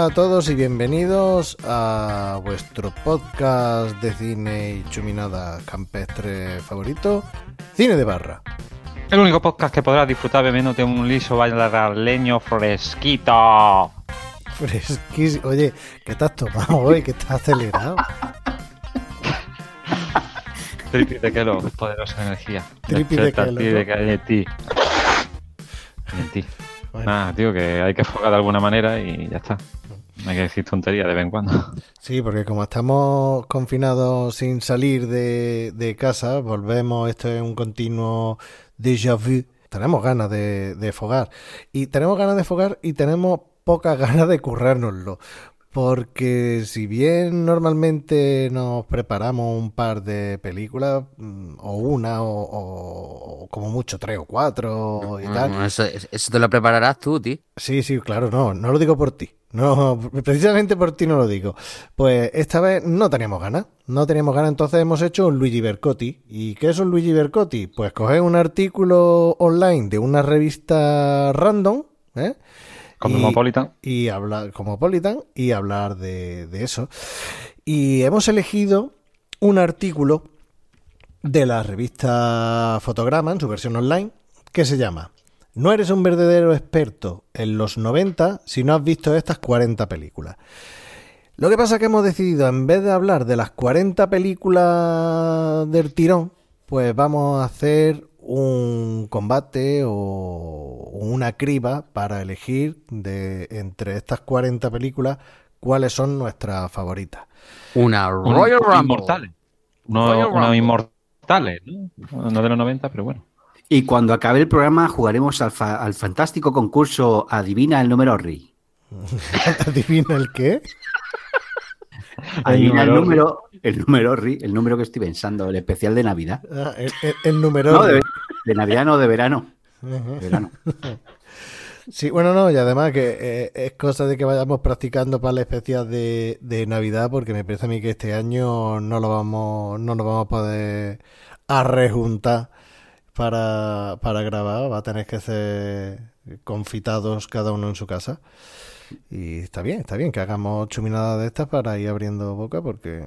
Hola a todos y bienvenidos a vuestro podcast de cine y chuminada campestre favorito, Cine de Barra. El único podcast que podrás disfrutar bebiéndote un liso bailarleño fresquito. Fresquísimo. Oye, ¿qué te has tomado hoy? ¿Qué estás acelerado? Tripi de Kelo, poderosa energía. Tripi de Kelo, de ti. Bueno. Nada, tío, que hay que enfocar de alguna manera y ya está. Hay que decir tonterías de vez en cuando. Sí, porque como estamos confinados sin salir de, de casa, volvemos, esto es un continuo déjà vu. Tenemos ganas de, de fogar. Y tenemos ganas de fogar y tenemos pocas ganas de currárnoslo. Porque si bien normalmente nos preparamos un par de películas, mm, o una, o, o- o como mucho tres o cuatro y tal, eso, eso te lo prepararás tú, tío. Sí, sí, claro, no, no lo digo por ti. No, precisamente por ti no lo digo. Pues esta vez no teníamos ganas, no teníamos ganas, entonces hemos hecho un Luigi Bercotti. ¿Y qué es un Luigi Bercotti? Pues coger un artículo online de una revista random, ¿eh? Cosmopolitan. y hablar Cosmopolitan y hablar de, de eso. Y hemos elegido un artículo de la revista Fotograma en su versión online que se llama No eres un verdadero experto en los 90 si no has visto estas 40 películas. Lo que pasa es que hemos decidido, en vez de hablar de las 40 películas del tirón, pues vamos a hacer un combate o una criba para elegir de entre estas 40 películas cuáles son nuestras favoritas. Una Un- Royal Rumble. Inmortales. Uno- Royal inmortales, ¿no? No de los 90, pero bueno. Y cuando acabe el programa jugaremos al, fa- al fantástico concurso Adivina el número RI. ¿Adivina el qué? Adivina el número el número RI, el número que estoy pensando, el especial de Navidad. Ah, el, el- el número. No, de, de Navidad no, de verano. De verano. Sí, bueno, no, y además que eh, es cosa de que vayamos practicando para el especial de, de Navidad, porque me parece a mí que este año no lo vamos, no nos vamos a poder arrejuntar para, para grabar, va a tener que ser confitados cada uno en su casa. Y está bien, está bien que hagamos chuminadas de estas para ir abriendo boca, porque...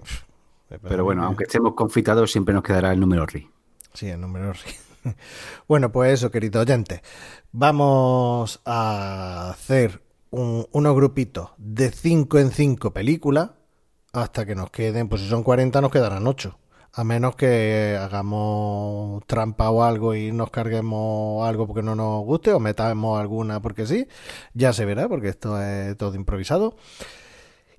Pero bueno, que- aunque estemos confitados, siempre nos quedará el número RI. Sí, el número sí. Bueno, pues eso, querido oyente. Vamos a hacer un- unos grupitos de 5 en 5 películas hasta que nos queden, pues si son 40 nos quedarán 8. A menos que hagamos trampa o algo y nos carguemos algo porque no nos guste o metamos alguna porque sí. Ya se verá porque esto es todo improvisado.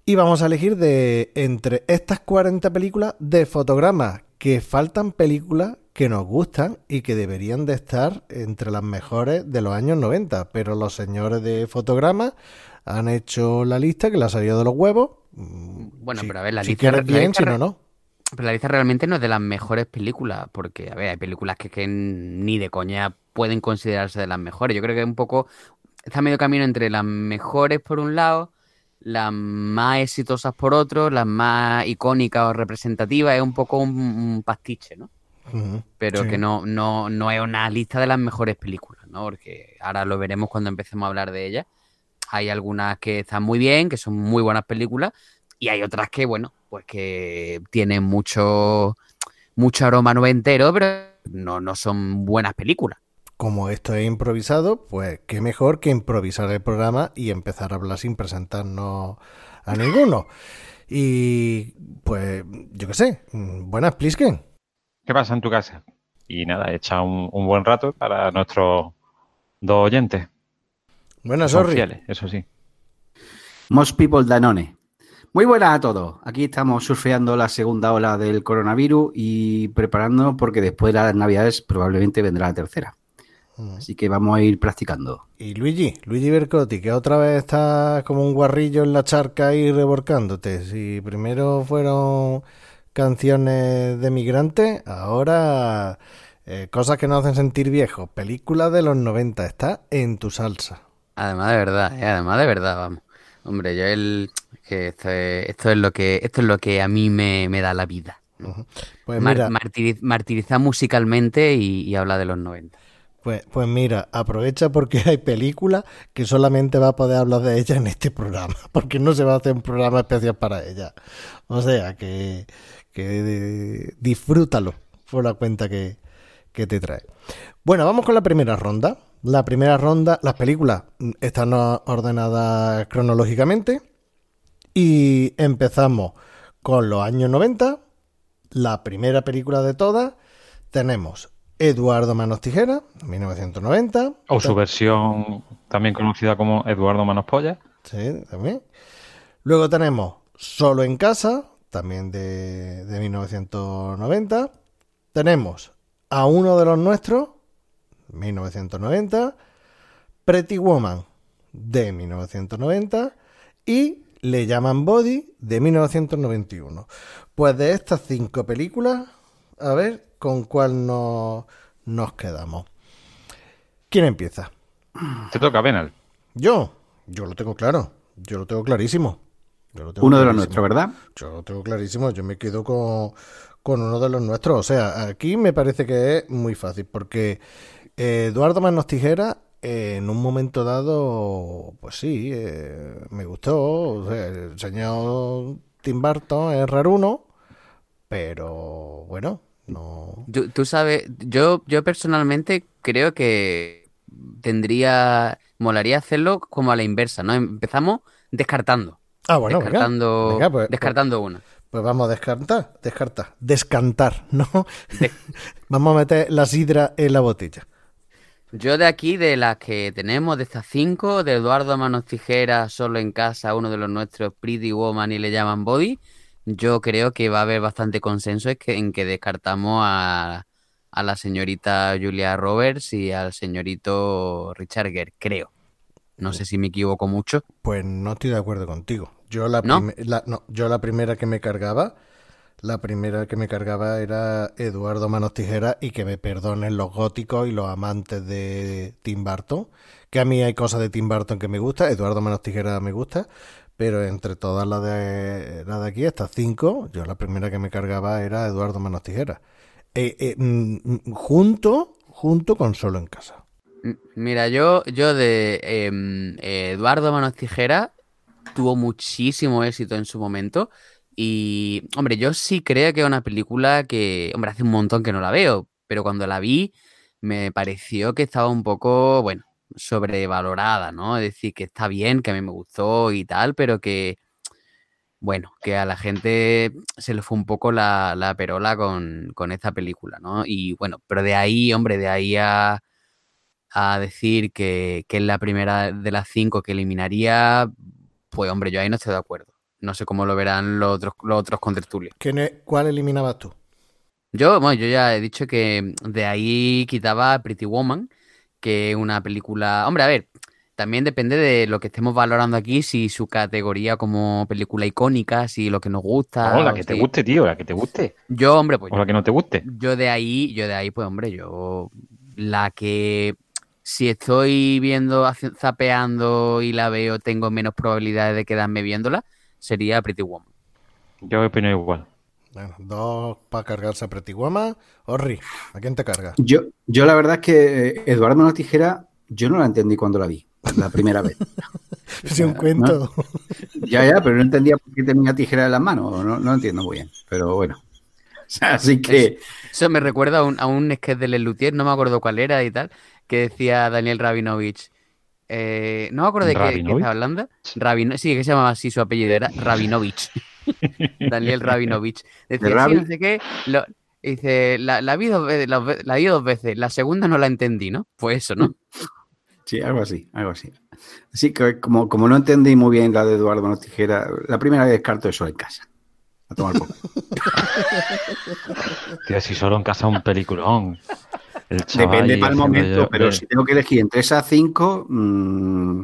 Y vamos a elegir de entre estas 40 películas de fotogramas que faltan películas que nos gustan y que deberían de estar entre las mejores de los años 90. Pero los señores de fotogramas han hecho la lista que la ha salido de los huevos. Bueno, si- pero a ver, la si lista- quieres la bien, si no, no. Pero la lista realmente no es de las mejores películas, porque, a ver, hay películas que, que ni de coña pueden considerarse de las mejores. Yo creo que es un poco, está medio camino entre las mejores por un lado, las más exitosas por otro, las más icónicas o representativas, es un poco un, un pastiche, ¿no? Pero sí. que no, no, no es una lista de las mejores películas, ¿no? Porque ahora lo veremos cuando empecemos a hablar de ellas. Hay algunas que están muy bien, que son muy buenas películas, y hay otras que, bueno, pues que tienen mucho, mucho aroma noventero, pero no, no son buenas películas. Como esto es improvisado, pues qué mejor que improvisar el programa y empezar a hablar sin presentarnos a ninguno. Y pues, yo qué sé, buenas, Plisken. ¿Qué pasa en tu casa? Y nada, echa un, un buen rato para nuestros dos oyentes. Buenas, sorry. fieles, eso sí. Most People Danone. Muy buenas a todos. Aquí estamos surfeando la segunda ola del coronavirus y preparándonos porque después de las navidades probablemente vendrá la tercera. Mm. Así que vamos a ir practicando. Y Luigi, Luigi Bercotti, que otra vez está como un guarrillo en la charca ahí reborcándote. Si primero fueron canciones de migrantes, ahora eh, cosas que nos hacen sentir viejos. Películas de los 90, está en tu salsa. Además de verdad, eh, además de verdad, vamos. Hombre, yo el que esto es, esto es lo que esto es lo que a mí me, me da la vida. Pues Mar- mira, martiriz- martirizar musicalmente y, y hablar de los 90. pues, pues mira, aprovecha porque hay películas que solamente va a poder hablar de ella en este programa, porque no se va a hacer un programa especial para ella. O sea, que, que eh, disfrútalo por la cuenta que, que te trae. Bueno, vamos con la primera ronda. La primera ronda, las películas mm, están ordenadas cronológicamente y empezamos con los años 90. La primera película de todas tenemos Eduardo Manos Tijera, 1990. O su versión también conocida como Eduardo Manos Polla. Sí, también. Luego tenemos Solo en Casa, también de, de 1990. Tenemos a uno de los nuestros, 1990. Pretty Woman, de 1990. Y Le llaman Body, de 1991. Pues de estas cinco películas, a ver con cuál nos, nos quedamos. ¿Quién empieza? Te toca, Benal. Yo, yo lo tengo claro, yo lo tengo clarísimo. Yo lo tengo Uno de los nuestros, ¿verdad? Yo lo tengo clarísimo, yo me quedo con, con uno de los nuestros. O sea, aquí me parece que es muy fácil, porque Eduardo Manos Tijera, eh, en un momento dado, pues sí, eh, me gustó. O sea, el señor Tim Burton es raruno, pero bueno, no. Tú sabes, yo, yo personalmente creo que tendría, molaría hacerlo como a la inversa, ¿no? Empezamos descartando, Ah, bueno, descartando, venga, pues- descartando una. Pues vamos a descartar, descartar, descantar, ¿no? De- vamos a meter la sidra en la botella. Yo de aquí, de las que tenemos, de estas cinco, de Eduardo Manos Tijeras, Solo en Casa, uno de los nuestros, Pretty Woman y le llaman Body, yo creo que va a haber bastante consenso es que, en que descartamos a, a la señorita Julia Roberts y al señorito Richard Gere, creo. No sé si me equivoco mucho. Pues no estoy de acuerdo contigo. Yo la, la- no, yo la primera que me cargaba, la primera que me cargaba era Eduardo Manos Tijeras y que me perdonen los góticos y los amantes de Tim Burton, que a mí hay cosas de Tim Burton que me gusta, Eduardo Manos Tijeras me gusta, pero entre todas las de, las de aquí, estas cinco, yo la primera que me cargaba era Eduardo Manos Tijeras. Eh, eh, mm, mm, junto, junto con Solo en Casa. Mira, yo, yo de em, Eduardo Manos Tijera tuvo muchísimo éxito en su momento. Y, hombre, yo sí creo que es una película que, hombre, hace un montón que no la veo, pero cuando la vi me pareció que estaba un poco, bueno, sobrevalorada, ¿no? Es decir, que está bien, que a mí me gustó y tal, pero que, bueno, que a la gente se le fue un poco la, la perola con, con esta película, ¿no? Y bueno, pero de ahí, hombre, de ahí a a decir que, que es la primera de las cinco que eliminaría, pues hombre, yo ahí no estoy de acuerdo. No sé cómo lo verán los otros, los otros contertulios. ¿Quién es- ¿Cuál eliminabas tú? Yo, bueno, yo ya he dicho que de ahí quitaba Pretty Woman, que es una película. Hombre, a ver, también depende de lo que estemos valorando aquí, si su categoría como película icónica, si lo que nos gusta. O la o que te si- guste, tío, la que te guste. Yo, hombre, pues O la que no te guste. yo de ahí, yo de ahí, pues hombre, yo la que si estoy viendo, zapeando y la veo, tengo menos probabilidades de quedarme viéndola, sería Pretty Woman. Yo opino igual. Bueno, dos para cargarse a Pretty Woman. Orri, ¿a quién te cargas? Yo, yo la verdad es que eh, Eduardo Manos Tijera, yo no la entendí cuando la vi, la primera vez. Es un cuento. Ya, ya, pero no entendía por qué tenía tijera en las manos. No, no entiendo muy bien. Pero bueno. Así que. Eso me recuerda a un, a un sketch de Lelutier, no me acuerdo cuál era y tal, que decía Daniel Rabinovich. Eh, no me acuerdo de qué, estaba hablando. Rabino- sí, que se llamaba así su apellido, era Rabinovich. Daniel Rabinovich. Decía, sí, Rabi? no sé qué. lo- dice, la, la, vi dos veces, la, ve- la vi dos veces, la segunda no la entendí, ¿no? Pues eso, ¿no? Sí, algo así, algo así. Así que como, como no entendí muy bien la de Eduardo Manos Tijera, la primera vez descarto eso en casa. A tomar poco. Tío, si solo en casa un peliculón. Depende para el momento, yo- pero eh, si tengo que elegir entre esas cinco, mm,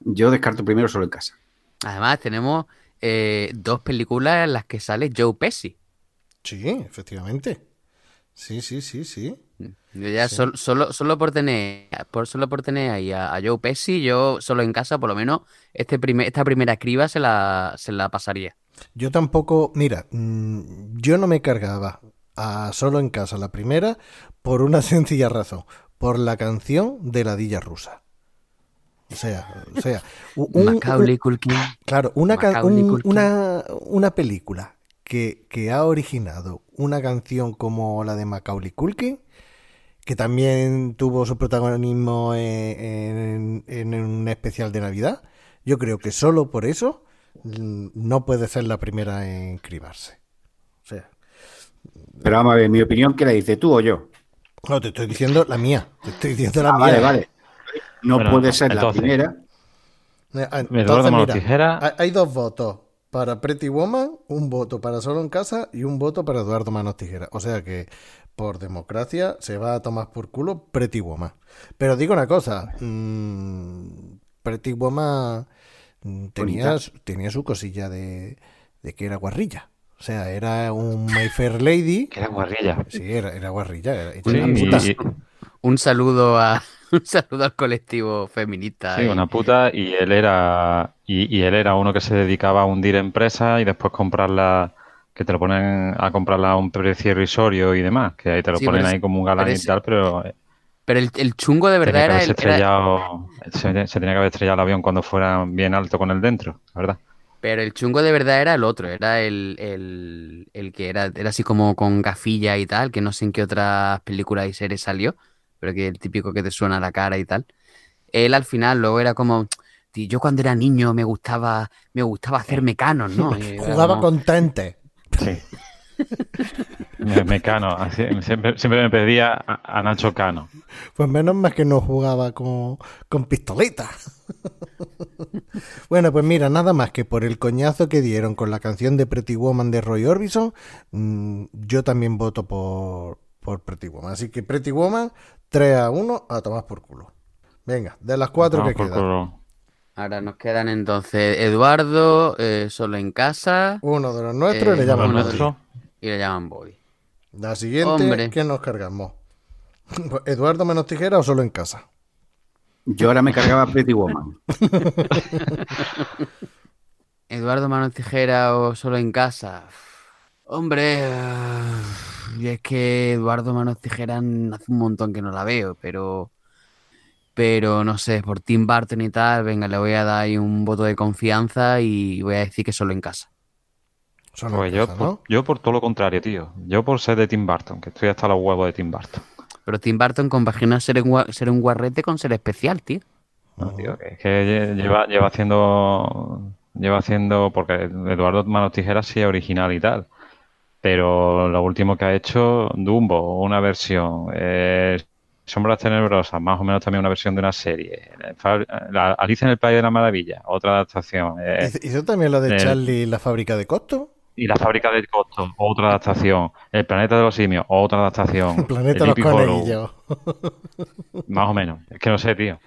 yo descarto primero solo en casa. Además, tenemos eh, dos películas en las que sale Joe Pesci. Sí, efectivamente. Sí, sí, sí, sí. Yo ya Sí. sol- solo, solo por tener, por, solo por tener ahí a, a Joe Pesci, yo solo en casa, por lo menos, este primer, esta primera criba se la, se la pasaría. Yo tampoco, mira, mm, yo no me cargaba a solo en casa la primera por una sencilla razón, por la canción de la Dilla Rusa. O sea, o sea, u- un- Macaulay un- Culkin. claro, una, ca- Macaulay un- Culkin. una, una película que, que ha originado una canción como la de Macaulay Culkin, que también tuvo su protagonismo en, en- en un especial de Navidad, yo creo que solo por eso mm, no puede ser la primera en cribarse. Pero vamos a ver, mi opinión, ¿qué la dice tú o yo? no, te estoy diciendo la mía, te estoy diciendo la Ah, mía. vale, vale. No Bueno, puede ser la entonces- primera. Eh, ah, Eduardo Entonces, Manos mira, Tijera. hay- dos votos para Pretty Woman, un voto para Solo en Casa y un voto para Eduardo Manos Tijera. O sea que por democracia se va a tomar por culo Pretty Woman. Pero digo una cosa, mm, Pretty Woman mm, tenía, tenía su cosilla de, de que era guarrilla. O sea, era un My Fair Lady. Que era guarrilla. Sí, era, era guarrilla. Era, era Sí, una y- puta. y- Un saludo a un saludo al colectivo feminista. sí, y- una puta. Y él era. Y, y él era uno que se dedicaba a hundir empresas y después comprarla. Que te lo ponen a comprarla a un precio irrisorio y demás. Que ahí te lo Sí, ponen es- ahí como un galán pero y tal, pero eh, Pero el, el chungo de verdad era el, era-. Se, se tenía que haber estrellado el avión cuando fuera bien alto con el dentro, la verdad. Pero el chungo de verdad era el otro, era el, el, el que era, era así como con gafilla y tal, que no sé en qué otras películas y series salió, pero que el típico que te suena la cara y tal. Él al final luego era como, "Tío, yo cuando era niño me gustaba, me gustaba hacer mecanos, ¿no? Jugaba como- con. Sí. Me, me cano. así- siempre, siempre me pedía a, a Nacho Cano. Pues menos más que no jugaba con, con pistolitas. bueno, pues mira, nada más que por el coñazo que dieron con la canción de Pretty Woman de Roy Orbison, mm, yo también voto por, por Pretty Woman. Así que Pretty Woman, 3 a 1, a tomar por culo. Venga, de las cuatro Vamos que quedan. culo. Ahora nos quedan entonces Eduardo, eh, solo en casa, Uno de los nuestros y Eh, le Uno llaman nuestro. y le llaman Bobby. La siguiente, Hombre. ¿qué nos cargamos? ¿Eduardo menos tijera o solo en casa? Yo ahora me cargaba Pretty Woman. Eduardo Manos Tijera o solo en casa. Hombre, y es que Eduardo Manos Tijera hace un montón que no la veo, pero pero no sé, por Tim Burton y tal, venga, le voy a dar ahí un voto de confianza y voy a decir que solo en casa. Pues yo, por, ¿no? yo por todo lo contrario, tío. Yo por ser de Tim Burton, que estoy hasta los huevos de Tim Burton. Pero Tim Burton compagina ser, ser un guarrete con ser especial, tío. No, tío, que es que lle- lleva, lleva haciendo. Lleva haciendo. Porque Eduardo Manos Tijeras sí es original y tal. Pero lo último que ha hecho, Dumbo, una versión. Eh, Sombras Tenebrosas, más o menos también una versión de una serie. La- Alicia en el País de la Maravilla, otra adaptación. eh, ¿Hizo- ¿Hizo también la de eh, Charlie la fábrica de costo? Y la fábrica de costos, otra adaptación. El planeta de los simios, otra adaptación. Planeta El los Sleepy Hollow, conejillos. Más o menos. Es que no sé, tío.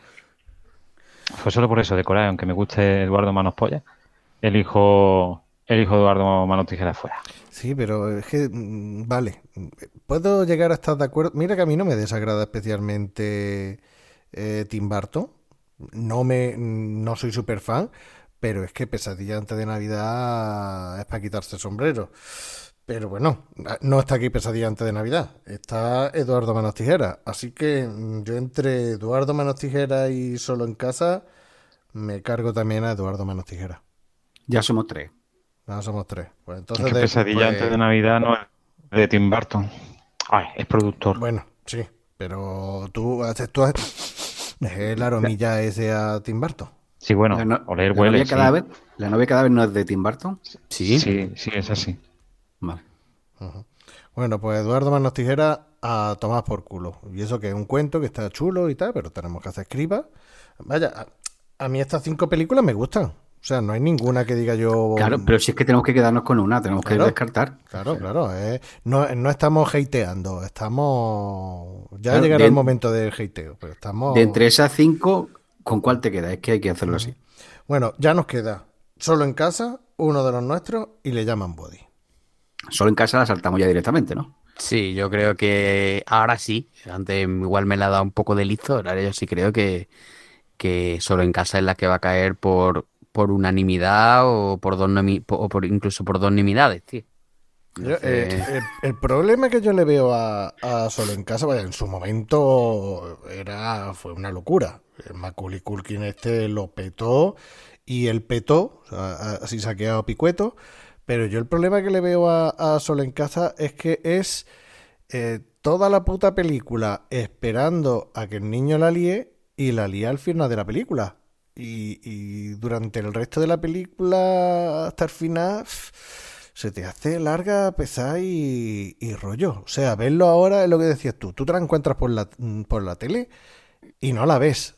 Fue solo por eso, de coraje, aunque me guste Eduardo Manos Polla. Elijo, elijo Eduardo Manos Tijeras fuera. Sí, pero es que, mm, vale, puedo llegar a estar de acuerdo. Mira que a mí no me desagrada especialmente eh, Tim Burton. No me, no soy súper fan, pero es que Pesadilla antes de Navidad es para quitarse el sombrero. Pero bueno, no está aquí Pesadilla antes de Navidad, está Eduardo Manos Tijera. Así que mm, yo entre Eduardo Manos Tijera y Solo en Casa me cargo también a Eduardo Manos Tijera. Ya somos tres. Ahora somos tres. Pues Es entonces que de- pesadilla pues- antes de Navidad no es, de Tim Burton. Ay, es productor. Bueno, sí, pero tú haces tú haces- es la aromilla ese a Tim Burton. Sí, bueno, la, no- oler la huele. novia sí. cadáver, la novia cadáver no es de Tim Burton. Sí. Sí, sí, es así. Vale. Bueno, pues Eduardo Manos Tijera a tomar por culo. Y eso que es un cuento que está chulo y tal, pero tenemos que hacer escriba. Vaya, a, a mí estas cinco películas me gustan. O sea, no hay ninguna que diga yo. Claro, pero si es que tenemos que quedarnos con una, tenemos que Claro. descartar. Claro, claro. eh, no, no estamos hateando, estamos. Ya Claro, llegará de- el momento del hateo, pero estamos. De entre esas cinco, ¿con cuál te queda? Es que hay que hacerlo así. Bueno, ya nos queda solo en casa, uno de los nuestros y le llaman Body. Solo en casa la saltamos ya directamente, ¿no? Sí, yo creo que ahora sí. Antes igual me la ha dado un poco de listo. Ahora yo sí creo que, que solo en casa es la que va a caer por, por unanimidad o por dos o por incluso por dos nimiedades, tío. Yo, eh, el, el problema que yo le veo a, a Solo en Casa, vaya, en su momento era fue una locura. El Macaulay Culkin este lo petó y él petó, o sea, a- así se ha quedado picueto. Pero yo el problema que le veo a, a Solo en Casa es que es eh, toda la puta película esperando a que el niño la líe y la lía al final de la película. Y, durante el resto de la película, hasta el final, se te hace larga, pesada y, y rollo. O sea, verlo ahora es lo que decías tú. Tú te la encuentras por la, por la tele y no la ves.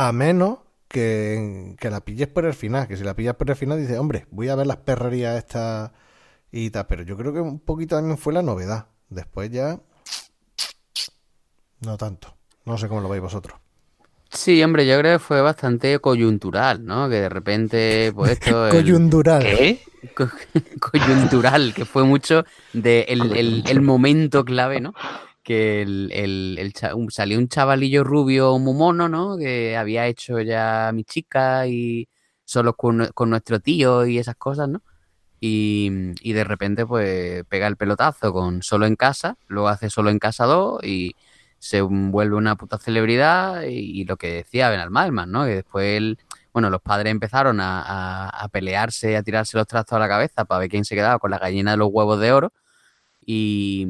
A menos que, que la pilles por el final. Que si la pillas por el final, dices, hombre, voy a ver las perrerías estas y tal. Pero yo creo que un poquito también fue la novedad. Después ya. No tanto. No sé cómo lo veis vosotros. Sí, hombre, yo creo que fue bastante coyuntural, ¿no? Que de repente, pues esto... el- Coyuntural. ¿Qué? co- coyuntural, que fue mucho de el, el- el momento clave, ¿no? Que el, el- un- salió un chavalillo rubio muy mono, ¿no? Que había hecho ya mi chica y solo con, con nuestro tío y esas cosas, ¿no? Y, y de repente, pues, pega el pelotazo con Solo en Casa, luego hace Solo en Casa 2 y se vuelve una puta celebridad y, lo que decía Ben ¿no? Que después él, bueno, los padres empezaron a, a- a pelearse, a tirarse los trastos a la cabeza para ver quién se quedaba con la gallina de los huevos de oro y,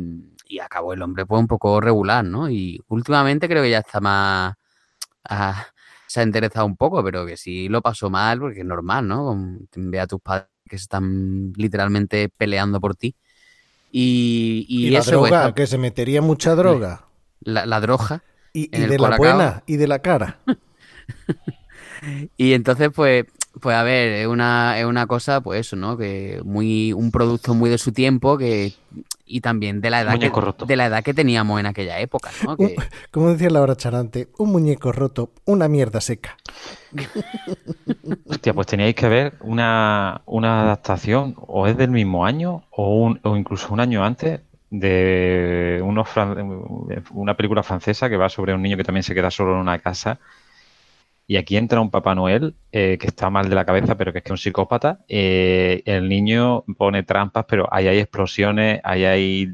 y acabó el hombre pues un poco regular, ¿no? Y últimamente creo que ya está más... ah, se ha enderezado un poco, pero que sí lo pasó mal porque es normal, ¿no? Ve a tus padres que se están literalmente peleando por ti. Y, y Y, la eso, pues, droga, que se metería mucha droga. la, la droga. Y, y de la buena y de la cara. Y entonces, pues, pues a ver, es una, es una cosa, pues eso, ¿no? Que muy, un producto muy de su tiempo, que, y también de la edad que, de la edad que teníamos en aquella época, ¿no? Que, Como decía Laura Charante, un muñeco roto, una mierda seca. Hostia, pues teníais que ver una, una adaptación, o es del mismo año, o, un, o incluso un año antes, de unos fran- una película francesa que va sobre un niño que también se queda solo en una casa. Y aquí entra un Papá Noel eh, que está mal de la cabeza, pero que es un psicópata. Eh, el niño pone trampas, pero ahí hay explosiones, ahí hay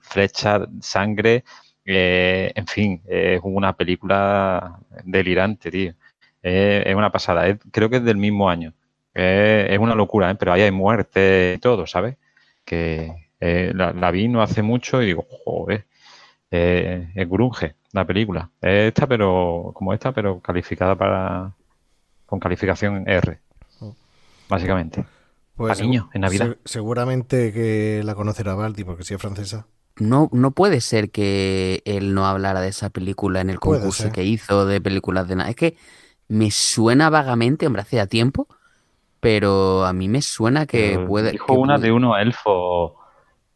flechas, sangre. eh, en fin, es una película delirante, tío. Es una pasada. Creo que es del mismo año. Es una locura, pero ahí hay muerte y todo, ¿sabes? Que la, la vi no hace mucho y digo, joder, es grunge la película. Es esta, pero como esta, pero calificada para con calificación R, básicamente. Pues niños, en Navidad. se- seguramente que la conocerá Baldi, porque si es francesa. no, no puede ser que él no hablara de esa película en el concurso que hizo de películas de nada. Es que me suena vagamente, hombre, hacía tiempo, pero a mí me suena que Pero puede. Dijo que una puede- de unos elfos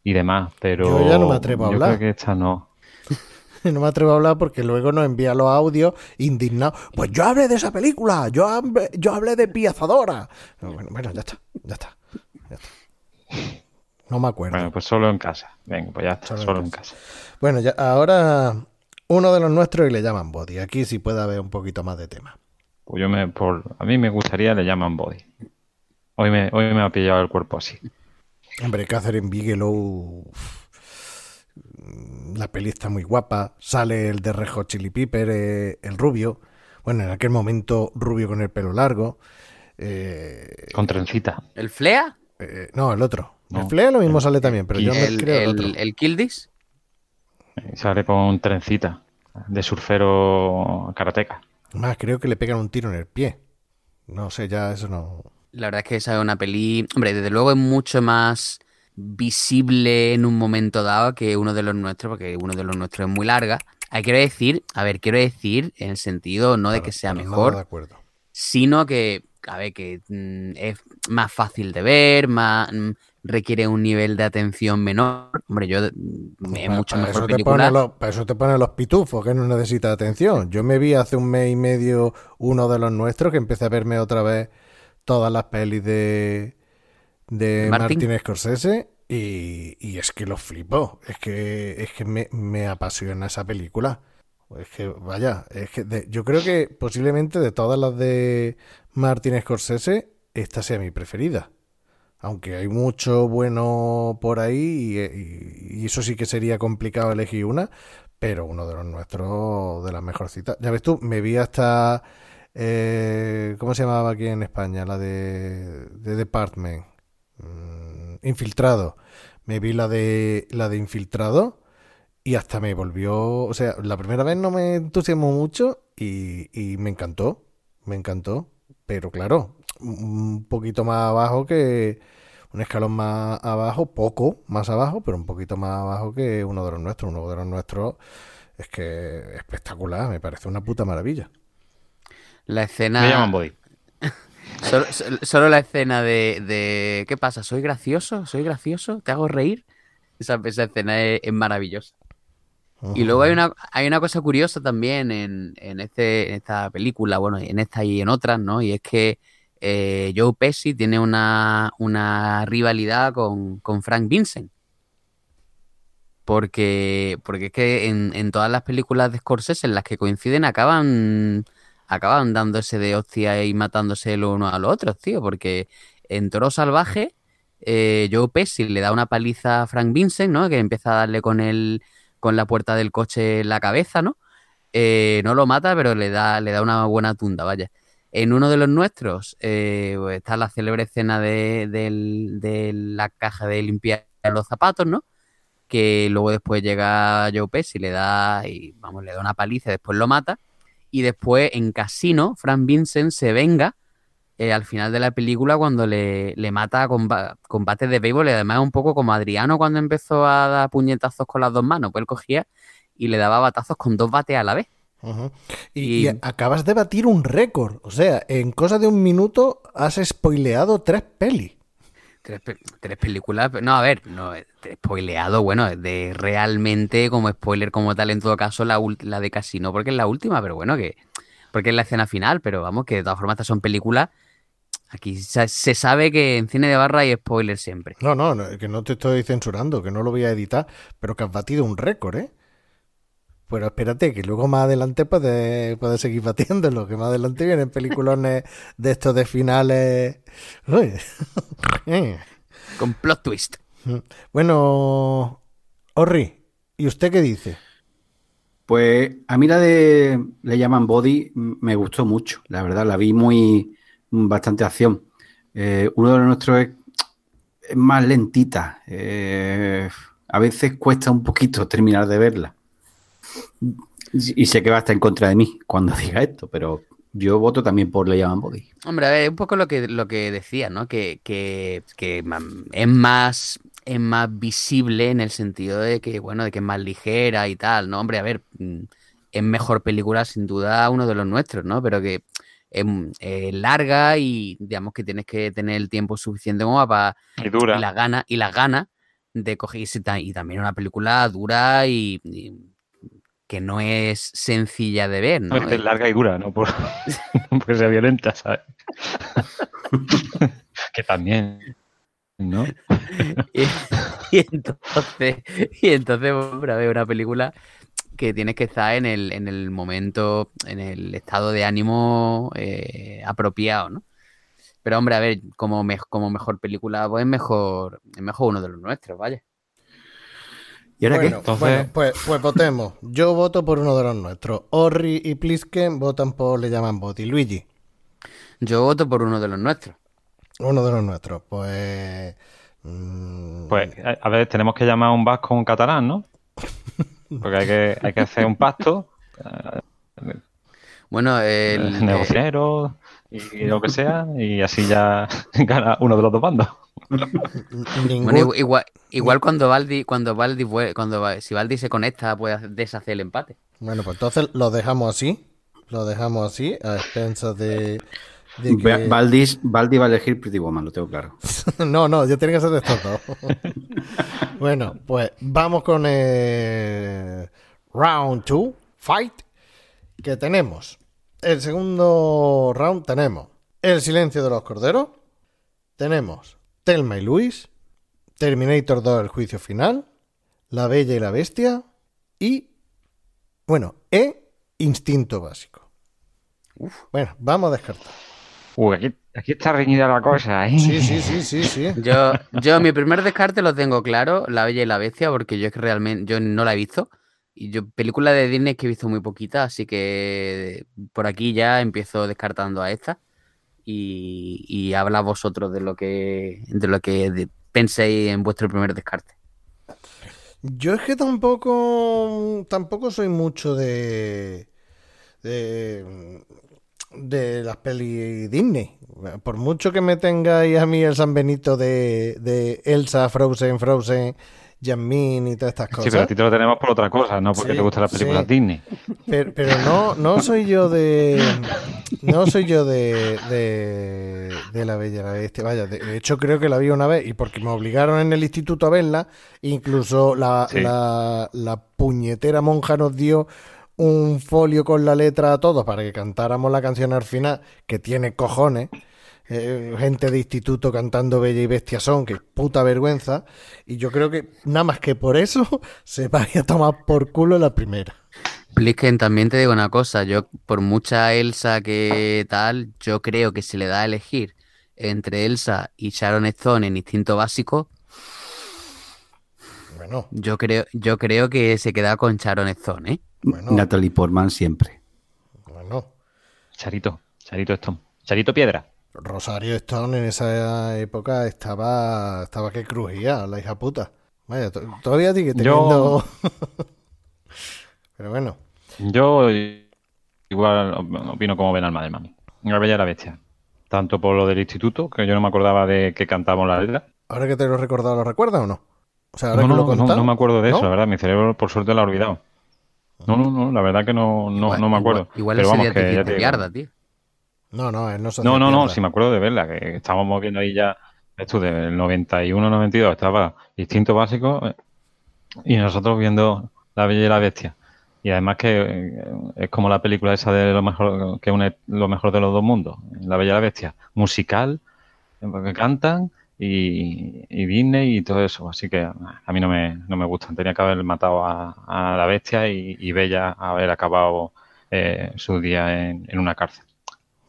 y demás, pero Yo ya no me atrevo a yo hablar. creo que esta no. No me atrevo a hablar porque luego nos envía los audios indignados. Pues yo hablé de esa película, yo hablé, yo hablé de Piazadora. Bueno, bueno, ya está, ya está, ya está. No me acuerdo. Bueno, pues solo en casa. Venga, pues ya está, Solo en solo en casa. casa. Bueno, ya, ahora uno de los nuestros y le llaman Body. Aquí sí puede haber un poquito más de tema. Pues yo me, por, a mí me gustaría le llaman body. Hoy me, hoy me ha pillado el cuerpo así. Hombre, Catherine Bigelow. La peli está muy guapa. Sale el de Rejo Chili Pepper, eh, el rubio. Bueno, en aquel momento rubio con el pelo largo. Eh, Con trencita. ¿El Flea? eh, no, el otro. El. Flea lo mismo sale también, pero yo El, creo el el, otro. el Kill This, Sale con trencita de surfero karateca. Más, creo que le pegan un tiro en el pie. No sé, ya eso no. la verdad es que esa es una peli, hombre, desde luego es mucho más visible en un momento dado que uno de los nuestros, porque uno de los nuestros es muy larga. Ahí quiero decir, a ver, quiero decir en el sentido no de que sea mejor, de acuerdo. sino que, a ver, que mm, es más fácil de ver, más mm, requiere un nivel de atención menor. Hombre, yo mm, es Para- mucho para mejor eso te película. pone los- para eso te ponen los pitufos, que no necesita atención. Yo me vi hace un mes y medio uno de los nuestros, que empecé a verme otra vez todas las pelis de, de Martin? Martin Scorsese y, y es que lo flipo. Es que, es que me, me apasiona esa película. Es que, vaya, es que de- yo creo que posiblemente de todas las de Martin Scorsese, esta sea mi preferida. Aunque hay mucho bueno por ahí y, y- y eso sí que sería complicado elegir una, pero uno de los nuestros de las mejorcitas. Ya ves tú, me vi hasta... eh, ¿Cómo se llamaba aquí en España? La de, de Department. Mm, Infiltrado. Me vi la de la de Infiltrado y hasta me volvió... O sea, la primera vez no me entusiasmó mucho y, y me encantó. Me encantó. Pero claro, un poquito más abajo que un escalón más abajo, poco más abajo, pero un poquito más abajo que uno de los nuestros. Uno de los nuestros es que espectacular, me parece una puta maravilla. La escena. Me llaman Body. Solo, la escena de, de ¿qué pasa? ¿Soy gracioso? ¿Soy gracioso? ¿Te hago reír? Esa, esa escena es, es maravillosa. Y luego hay una, hay una cosa curiosa también en, en, este, en esta película, bueno, en esta y en otras, ¿no? Y es que eh, Joe Pesci tiene una, una rivalidad con, con Frank Vincent. Porque, porque es que en, en todas las películas de Scorsese en las que coinciden acaban, acaban dándose de hostia y matándose el uno a los otros, tío. Porque en Toro Salvaje, eh, Joe Pesci le da una paliza a Frank Vincent, ¿no? Que empieza a darle con el, con la puerta del coche la cabeza, ¿no? Eh, no lo mata, pero le da, le da una buena tunda, vaya. En uno de los nuestros eh, pues está la célebre escena de, de la caja de limpiar los zapatos, ¿no? Que luego después llega Joe Pesci, le da, y vamos, le da una paliza, después lo mata. Y después en Casino, Frank Vincent se venga eh, al final de la película cuando le, le mata a comba- combates de béisbol y además un poco como Adriano cuando empezó a dar puñetazos con las dos manos, pues él cogía y le daba batazos con dos bates a la vez. Y, Y- y acabas de batir un récord. O sea, en cosa de un minuto has spoileado tres pelis. Tres, pe- tres películas, no, a ver, no, eh, spoileado, bueno, de realmente como spoiler como tal en todo caso la, la de Casino, porque es la última, pero bueno, que porque es la escena final, pero vamos, que de todas formas estas son películas, aquí se, sabe que en cine de barra hay spoiler siempre. No, no, no, que no te estoy censurando, que no lo voy a editar, pero que has batido un récord, ¿eh? Pero espérate, que luego más adelante puedes, puedes seguir batiéndolo, que más adelante vienen peliculones de estos de finales. Uy. Con plot twist. Bueno, Orri, ¿y usted qué dice? Pues a mí la de Le llaman Body me gustó mucho, la verdad, la vi muy bastante acción. Eh, uno de los nuestros es, es más lentita, eh, a veces cuesta un poquito terminar de verla. Y sé que va a estar en contra de mí cuando diga esto, pero yo voto también por Le llaman Body. Hombre, a ver, un poco lo que, lo que decía, ¿no? Que, que, es más, es más visible en el sentido de que, bueno, de que es más ligera y tal, ¿no? Hombre, a ver, mm, es mejor película sin duda uno de los nuestros, ¿no? Pero que es, es larga y digamos que tienes que tener el tiempo suficiente como para Y dura. y las ganas y las ganas de coger y, también una película dura y, y que no es sencilla de ver, ¿no? No, es que es larga y dura, no por, no porque sea violenta, ¿sabes? que también, ¿no? Y, y entonces, y entonces, hombre, a ver, una película que tienes que estar en el, en el momento, en el estado de ánimo eh, apropiado, ¿no? Pero hombre, a ver, como, me- como mejor película, pues es mejor, es mejor uno de los nuestros, vaya. ¿Y ahora bueno, Entonces- bueno, pues, pues votemos. Yo voto por uno de los nuestros. Orri y Plisken votan por Le llaman Boti. Luigi, Yo voto por uno de los nuestros. Uno de los nuestros. Pues Mm, Pues, a ver, tenemos que llamar a un vasco un catalán, ¿no? Porque hay que, hay que hacer un pacto, Bueno, el, eh, negociero y, y lo que sea, y así ya gana uno de los dos bandos. bueno, igu- igual, igual cuando Valdi, cuando Valdi, cuando si Valdi se conecta, puede deshacer el empate. Bueno, pues entonces lo dejamos así. Lo dejamos así, a expensas de, de que- Valdis, Valdi va a elegir Pretty Woman, lo tengo claro. no, no, yo tenía que ser de estos dos. bueno, pues vamos con el round 2, fight, que tenemos. El segundo round tenemos El silencio de los corderos, tenemos Telma y Luis, Terminator 2, el juicio final, La Bella y la Bestia y, bueno, E, Instinto Básico. Bueno, vamos a descartar. Uy, aquí, aquí está reñida la cosa, ¿eh? Sí, sí, sí, sí, sí. Yo, yo mi primer descarte lo tengo claro, La Bella y la Bestia, porque yo es que realmente yo no la he visto. Y yo, película de Disney que he visto muy poquita, así que por aquí ya empiezo descartando a esta. Y, y habla vosotros de lo que, de lo que de- penséis en vuestro primer descarte. Yo es que tampoco tampoco soy mucho de de, de las pelis Disney. Por mucho que me tengáis a mí el San Benito de, de Elsa, Frozen, Frozen, Jasmine y todas estas Sí, pero a cosas. ti te lo tenemos por otra cosa, no porque Sí, te gustan las películas sí. Disney. Pero, pero no, no soy yo de. No soy yo de, de, de La Bella la Bestia. Vaya, de, de hecho creo que la vi una vez y porque me obligaron en el instituto a verla, incluso la, Sí. la, la puñetera monja nos dio un folio con la letra a todos para que cantáramos la canción al final, que tiene cojones. Eh, gente de instituto cantando Bella y Bestia son, que puta vergüenza. Y yo creo que nada más que por eso se vaya a tomar por culo la primera. Plisken, también te digo una cosa, yo por mucha Elsa que tal, yo creo que se le da a elegir entre Elsa y Sharon Stone en Instinto Básico, Bueno, yo creo, yo creo que se queda con Sharon Stone, ¿eh? Bueno. Natalie Portman siempre. bueno. Charito, Charito Stone. Charito Piedra. Rosario Stone en esa época estaba, estaba que crujía, la hija puta. Vaya, to- todavía sigue teniendo. Pero bueno, Yo igual opino como Ben Alma de Mami. La Bella y la Bestia. Tanto por lo del instituto, que yo no me acordaba de que cantábamos la letra. ahora que te lo he recordado, ¿lo recuerdas o no? O sea, ahora No, que lo he no, no, no me acuerdo de eso, la verdad. Mi cerebro, por suerte, lo ha olvidado. No, no, no, la verdad que no, no, Igual- no me acuerdo. Igual, igual Pero vamos, que ya hiciste te digo. mierda, tío. No, no, él no se No, no, no, sí me acuerdo de verla, que estábamos viendo ahí ya, esto del 91, 92, estaba Instinto Básico eh, y nosotros viendo La Bella y la Bestia. Y además que eh, es como la película esa de lo mejor, que une lo mejor de los dos mundos, La Bella y la Bestia, musical, porque cantan y, Disney y todo eso. Así que a mí no me, no me gustan. Tenía que haber matado a, la bestia y, Bella haber acabado eh, su día en, una cárcel.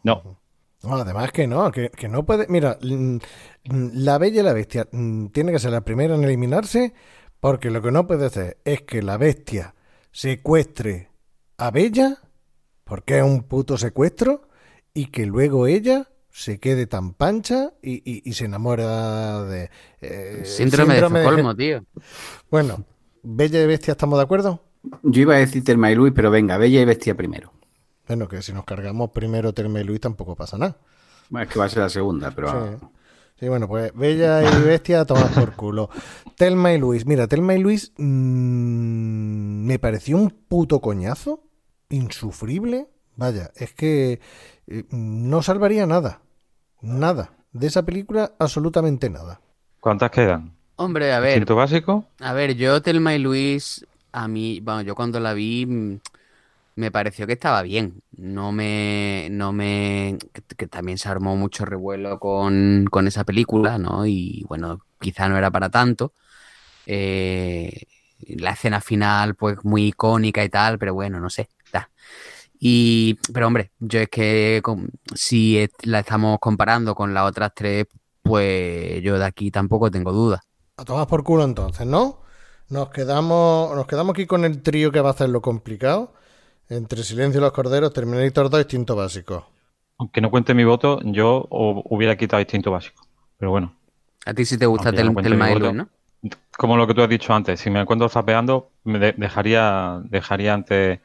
No, No, además que no, que, que no puede. Mira, la Bella y la Bestia tiene que ser la primera en eliminarse, porque lo que no puede ser es que la Bestia secuestre a Bella, porque es un puto secuestro, y que luego ella se quede tan pancha y, y- y se enamora de. eh, Síndrome, de Estocolmo, tío. Bueno, Bella y Bestia, ¿estamos de acuerdo? Yo iba a decir Telma y Luis, pero venga, Bella y Bestia primero. Bueno, que si nos cargamos primero Telma y Luis tampoco pasa nada. Bueno, es que va a ser la segunda, pero Sí. Sí, bueno, pues Bella y Bestia tomas por culo. Telma y Luis. Mira, Telma y Luis mm, me pareció un puto coñazo. Insufrible. Vaya, es que eh, no salvaría nada. Nada. De esa película, absolutamente nada. ¿cuántas quedan? Hombre, a ver, básico. a ver, yo Telma y Luis, a mí, bueno, yo cuando la vi mm, me pareció que estaba bien. No me, no me, que, que también se armó mucho revuelo con, con esa película, ¿no? Y bueno, quizá no era para tanto. Eh, la escena final, pues muy icónica y tal, pero bueno, no sé. Y, pero hombre, yo es que con- si es- la estamos comparando con las otras tres, pues yo de aquí tampoco tengo dudas. A tomar por culo entonces, ¿no? Nos quedamos, nos quedamos aquí con el trío que va a hacer lo complicado. Entre Silencio y los Corderos, Terminator 2, Instinto Básico. Aunque no cuente mi voto, yo hubiera quitado instinto básico. Pero bueno, A ti sí te gusta no Tel- cuente Telma voto. ¿no? Como lo que tú has dicho antes, si me encuentro zapeando, me de- dejaría, dejaría antes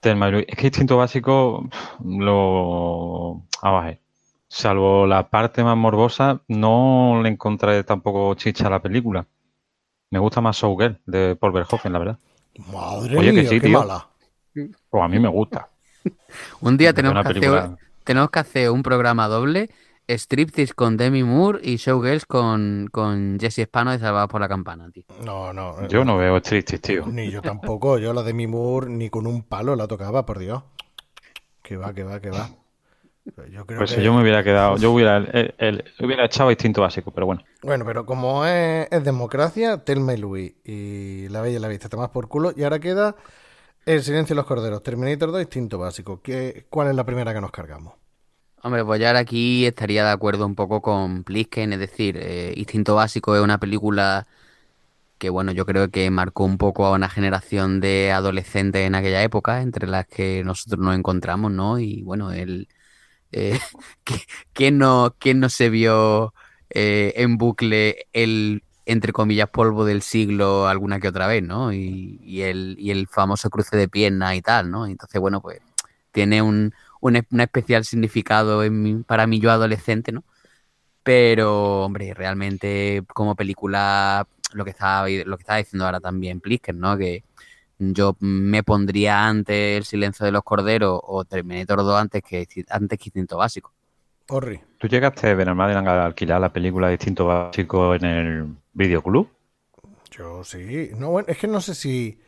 Telma y Luis. Es que Instinto Básico lo... Vamos a ver. Salvo la parte más morbosa, no le encontré tampoco chicha a la película. Me gusta más Showgirl de Paul Verhoeven, la verdad. Madre Oye, que mía, sí, qué tío. mala. Pues a mí me gusta. Un día que, hacer, tenemos que hacer un programa doble, Striptease con Demi Moore y Showgirls con, con Jesse Spano de Salvados por la Campana, tío. No, no. eh, Yo no veo tristes, tío. Ni yo tampoco. Yo la de mi Moore ni con un palo la tocaba, por Dios. Que va, que va, que va. Yo creo Pues que... si yo me hubiera quedado, yo hubiera, el- el- hubiera echado Instinto Básico, pero bueno. Bueno, pero como es, es democracia, Telma y Luis y La Bella y la Vista, te más por culo. Y ahora queda El Silencio de los Corderos, Terminator 2, Instinto Básico. ¿Qué, ¿Cuál es la primera que nos cargamos? Hombre, pues ahora aquí estaría de acuerdo un poco con Plisken, es decir, eh, Instinto Básico es una película que, bueno, yo creo que marcó un poco a una generación de adolescentes en aquella época, entre las que nosotros nos encontramos, ¿no? Y bueno, el, eh, ¿qui- ¿quién no, quién no se vio eh, en bucle el, entre comillas, polvo del siglo alguna que otra vez, ¿no? Y, y el, y el famoso cruce de piernas y tal, ¿no? Entonces, bueno, pues tiene un, un, un especial significado en mi- para mí yo adolescente, ¿no? Pero, hombre, realmente como película, lo que estaba, lo que estaba diciendo ahora también Plisker, ¿no? Que yo me pondría antes El silencio de los corderos o Terminator 2 antes que, antes que Instinto Básico. Orri. ¿Tú llegaste, Benalmádena, a alquilar la película de Instinto Básico en el videoclub? Yo sí. No, bueno, es que no sé si.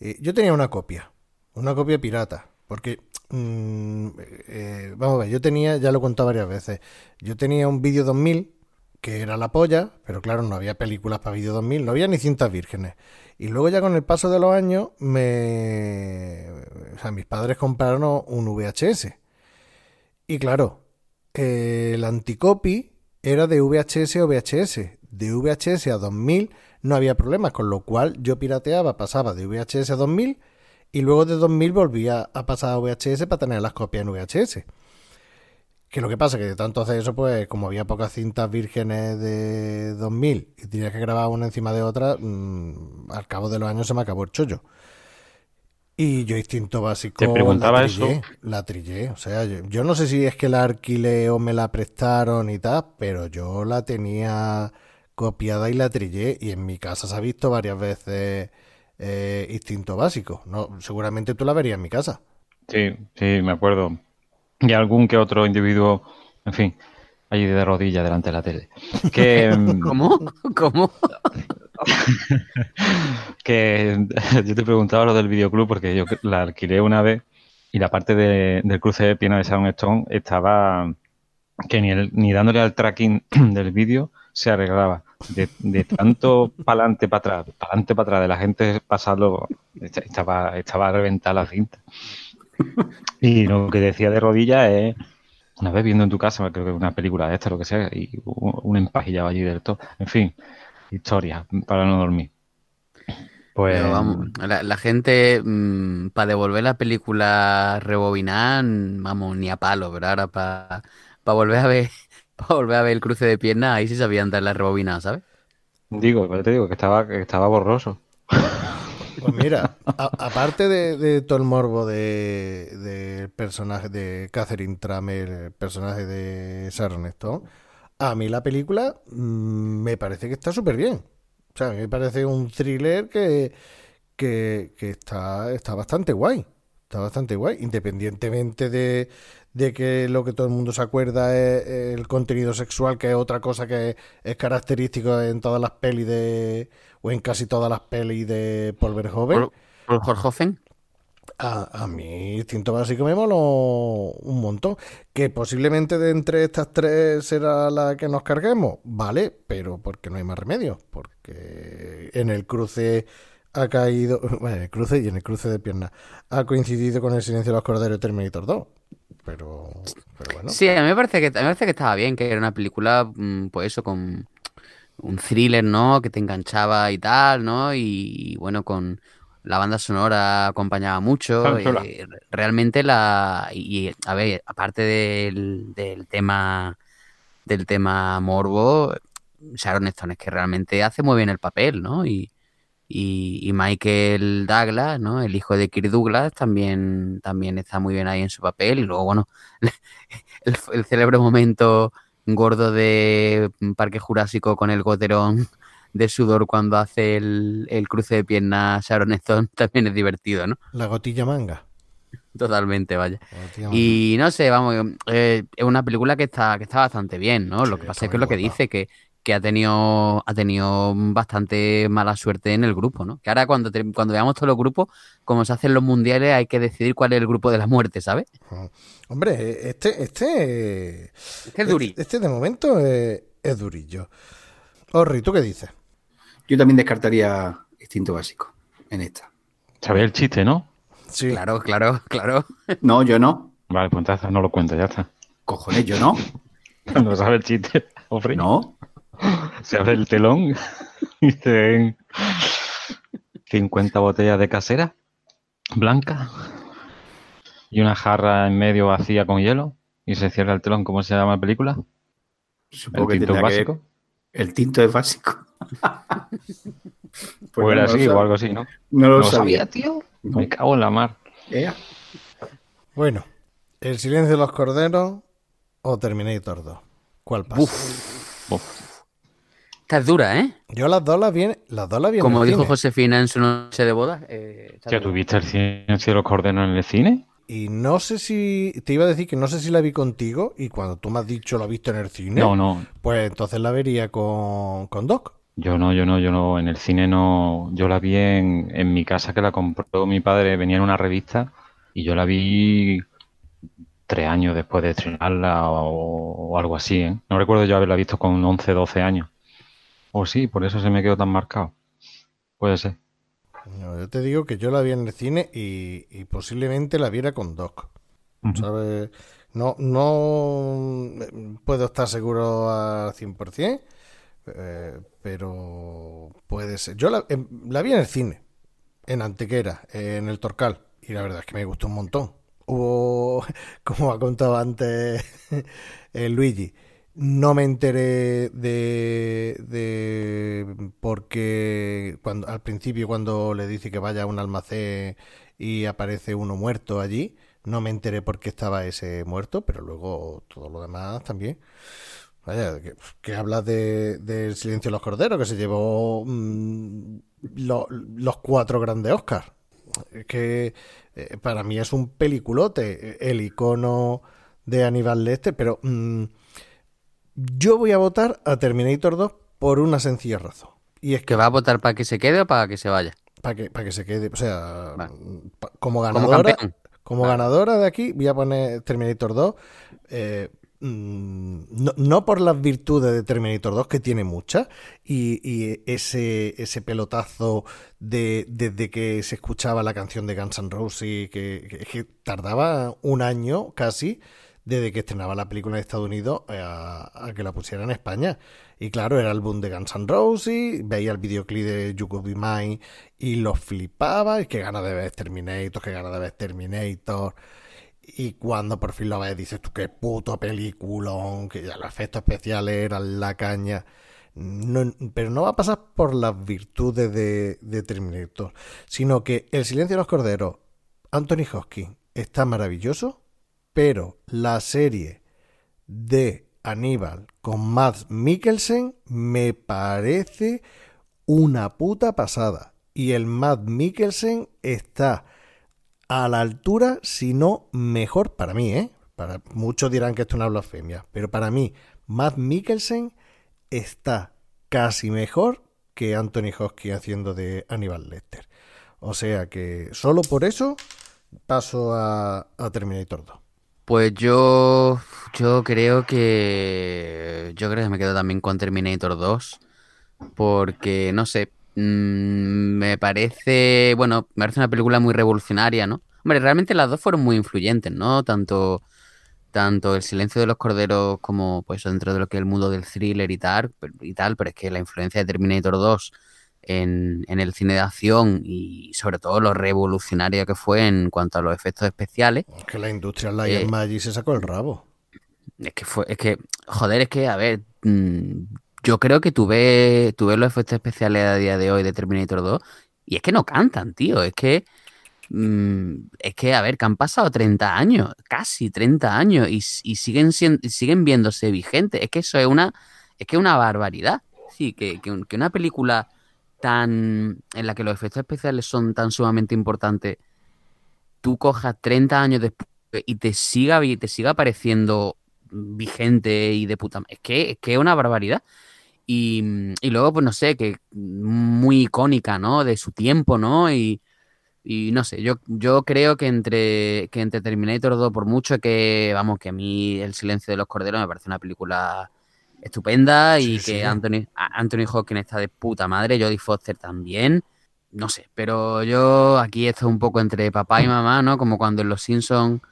eh, yo tenía una copia. Una copia pirata. Porque. Mm, eh, vamos a ver, yo tenía, ya lo he contado varias veces. Yo tenía un vídeo 2000 que era la polla, pero claro, no había películas para vídeo 2000, no había ni cintas vírgenes. Y luego ya con el paso de los años, me. O sea, mis padres compraron un VHS. Y claro, el anticopy era de VHS o VHS. De VHS a 2000 no había problemas, con lo cual yo pirateaba, pasaba de VHS a 2000 y luego de 2000 volvía a pasar a VHS para tener las copias en VHS. Que lo que pasa que de tanto hacer eso, pues como había pocas cintas vírgenes de 2000 y tenía que grabar una encima de otra, mm, al cabo de los años se me acabó el chollo. Y yo instinto básico Te preguntaba la trillé, eso. la trillé. O sea, yo, yo no sé si es que la alquilé o me la prestaron y tal, pero yo la tenía copiada y la trillé. Y en mi casa se ha visto varias veces eh, instinto básico. No, seguramente tú la verías en mi casa. Sí, sí, me acuerdo. Y algún que otro individuo, en fin, allí de rodillas delante de la tele. Que, mm, ¿Cómo? ¿Cómo? que yo te preguntaba lo del videoclub porque yo la alquilé una vez y la parte de- del cruce de pierna de Sharon Stone estaba que ni, el- ni dándole al tracking del vídeo se arreglaba. De, tanto para adelante, para atrás, para adelante, para atrás, de la gente pasarlo, est- estaba, estaba reventada la cinta. Y lo que decía de rodillas es, una vez viendo en tu casa, creo que una película de esta, lo que sea, y un un empajillado allí del todo. En fin, historia para no dormir. Pues vamos, la, gente, para devolver la película rebobinada, mm, vamos, ni a palo, pero ahora para volver a ver para volver a ver el cruce de piernas, ahí sí sabían dar la rebobinada, ¿sabes? digo, pues te digo que estaba, que estaba borroso. Pues mira, a- aparte de, de todo el morbo de, del personaje de Catherine Tramer, el personaje de Sharon Stone, a mí la película mm, me parece que está súper bien. O sea, me parece un thriller que, que, que está, está bastante guay. Está bastante guay, independientemente de, de que lo que todo el mundo se acuerda es el contenido sexual, que es otra cosa que es característico en todas las pelis de, o en casi todas las pelis de Paul Verhoeven. Por Jorjofen. A, a mí Instinto Básico me moló un montón. Que posiblemente de entre estas tres será la que nos carguemos. Vale, pero porque no hay más remedio. Porque en el cruce ha caído... Bueno, en el cruce y en el cruce de piernas ha coincidido con el silencio de los corderos de Terminator 2. Pero, pero bueno. Sí, a mí me parece que, a mí me parece que estaba bien, que era una película, mm, pues eso, con un thriller, ¿no? Que te enganchaba y tal, ¿no? Y, bueno, con la banda sonora acompañaba mucho. Eh, realmente la... Y, y, a ver, aparte del, del tema del tema morbo, Sharon Stone es que realmente hace muy bien el papel, ¿no? Y, y, Michael Douglas, ¿no? El hijo de Kirk Douglas también, también está muy bien ahí en su papel. Y luego, bueno, el, el célebre momento gordo de Parque Jurásico con el goterón de sudor cuando hace el, el cruce de piernas Sharon Stone también es divertido, ¿no? La gotilla manga. Totalmente, vaya. Y no sé, vamos, eh, es una película que está, que está bastante bien, ¿no? lo que pasa es que es lo que dice, que, que ha tenido, ha tenido bastante mala suerte en el grupo, ¿no? Que ahora cuando, cuando veamos todos los grupos, como se hacen los mundiales, hay que decidir cuál es el grupo de la muerte, ¿sabes? Hombre, este, este, este es durillo. Este, de momento es, es durillo. Orri, ¿tú qué dices? Yo también descartaría instinto básico en esta. ¿Sabes el chiste, no? Sí. Claro, claro, claro. No, yo no. Vale, pues entonces no lo cuento, ya está. Cojones, yo no. No sabe el chiste, Ofri. No. Se abre el telón y se ven 50 botellas de casera blanca y una jarra en medio vacía con hielo y se cierra el telón. ¿Cómo se llama la película? Supongo el que tinto básico. El tinto es básico. pues era así o algo así, ¿no? No lo, sabía, tío. Me cago en la mar. Bueno, El silencio de los corderos o Terminator 2. ¿Cuál pasa? Esta es dura, ¿eh? Yo las dos las vi, las dos las vi Como dijo Josefina en su noche de boda. Eh, ¿Ya tuviste el silencio de los corderos en el cine? Y no sé si. Te iba a decir que no sé si la vi contigo. Y cuando tú me has dicho la viste en el cine. No, no. Pues entonces la vería con, con Doc. Yo no, yo no, yo no. En el cine no. Yo la vi en, en mi casa que la compró mi padre. Venía en una revista. Y yo la vi tres años después de estrenarla o, algo así. ¿eh? No recuerdo yo haberla visto con 11, 12 años. O sí, por eso se me quedó tan marcado. Puede ser. No, yo te digo que yo la vi en el cine y, posiblemente la viera con Doc. ¿Sabes? No, no puedo estar seguro al 100%, eh, pero puede ser. Yo la, em, la, vi en el cine, en Antequera, en el Torcal, y la verdad es que me gustó un montón. Hubo, como ha contado antes el Luigi, no me enteré de, de porque cuando al principio cuando le dice que vaya a un almacén y aparece uno muerto allí, no me enteré por qué estaba ese muerto, pero luego todo lo demás también. Vaya, que, hablas de, del silencio de los corderos, que se llevó mm, los cuatro grandes Oscars. Que eh, para mí es un peliculote, el icono de Aníbal Lester, pero mm, yo voy a votar a Terminator 2 por una sencilla razón. Y es que va a votar para que se quede o para que se vaya. Para que, para que se quede, o sea, como ganadora, como, ganadora de aquí voy a poner Terminator 2. Eh, mm, no, por las virtudes de Terminator 2, que tiene muchas, y, ese, ese pelotazo de, desde que se escuchaba la canción de Guns N' Roses, que, que tardaba un año casi desde que estrenaba la película en Estados Unidos eh, a, que la pusiera en España. Y claro, era el boom de Guns N' Roses, veía el videoclip de You Could Be Mine y lo flipaba, y qué ganas de ver Terminator, qué ganas de ver Terminator. Y cuando por fin lo ves, dices tú qué puto peliculón, que ya los efectos especiales eran la caña. pero no va a pasar por las virtudes de, de Terminator, sino que El silencio de los corderos, Anthony Hopkins, está maravilloso pero la serie de Aníbal con Mads Mikkelsen me parece una puta pasada. Y el Mads Mikkelsen está a la altura, si no mejor para mí, ¿eh? Para, muchos dirán que esto es una blasfemia, pero para mí, Matt Mikkelsen está casi mejor que Anthony Hopkins haciendo de Aníbal Lecter. O sea que solo por eso paso a, a Terminator 2. Pues yo, yo creo que yo creo que me quedo también con Terminator 2 porque no sé, mm, me parece, bueno, me parece una película muy revolucionaria, ¿no? Hombre, realmente las dos fueron muy influyentes, ¿no? Tanto tanto El silencio de los corderos como pues dentro de lo que es el mundo del thriller y tal, y tal, pero es que la influencia de Terminator 2 en, el cine de acción y sobre todo lo revolucionario que fue en cuanto a los efectos especiales. que la industria la eh, Maggi se sacó el rabo. Es que fue, es que, joder, es que, a ver, mm, yo creo que tú ves los efectos especiales a día de hoy de Terminator 2 y es que no cantan, tío. Es que, mm, es que, a ver, que han pasado 30 años, casi 30 años y, y siguen, siguen viéndose vigentes. Es que eso es una, es que una barbaridad. Sí, que, que una película tan en la que los efectos especiales son tan sumamente importantes, tú cojas 30 años después y te siga, te siga pareciendo vigente y de puta es que es que una barbaridad. Y, y, luego pues no sé que muy icónica no de su tiempo no y, y no sé yo yo creo que entre que entre Terminator 2 por mucho que vamos que a mí el silencio de los corderos me parece una película estupenda y que Anthony Anthony Hawkins está de puta madre Jodie Foster también no sé pero yo aquí estoy un poco entre papá y mamá no como cuando en Los Simpsons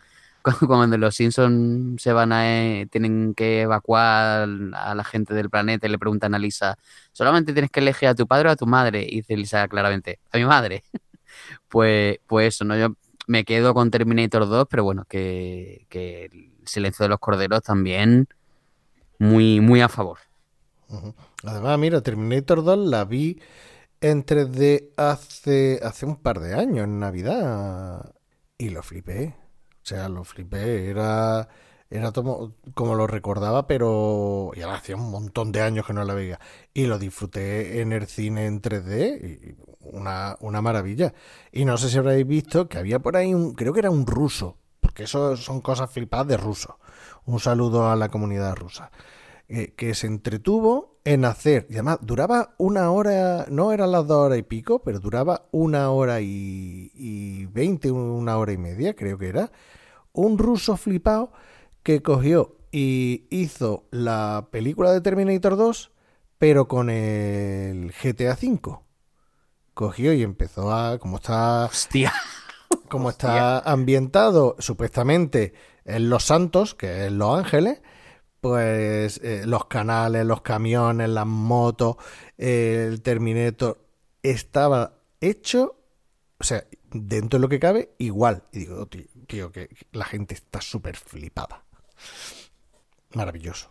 cuando los Simpsons se van a eh, tienen que evacuar a la gente del planeta y le preguntan a Lisa, solamente tienes que elegir a tu padre o a tu madre, y dice Lisa claramente, a mi madre. pues, pues eso, ¿no? Yo me quedo con Terminator 2, pero bueno, que, el silencio de los corderos también muy, muy a favor. Además, mira, Terminator 2 la vi en 3D hace, hace un par de años, en Navidad, y lo flipé. O sea, lo flipé, era, era como, lo recordaba, pero ya hacía un montón de años que no la veía. Y lo disfruté en el cine en 3D, y una, una maravilla. Y no sé si habréis visto que había por ahí un, creo que era un ruso, porque eso son cosas flipadas de ruso. Un saludo a la comunidad rusa. Eh, que se entretuvo en hacer, y además duraba una hora, no eran las dos horas y pico, pero duraba una hora y veinte, una hora y media, creo que era, un ruso flipado que cogió y hizo la película de Terminator 2, pero con el GTA V. Cogió y empezó a, como está, Hostia. como está ambientado supuestamente en Los Santos, que es Los Ángeles, pues eh, los canales, los camiones, las motos, el Terminator estaba hecho, o sea, dentro de lo que cabe, igual. Y digo, tío, tío, que la gente está súper flipada. Maravilloso.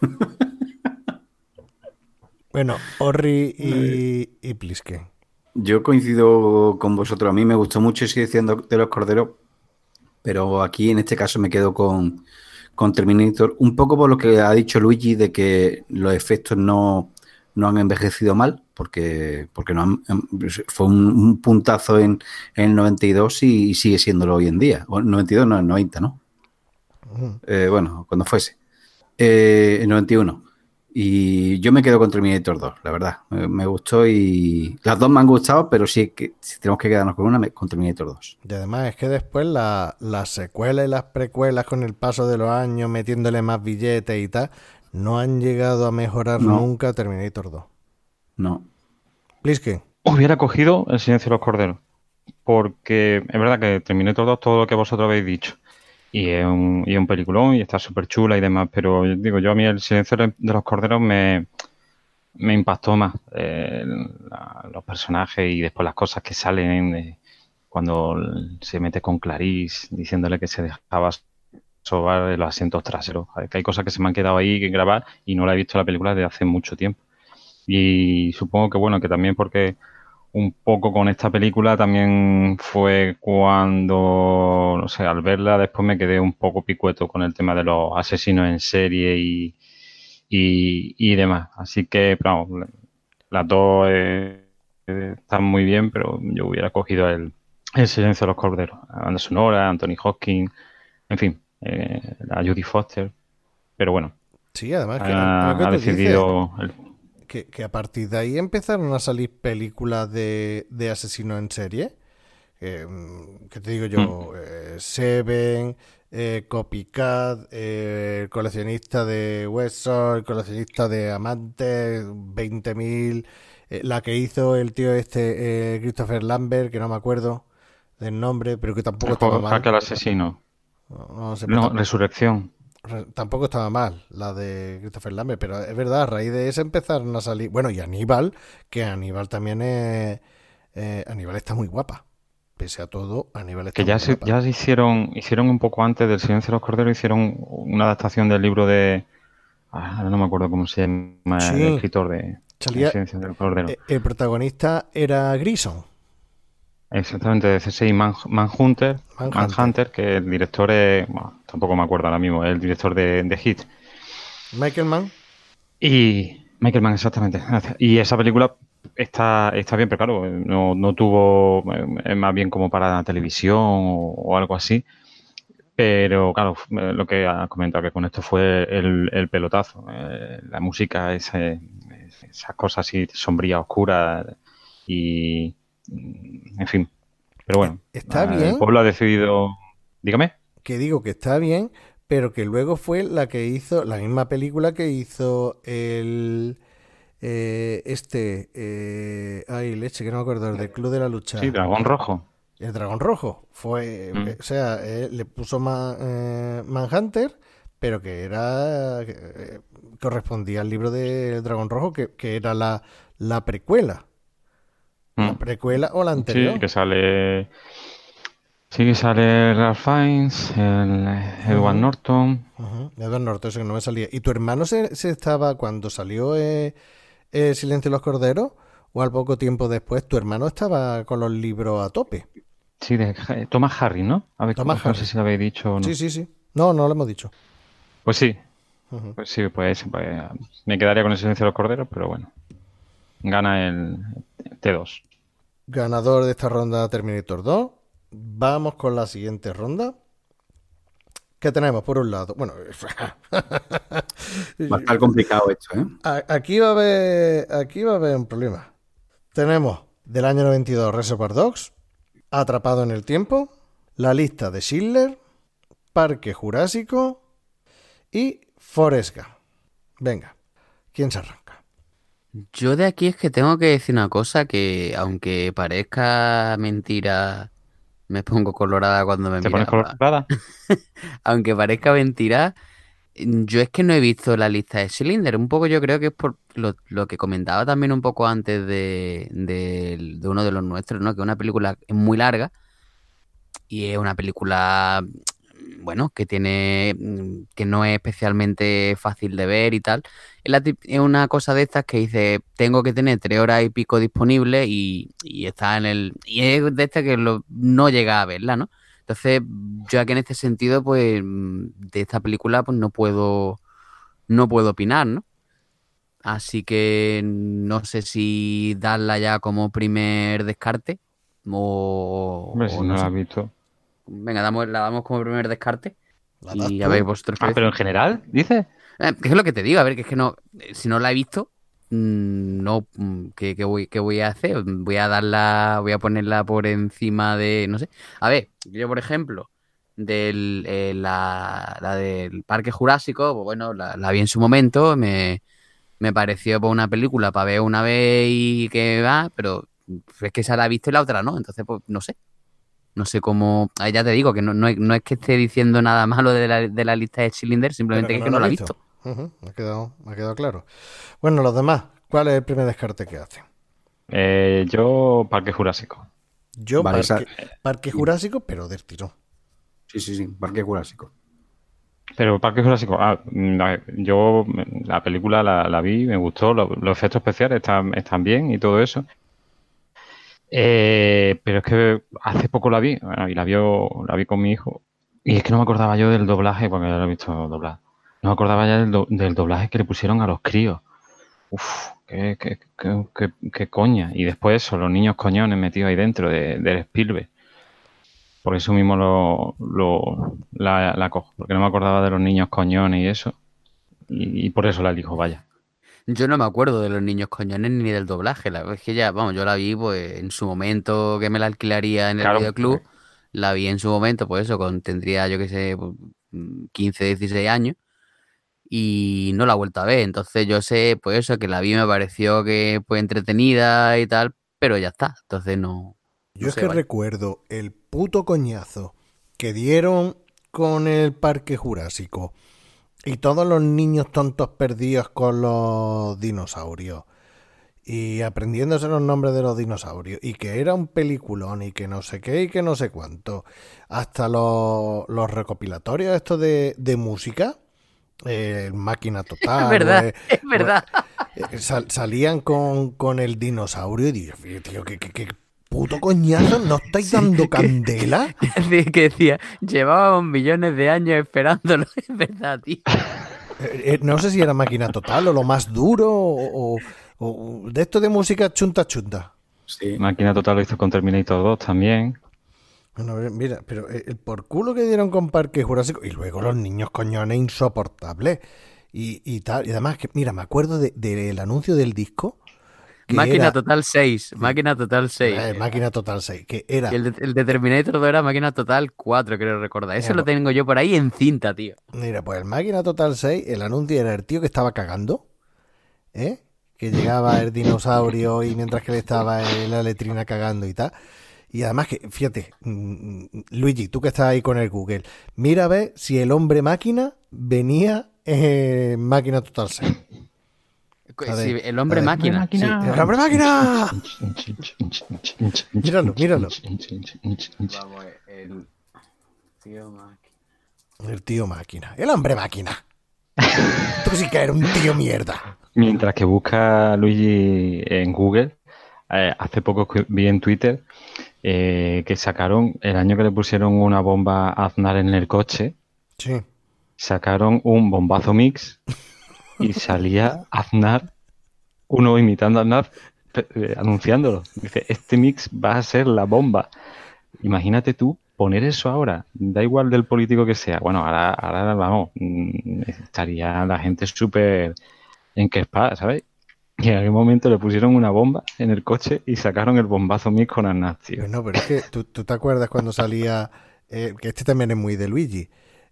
bueno, Orri y, y Pliske. Yo coincido con vosotros. A mí me gustó mucho sigue siendo de los corderos, pero aquí en este caso me quedo con, con Terminator. Un poco por lo que ha dicho Luigi de que los efectos no, no han envejecido mal, porque, porque no han, em, fue un, puntazo en, en, el 92 y, sigue siéndolo hoy en día. O 92, no, el 90, ¿no? Eh, bueno, cuando fuese. Eh, el 91. Y yo me quedo con Terminator 2, la verdad. Me, gustó y. Las dos me han gustado, pero sí que si tenemos que quedarnos con una, con Terminator 2. Y además es que después las secuelas y las precuelas, con el paso de los años, metiéndole más billetes y tal, no han llegado a mejorar nunca Terminator 2. No. Plisken. Hubiera cogido El silencio de los corderos. Porque es verdad que Terminator 2, todo lo que vosotros habéis dicho. Y es un, y un peliculón y está súper chula y demás. Pero digo, yo a mí El silencio de los corderos me, me impactó más. Eh, los personajes y después las cosas que salen cuando se mete con Clarice diciéndole que se dejaba sobar los asientos traseros. Que hay cosas que se me han quedado ahí que grabar y no la he visto la película desde hace mucho tiempo. Y supongo que bueno, que también porque un poco con esta película también fue cuando, no sé, al verla después me quedé un poco picueto con el tema de los asesinos en serie y, y, demás. Así que, pero, las dos eh, están muy bien, pero yo hubiera cogido el, el silencio de los corderos. Banda sonora, Anthony Hopkins, en fin, eh, a Judy Foster. Pero bueno. Sí, además que, ha, decidido. Que, a partir de ahí empezaron a salir películas de, de asesinos en serie. Eh, que te digo yo? Mm. Eh, Seven, eh, Copycat, el coleccionista de huesos, el coleccionista de amantes, 20.000. la que hizo el tío este, Christopher Lambert, que no me acuerdo del nombre, pero que tampoco estaba mal. el asesino. No, Resurrección. Tampoco estaba mal la de Christopher Lambert, pero es verdad, a raíz de eso empezaron a salir. Bueno, y Aníbal, que Aníbal también es. Eh, Aníbal está muy guapa. Pese a todo, Aníbal está que ya muy se, guapa. ya hicieron, hicieron un poco antes del Silencio de los Corderos, hicieron una adaptación del libro de ah, ahora no me acuerdo cómo se llama Sí. el escritor de Salía- ciencia del cordero. Eh, El protagonista era Grison. Exactamente, de CSI Man- Manhunter, Manhunter. Manhunter, que el director es, bueno, tampoco me acuerdo ahora mismo, el director de, de Hit. Michael Mann. Y Michael Mann, exactamente. Y esa película está, está bien, pero claro, no, no tuvo, eh, más bien como para la televisión o, o algo así. Pero claro, lo que has comentado, que con esto fue el, el pelotazo. Eh, la música, ese- esas cosas así sombrías, oscuras y, en fin. Pero bueno, Está eh, bien. el pueblo ha decidido, dígame. Que digo que está bien, pero que luego fue la que hizo, la misma película que hizo el eh, este, eh, ay leche, que no me acuerdo, el del Club de la Lucha, Sí, Dragón Rojo. el Dragón Rojo, fue, Mm. eh, o sea, eh, le puso Ma- eh, Manhunter, pero que era, correspondía al libro del Dragón Rojo, que, que era la, la precuela, la Mm. precuela o la anterior. Sí, que sale. Sí, sale Ralph Fiennes, el Edward. Norton. Ujú, Edward Norton, ese que no me salía. ¿Y tu hermano se, se estaba cuando salió eh, eh, Silencio de los Corderos? ¿O al poco tiempo después? Tu hermano estaba con los libros a tope. Sí, de Ja- Thomas Harry, ¿no? A ver, Thomas no Harry. sé si lo habéis dicho o no. Sí, sí, sí. No, no lo hemos dicho. Pues sí, pues sí, pues, pues, me quedaría con el silencio de los corderos, pero bueno. Gana el T2. Ganador de esta ronda Terminator 2. Vamos con la siguiente ronda. ¿Qué tenemos por un lado? Bueno, Va a estar complicado esto, ¿eh? aquí va a haber, aquí va a haber un problema. Tenemos del año 92 Reservoir Dogs, Atrapado en el tiempo, La lista de Schindler, Parque Jurásico y Forrest Gump. Venga, ¿quién se arranca? Yo de aquí es que tengo que decir una cosa que, aunque parezca mentira, me pongo colorada cuando me ¿Te pones colorada? Aunque parezca mentira, yo es que no he visto la lista de Cylinder. Un poco yo creo que es por lo, lo que comentaba también un poco antes de, de- de uno de los nuestros, ¿no? Que una película es muy larga y es una película, bueno, que tiene, mm, que no es especialmente fácil de ver y tal. Es, la tip- es una cosa de estas que dice, tengo que tener tres horas y pico disponibles y, y está en el... Y es de este que lo- no llega a verla, ¿no? Entonces, yo aquí en este sentido, pues, mm, de esta película, pues no puedo, no puedo opinar, ¿no? Así que no sé si darla ya como primer descarte o, Hombre, o si no no la has visto. Venga, damos, la damos como primer descarte ¿La das y tú? a ver vosotros qué Ah, pero en general, dices. eh, que es lo que te digo, a ver, que es que no, si no la he visto, mm, no, mm, ¿qué, qué voy, qué voy a hacer? Voy a darla, voy a ponerla por encima de, no sé. A ver, yo por ejemplo, del, eh, la, la del Parque Jurásico, pues bueno, la, la vi en su momento, me, me pareció pues, una película para ver una vez y que va, pero es que esa la he visto y la otra no, entonces pues no sé. No sé cómo. ah, Ya te digo que no, no, es, no es que esté diciendo nada malo de la, de la lista de Cylinder, simplemente que, es que no la he visto. Me, ha quedado, me ha quedado claro. Bueno, los demás, ¿cuál es el primer descarte que hacen? Eh, yo, Parque Jurásico. Yo, Vale, Parque, Parque Jurásico, pero del tirón. Sí, sí, sí. Parque Jurásico. Pero Parque Jurásico, ah, mm, yo la película la, la vi, me gustó, lo- los efectos especiales están, están bien y todo eso. Eh, pero es que hace poco la vi, y la vio, la vi con mi hijo, y es que no me acordaba yo del doblaje, porque ya lo he visto doblar. No me acordaba ya del, do- del doblaje que le pusieron a los críos. Uf, qué, qué, qué- qué- coña. Y después eso, los niños coñones metidos ahí dentro de, del Spielberg. Por eso mismo lo, lo- la, la cojo, porque no me acordaba de los niños coñones y eso. Y, y por eso la elijo, vaya. Yo no me acuerdo de los niños coñones ni del doblaje. La verdad es que ya, vamos, yo la vi pues en su momento que me la alquilaría en el Claro. videoclub. La vi en su momento, pues eso, con, tendría yo que sé, pues, mm, 15, 16 años. Y no la he vuelto a ver. Entonces yo sé, pues eso, que la vi me pareció que fue entretenida y tal, pero ya está. Entonces no. Yo no es sé, que recuerdo el puto coñazo que dieron con el Parque Jurásico y todos los niños tontos perdidos con los dinosaurios y aprendiéndose los nombres de los dinosaurios y que era un peliculón y que no sé qué y que no sé cuánto hasta los, los recopilatorios estos de, de música eh, Máquina Total. Es verdad, eh, es verdad. o, eh, sal- salían con, con el dinosaurio y digo, tío, ¿qué, qué, qué puto coñazo, ¿no estáis dando candela? Así que decía, llevábamos millones de años esperándolo. Es verdad, tío. Eh, eh, no sé si era Máquina Total o lo más duro o, o- o de esto de música chunta chunta. Sí. Máquina Total lo hizo con Terminator 2 también. Bueno, a ver, mira, pero eh, el por culo que dieron con Parque Jurásico y luego los niños coñones insoportables y, y tal. Y además, que mira, me acuerdo de- del anuncio del disco. Máquina era- Total 6. Máquina Total 6. eh, Máquina Total 6, que era. Y el de, el de Terminator 2 era Máquina Total 4, creo recordar. Eso lo tengo yo por ahí en cinta, tío. Mira, pues el Máquina Total 6, el anuncio era el tío que estaba cagando, ¿eh? Que llegaba el dinosaurio y mientras que le estaba en la letrina cagando y tal. Y además que, fíjate, mm, Luigi, tú que estás ahí con el Google, mira a ver si el hombre máquina venía en Máquina Total 6. Sí, el hombre máquina. Sí, el hombre máquina. Míralo, míralo. Vamos, el tío máquina. El tío máquina. El hombre máquina. Tú sí que eres un tío mierda. Mientras que busca Luigi en Google, eh, hace poco que vi en Twitter eh, que sacaron, el año que le pusieron una bomba a Aznar en el coche, Sí. sacaron un bombazo mix y salía Aznar, uno imitando a Aznar, eh, anunciándolo. Dice, este mix va a ser la bomba. Imagínate tú poner eso ahora, da igual del político que sea. Bueno, ahora, ahora vamos, mm, estaría la gente súper encrespada, ¿sabes? Y en algún momento le pusieron una bomba en el coche y sacaron el bombazo mix con Aznar, tío. No, pero es que tú, tú te acuerdas cuando salía, eh, que este también es muy de Luigi,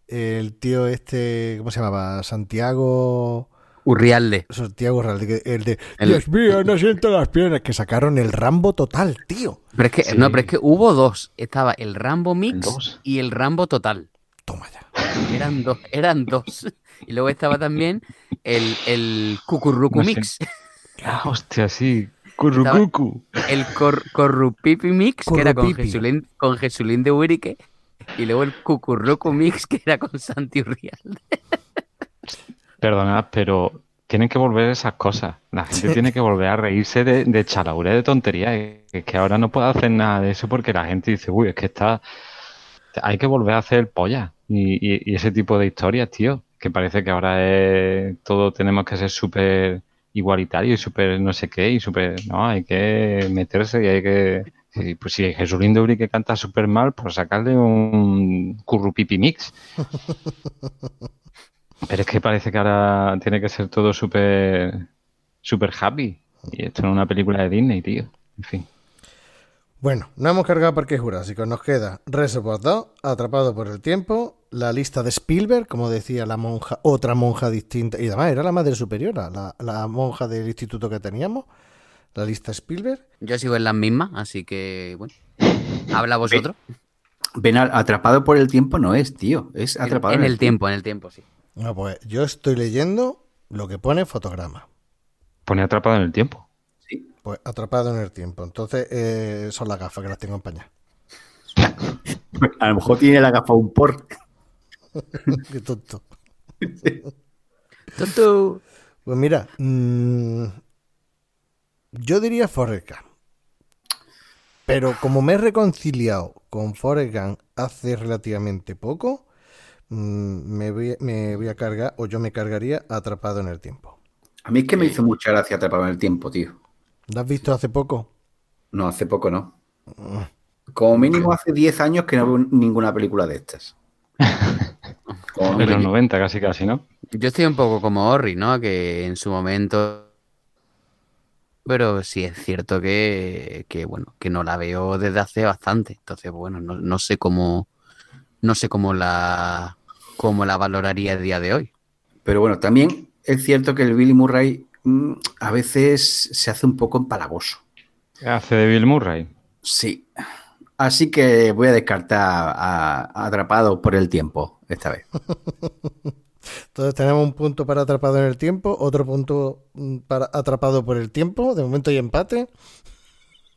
el tío este, ¿cómo se llamaba? Santiago, Urrialde. Santiago que- el de, El- Dios mío, no siento las piernas, que sacaron el Rambo total, tío. Pero es que, Sí. no, pero es que hubo dos. Estaba el Rambo Mix Dos. y el Rambo Total. Toma ya. Eran dos, eran dos. Y luego estaba también el, el Cucurrucu No sé. Mix, Ah, hostia, sí. Currucucu. el cor, Corrupipi Mix, que era con. Jesulín, con Jesulín de Urique, y luego el Cucurrucu Mix, que era con Santi Urrialde. Perdonad, pero tienen que volver esas cosas. La gente tiene que volver a reírse de, de chalaure de tonterías. Es que ahora no puedo hacer nada de eso porque la gente dice, uy, es que está. Hay que volver a hacer polla. Y, y- y ese tipo de historias, tío. Que parece que ahora es. Todo tenemos que ser súper igualitario y súper no sé qué. Y súper. No, hay que meterse y hay que. Pues si Jesulín de Uri que canta súper mal, pues sacarle un currupipi mix. Pero es que parece que ahora tiene que ser todo súper súper happy. Y esto no es una película de Disney, tío. En fin. Bueno, no hemos cargado Parque Jurásico, nos queda Reservoir 2, Atrapado por el Tiempo, la lista de Spielberg, como decía la monja, otra monja distinta, y además era la madre superiora, la, la monja del instituto que teníamos, la lista Spielberg, Yo sigo en las mismas, así que, bueno. Habla vosotros. Ven, al- atrapado por el tiempo no es, tío. Es atrapado en el tiempo, en el tiempo, sí. No, pues yo estoy leyendo lo que pone fotograma. Pone atrapado en el tiempo. Sí. Pues atrapado en el tiempo. Entonces eh, son las gafas que las tengo empañadas. A lo mejor tiene la gafa un por. Qué tonto. Tonto. Pues mira, mm, yo diría Forrest Gump. Pero como me he reconciliado con Forrest Gump hace relativamente poco, me voy, me voy a cargar, o yo me cargaría atrapado en el tiempo. A mí es que me hizo mucha gracia atrapado en el tiempo, tío. ¿La has visto hace poco? No, hace poco no. Como mínimo hace 10 años que no veo ninguna película de estas. Como En los mínimo. 90 casi casi, ¿no? Yo estoy un poco como Orri, ¿no? Que en su momento. Pero sí es cierto que, que, bueno, que no la veo desde hace bastante. Entonces, bueno, no, no sé cómo. No sé cómo la. Cómo la valoraría el día de hoy. Pero bueno, también es cierto que el Billy Murray mm, a veces se hace un poco empalagoso. Hace de Bill Murray. Sí. Así que voy a descartar a, a Atrapado por el tiempo esta vez. Entonces tenemos un punto para atrapado en el tiempo, otro punto mm, para atrapado por el tiempo. De momento hay empate.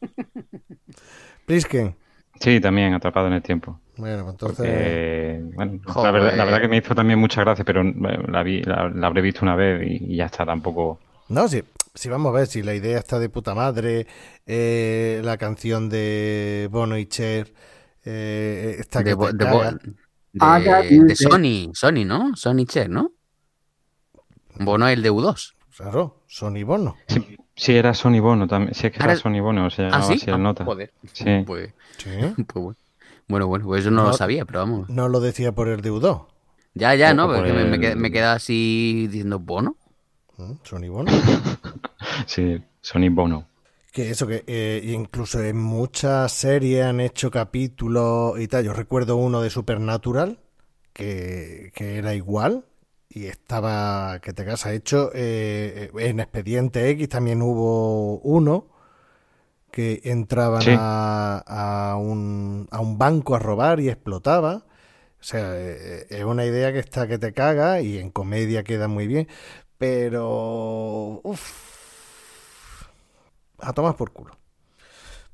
Plisken, Sí, también atrapado en el tiempo. Bueno, pues entonces. Porque, bueno, la verdad, la verdad que me hizo también mucha gracia, pero eh, la, vi- la, la habré visto una vez y, y ya está, tampoco. No, sí, sí, vamos a ver, si la idea está de puta madre, eh, la canción de Bono y Cher, eh, está que de, bo- te de bo- cagas. de- Ah, de. Sony, Sony, ¿no? Sony Cher, ¿no? Bono es el de U2. Claro, Sony Bono. Sí, sí, era Sony Bono también. Sí, es que Ahora- era Sony Bono, se ¿Ah, llamaba sí? así el Ah, nota. Joder. Sí. Pues, Sí. pues bueno. Bueno, bueno, pues eso no, No. lo sabía, pero vamos. No lo decía por el deudor. Ya, ya, ¿no? Porque me, qued- me queda así diciendo Bono. ¿Mm? Sony Bono. Sí, Sony Bono. Que eso, que eh, incluso en muchas series han hecho capítulos y tal. Yo recuerdo uno de Supernatural que, que era igual y estaba, que te casa hecho, eh, en Expediente X también hubo uno que entraban Sí. a, a un, a un banco a robar y explotaba. O sea, eh, es una idea que está que te caga y en comedia queda muy bien, pero... Uf, a tomar por culo.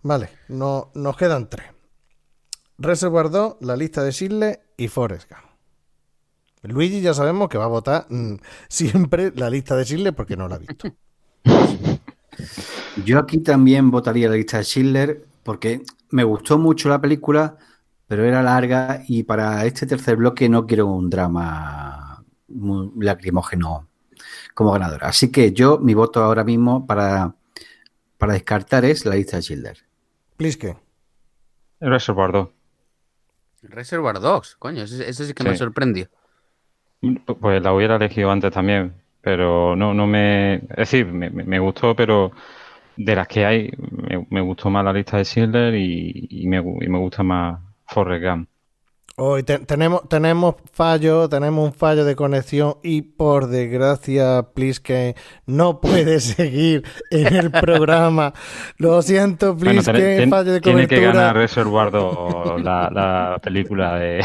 Vale, no, nos quedan tres. Reservoir 2, la lista de Sidle y Forrest Gump. Luigi ya sabemos que va a votar mm, siempre la lista de Sidle porque no la ha visto. Yo aquí también votaría la lista de Schindler porque me gustó mucho la película, pero era larga y para este tercer bloque no quiero un drama muy lacrimógeno como ganadora. Así que yo, mi voto ahora mismo para, para descartar es la lista de Schindler. Pliske. Reservoir 2. Reservoir Dogs, coño, eso, eso sí que me sorprendió. Pues la hubiera elegido antes también, pero no, no me... Es decir, me- me gustó, pero de las que hay, me, me gustó más la lista de Schindler y, y me, y me gusta más Forrest Gump. Hoy te- tenemos, tenemos fallo, tenemos un fallo de conexión y por desgracia Pliske no puede seguir en el programa. Lo siento, Bueno, Pliske, tiene- tiene- fallo de tiene que ganar cobertura. Reservoir 2 la, la película de...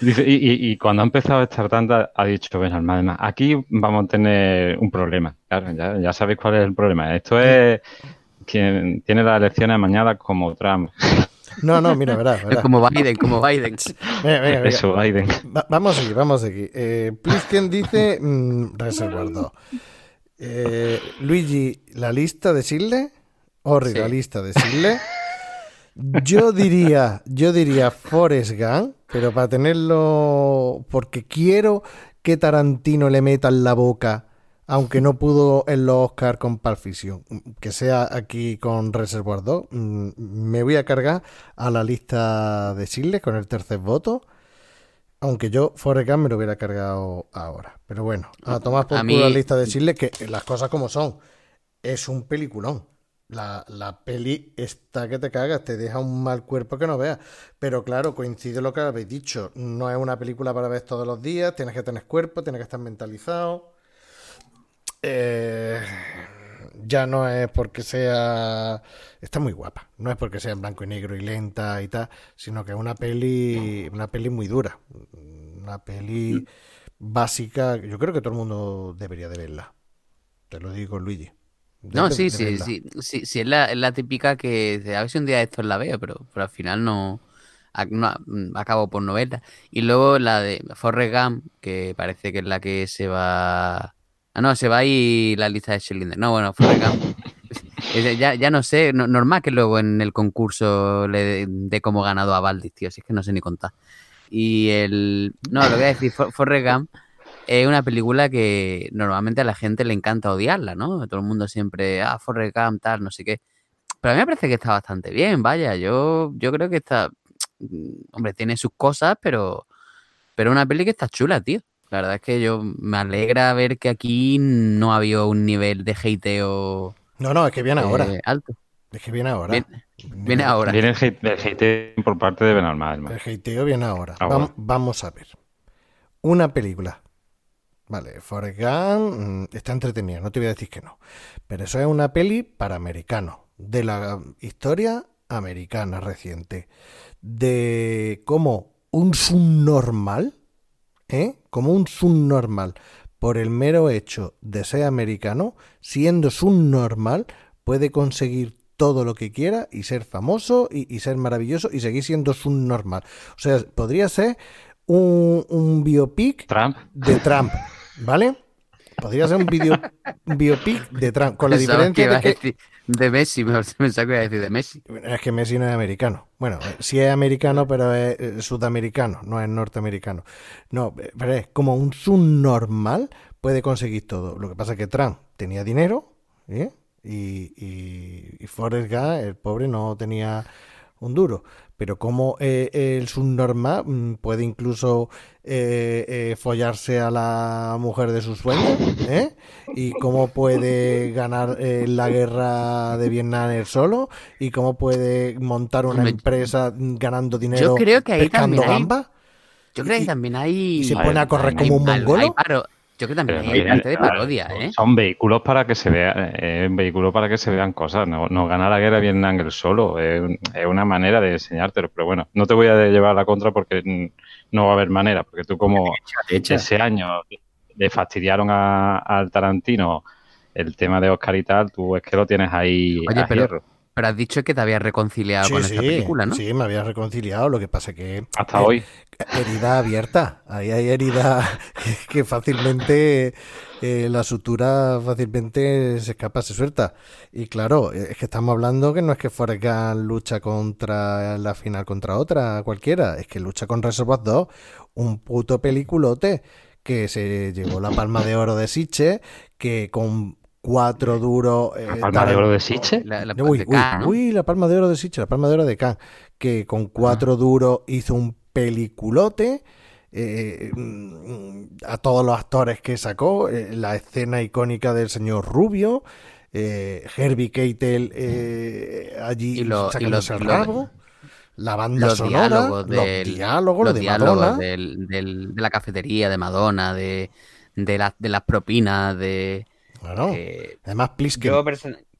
Dice, y, y- y cuando ha empezado esta tanda ha dicho, bueno, además, aquí vamos a tener un problema. Claro, ya, ya sabéis cuál es el problema. Esto es quien tiene las elecciones mañana como Trump. No, no, mira, verás, como Biden, como Biden. Eso, Biden. Va- vamos a seguir, vamos a seguir. Eh, Plisken dice mm, Reservoir 2. Eh, Luigi, la lista de Sidle. Orri, Sí. la lista de Sidle. Yo diría, yo diría Forrest Gump, pero para tenerlo, porque quiero que Tarantino le meta en la boca, aunque no pudo en los Oscar con Pulp Fiction, que sea aquí con Reservoir 2, mm, me voy a cargar a la lista de Sidle con el tercer voto. Aunque yo Forrest Gump me lo hubiera cargado ahora. Pero bueno, a tomar por A culo mí- la lista de Chile, que las cosas como son. Es un peliculón. La, la peli está que te cagas, te deja un mal cuerpo que no veas. Pero claro, coincide lo que habéis dicho. No es una película para ver todos los días, tienes que tener cuerpo, tienes que estar mentalizado. Eh, ya no es porque sea. Está muy guapa. No es porque sea en blanco y negro y lenta y tal, sino que es una peli, una peli muy dura. Una peli básica. Yo creo que todo el mundo debería de verla. Te lo digo, Luigi. No, sí, sí, sí, sí, sí, es la, es la típica que a ver si un día esto la veo, pero, pero al final no, no mm, acabo por no verla. Y luego la de Forrest Gump, que parece que es la que se va... Ah, no, se va ahí la lista de Schindler. No, bueno, Forrest Gump. Ya, ya no sé, no- normal que luego en el concurso le dé dé como ganado a Valdis, tío, si es que no sé ni contar. Y el... No, lo que voy a decir, For- Forrest Gump es una película que normalmente a la gente le encanta odiarla, ¿no? Todo el mundo siempre, ah, Forrest Gump, tal, no sé qué. Pero a mí me parece que está bastante bien, vaya. Yo, yo creo que está. mm, Hombre, tiene sus cosas, pero. Pero una peli que está chula, tío. La verdad es que yo me alegra ver que aquí no ha habido un nivel de hateo No, no, es que viene eh, ahora. alto. Es que viene ahora. Viene, viene ahora. Viene el hate, el hate por parte de Benalmádena. El hateo viene ahora. Ahora. Vam- vamos a ver. Una película. Vale, Forrest Gump mm, está entretenida, no te voy a decir que no. Pero eso es una peli para americanos. De la historia americana reciente. De cómo un subnormal, ¿eh? Como un subnormal, por el mero hecho de ser americano, siendo subnormal, puede conseguir todo lo que quiera y ser famoso y, y ser maravilloso y seguir siendo subnormal. O sea, podría ser un, un biopic Trump. de Trump, ¿vale? Podría ser un, video, biopic de Trump, con la diferencia de que de Messi, me pensaba que iba a decir de Messi. es que Messi no es americano. Bueno, eh, sí es americano, pero es eh, sudamericano, no es norteamericano. No, eh, pero es como un subnormal puede conseguir todo. Lo que pasa es que Trump tenía dinero ¿eh? y, y, y Forrest Gump, el pobre, no tenía un duro. Pero como eh, el subnormal mm, puede incluso eh, eh, follarse a la mujer de sus sueños, ¿eh? Y cómo puede ganar eh, la guerra de Vietnam él solo, y cómo puede montar una empresa mm, ganando dinero creo que ahí pescando gambas. Yo creo que también hay. y se pone a correr como un mongolo. hay paro- Yo creo que también Pero hay parte de parodia, ¿eh? Son vehículos para que se vean, eh, vehículos para que se vean cosas. No, no gana la guerra Vietnam él solo. Es, un- es una manera de enseñártelo. Pero bueno, no te voy a llevar a la contra porque no va a haber manera. Porque tú como ese año le fastidiaron al Tarantino el tema de Oscar y tal, tú es que lo tienes ahí Oye, a pero- hierro. Pero has dicho que te habías reconciliado Sí, con sí, esta película, ¿no? sí, me había reconciliado. Lo que pasa que Hasta eh, hoy. herida abierta. Ahí hay herida que fácilmente eh, la sutura fácilmente se escapa, se suelta. Y claro, es que estamos hablando que no es que Gump lucha contra la final contra otra cualquiera, es que lucha con Reservoir 2, un puto peliculote que se llevó la palma de oro de Siche, que con cuatro duros... eh, ¿La palma de oro de Siche? La, la- Uy, de uy, Cannes, ¿no? uy, la palma de oro de Sitges, la palma de oro de Cannes, que con cuatro duros hizo un peliculote. eh, mm, a todos los actores que sacó, eh, la escena icónica del señor Rubio, eh, Herbie Keitel eh, allí Y lo- y sacándose los- el y lo- rabo, la banda los sonora, diálogos los del- diálogos, los de diálogos Madonna. del- del- de la cafetería de Madonna, de, de, las- de las propinas, de... Claro. eh, Además, please,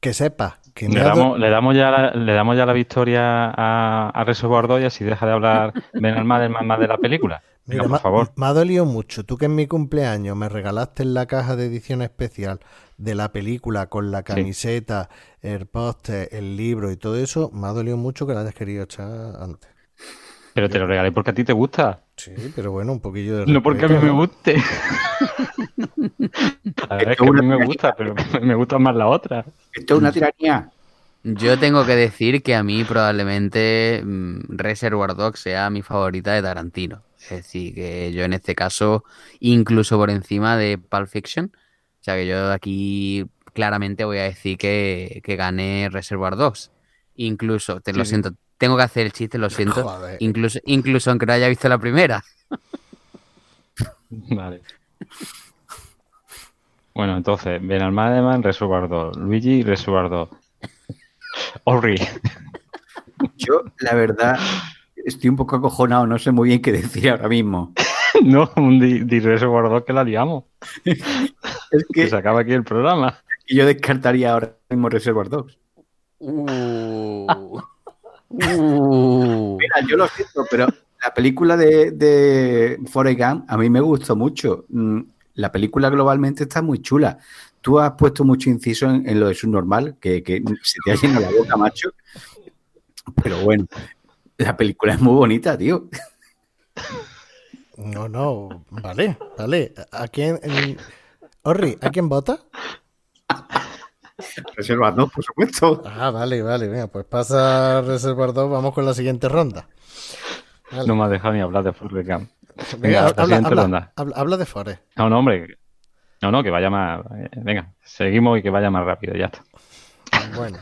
que, sepa que Le damos, le, damos ya la, le damos ya la victoria a, a Reservoir Dogs así deja de hablar Ben Almaden más, más de la película. Mira, por favor. Me ha dolido mucho. Tú que en mi cumpleaños me regalaste en la caja de edición especial de la película con la camiseta, el póster, el libro y todo eso, me ha dolido mucho que la hayas querido echar antes. Pero te lo regalé porque a ti te gusta, Sí, pero bueno, un poquillo de no porque a mí me guste. La verdad es que a mí me gusta, pero me gusta más la otra. Esto es una tiranía. Yo tengo que decir que a mí probablemente mm, Reservoir Dogs sea mi favorita de Tarantino. Es decir, que yo en este caso, incluso por encima de Pulp Fiction, o sea que yo aquí claramente voy a decir que, que gane Reservoir Dogs. Incluso, te lo siento, tengo que hacer el chiste, lo siento. Joder. Incluso, incluso aunque no haya visto la primera. Vale. Bueno, entonces, Ben Almaden, Reservoir Dogs, Luigi, Reservoir Dogs. Ori. Yo, la verdad, estoy un poco acojonado, no sé muy bien qué decir ahora mismo. No, un di, di Dogs que la liamos. Es Que que se acaba aquí el programa. yo descartaría ahora mismo Reservoir Dogs. Uh. Uh. Mira, yo lo siento, pero la película de, de Forrest Gump a mí me gustó mucho. Mm, La película globalmente está muy chula. Tú has puesto mucho inciso en, en lo de subnormal, que, que se te ha llenado la boca, macho. Pero bueno, la película es muy bonita, tío. No, no, vale, vale. ¿A quién? en- Orri, ¿a quién vota? Reserva Dogs, por supuesto. Ah, vale, vale, venga, pues pasa Reservoir 2, vamos con la siguiente ronda. Vale. No me has dejado ni hablar de Forrest Gump. Venga, Venga, la habla, siguiente habla, ronda. habla- habla de Forest. No, no, hombre. No, no, que vaya más. eh, Venga, seguimos y que vaya más rápido, ya está. Bueno,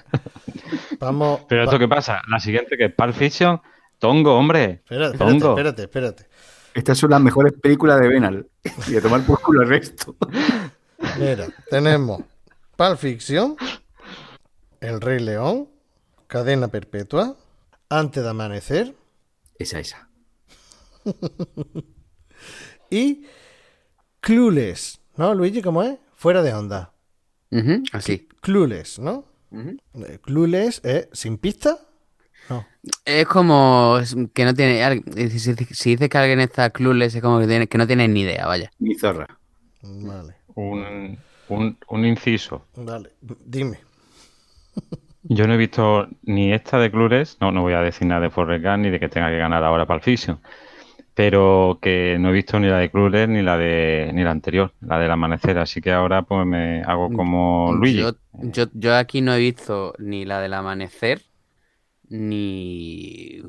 vamos. Pero va- esto qué pasa, la siguiente que es Pulp Fiction, Tongo, hombre. Espérate, espérate, Tongo. espérate, espérate. Estas son las mejores películas de Benal. Y de tomar por culo el resto. Mira, tenemos Pulp Fiction, El Rey León, Cadena Perpetua, Antes de Amanecer Esa, esa. y Clueless. ¿No, Luigi? ¿Cómo es? Fuera de onda. Así. Clueless, ¿no? Eh, Clueless es sin pista. No. Es como que no tiene. Si, si- si dices que alguien está clueless, es como que, tiene, que no tiene ni idea, vaya. Mi zorra. Vale, Un, un, un inciso. vale. Dime. Yo no he visto ni esta de Clures, no, no voy a decir nada de Forrest Gump ni de que tenga que ganar ahora para el Fiction, pero que no he visto ni la de Clures ni la de ni la anterior, la del amanecer, así que ahora pues me hago como Luigi. Yo, yo, yo aquí no he visto ni la del amanecer, ni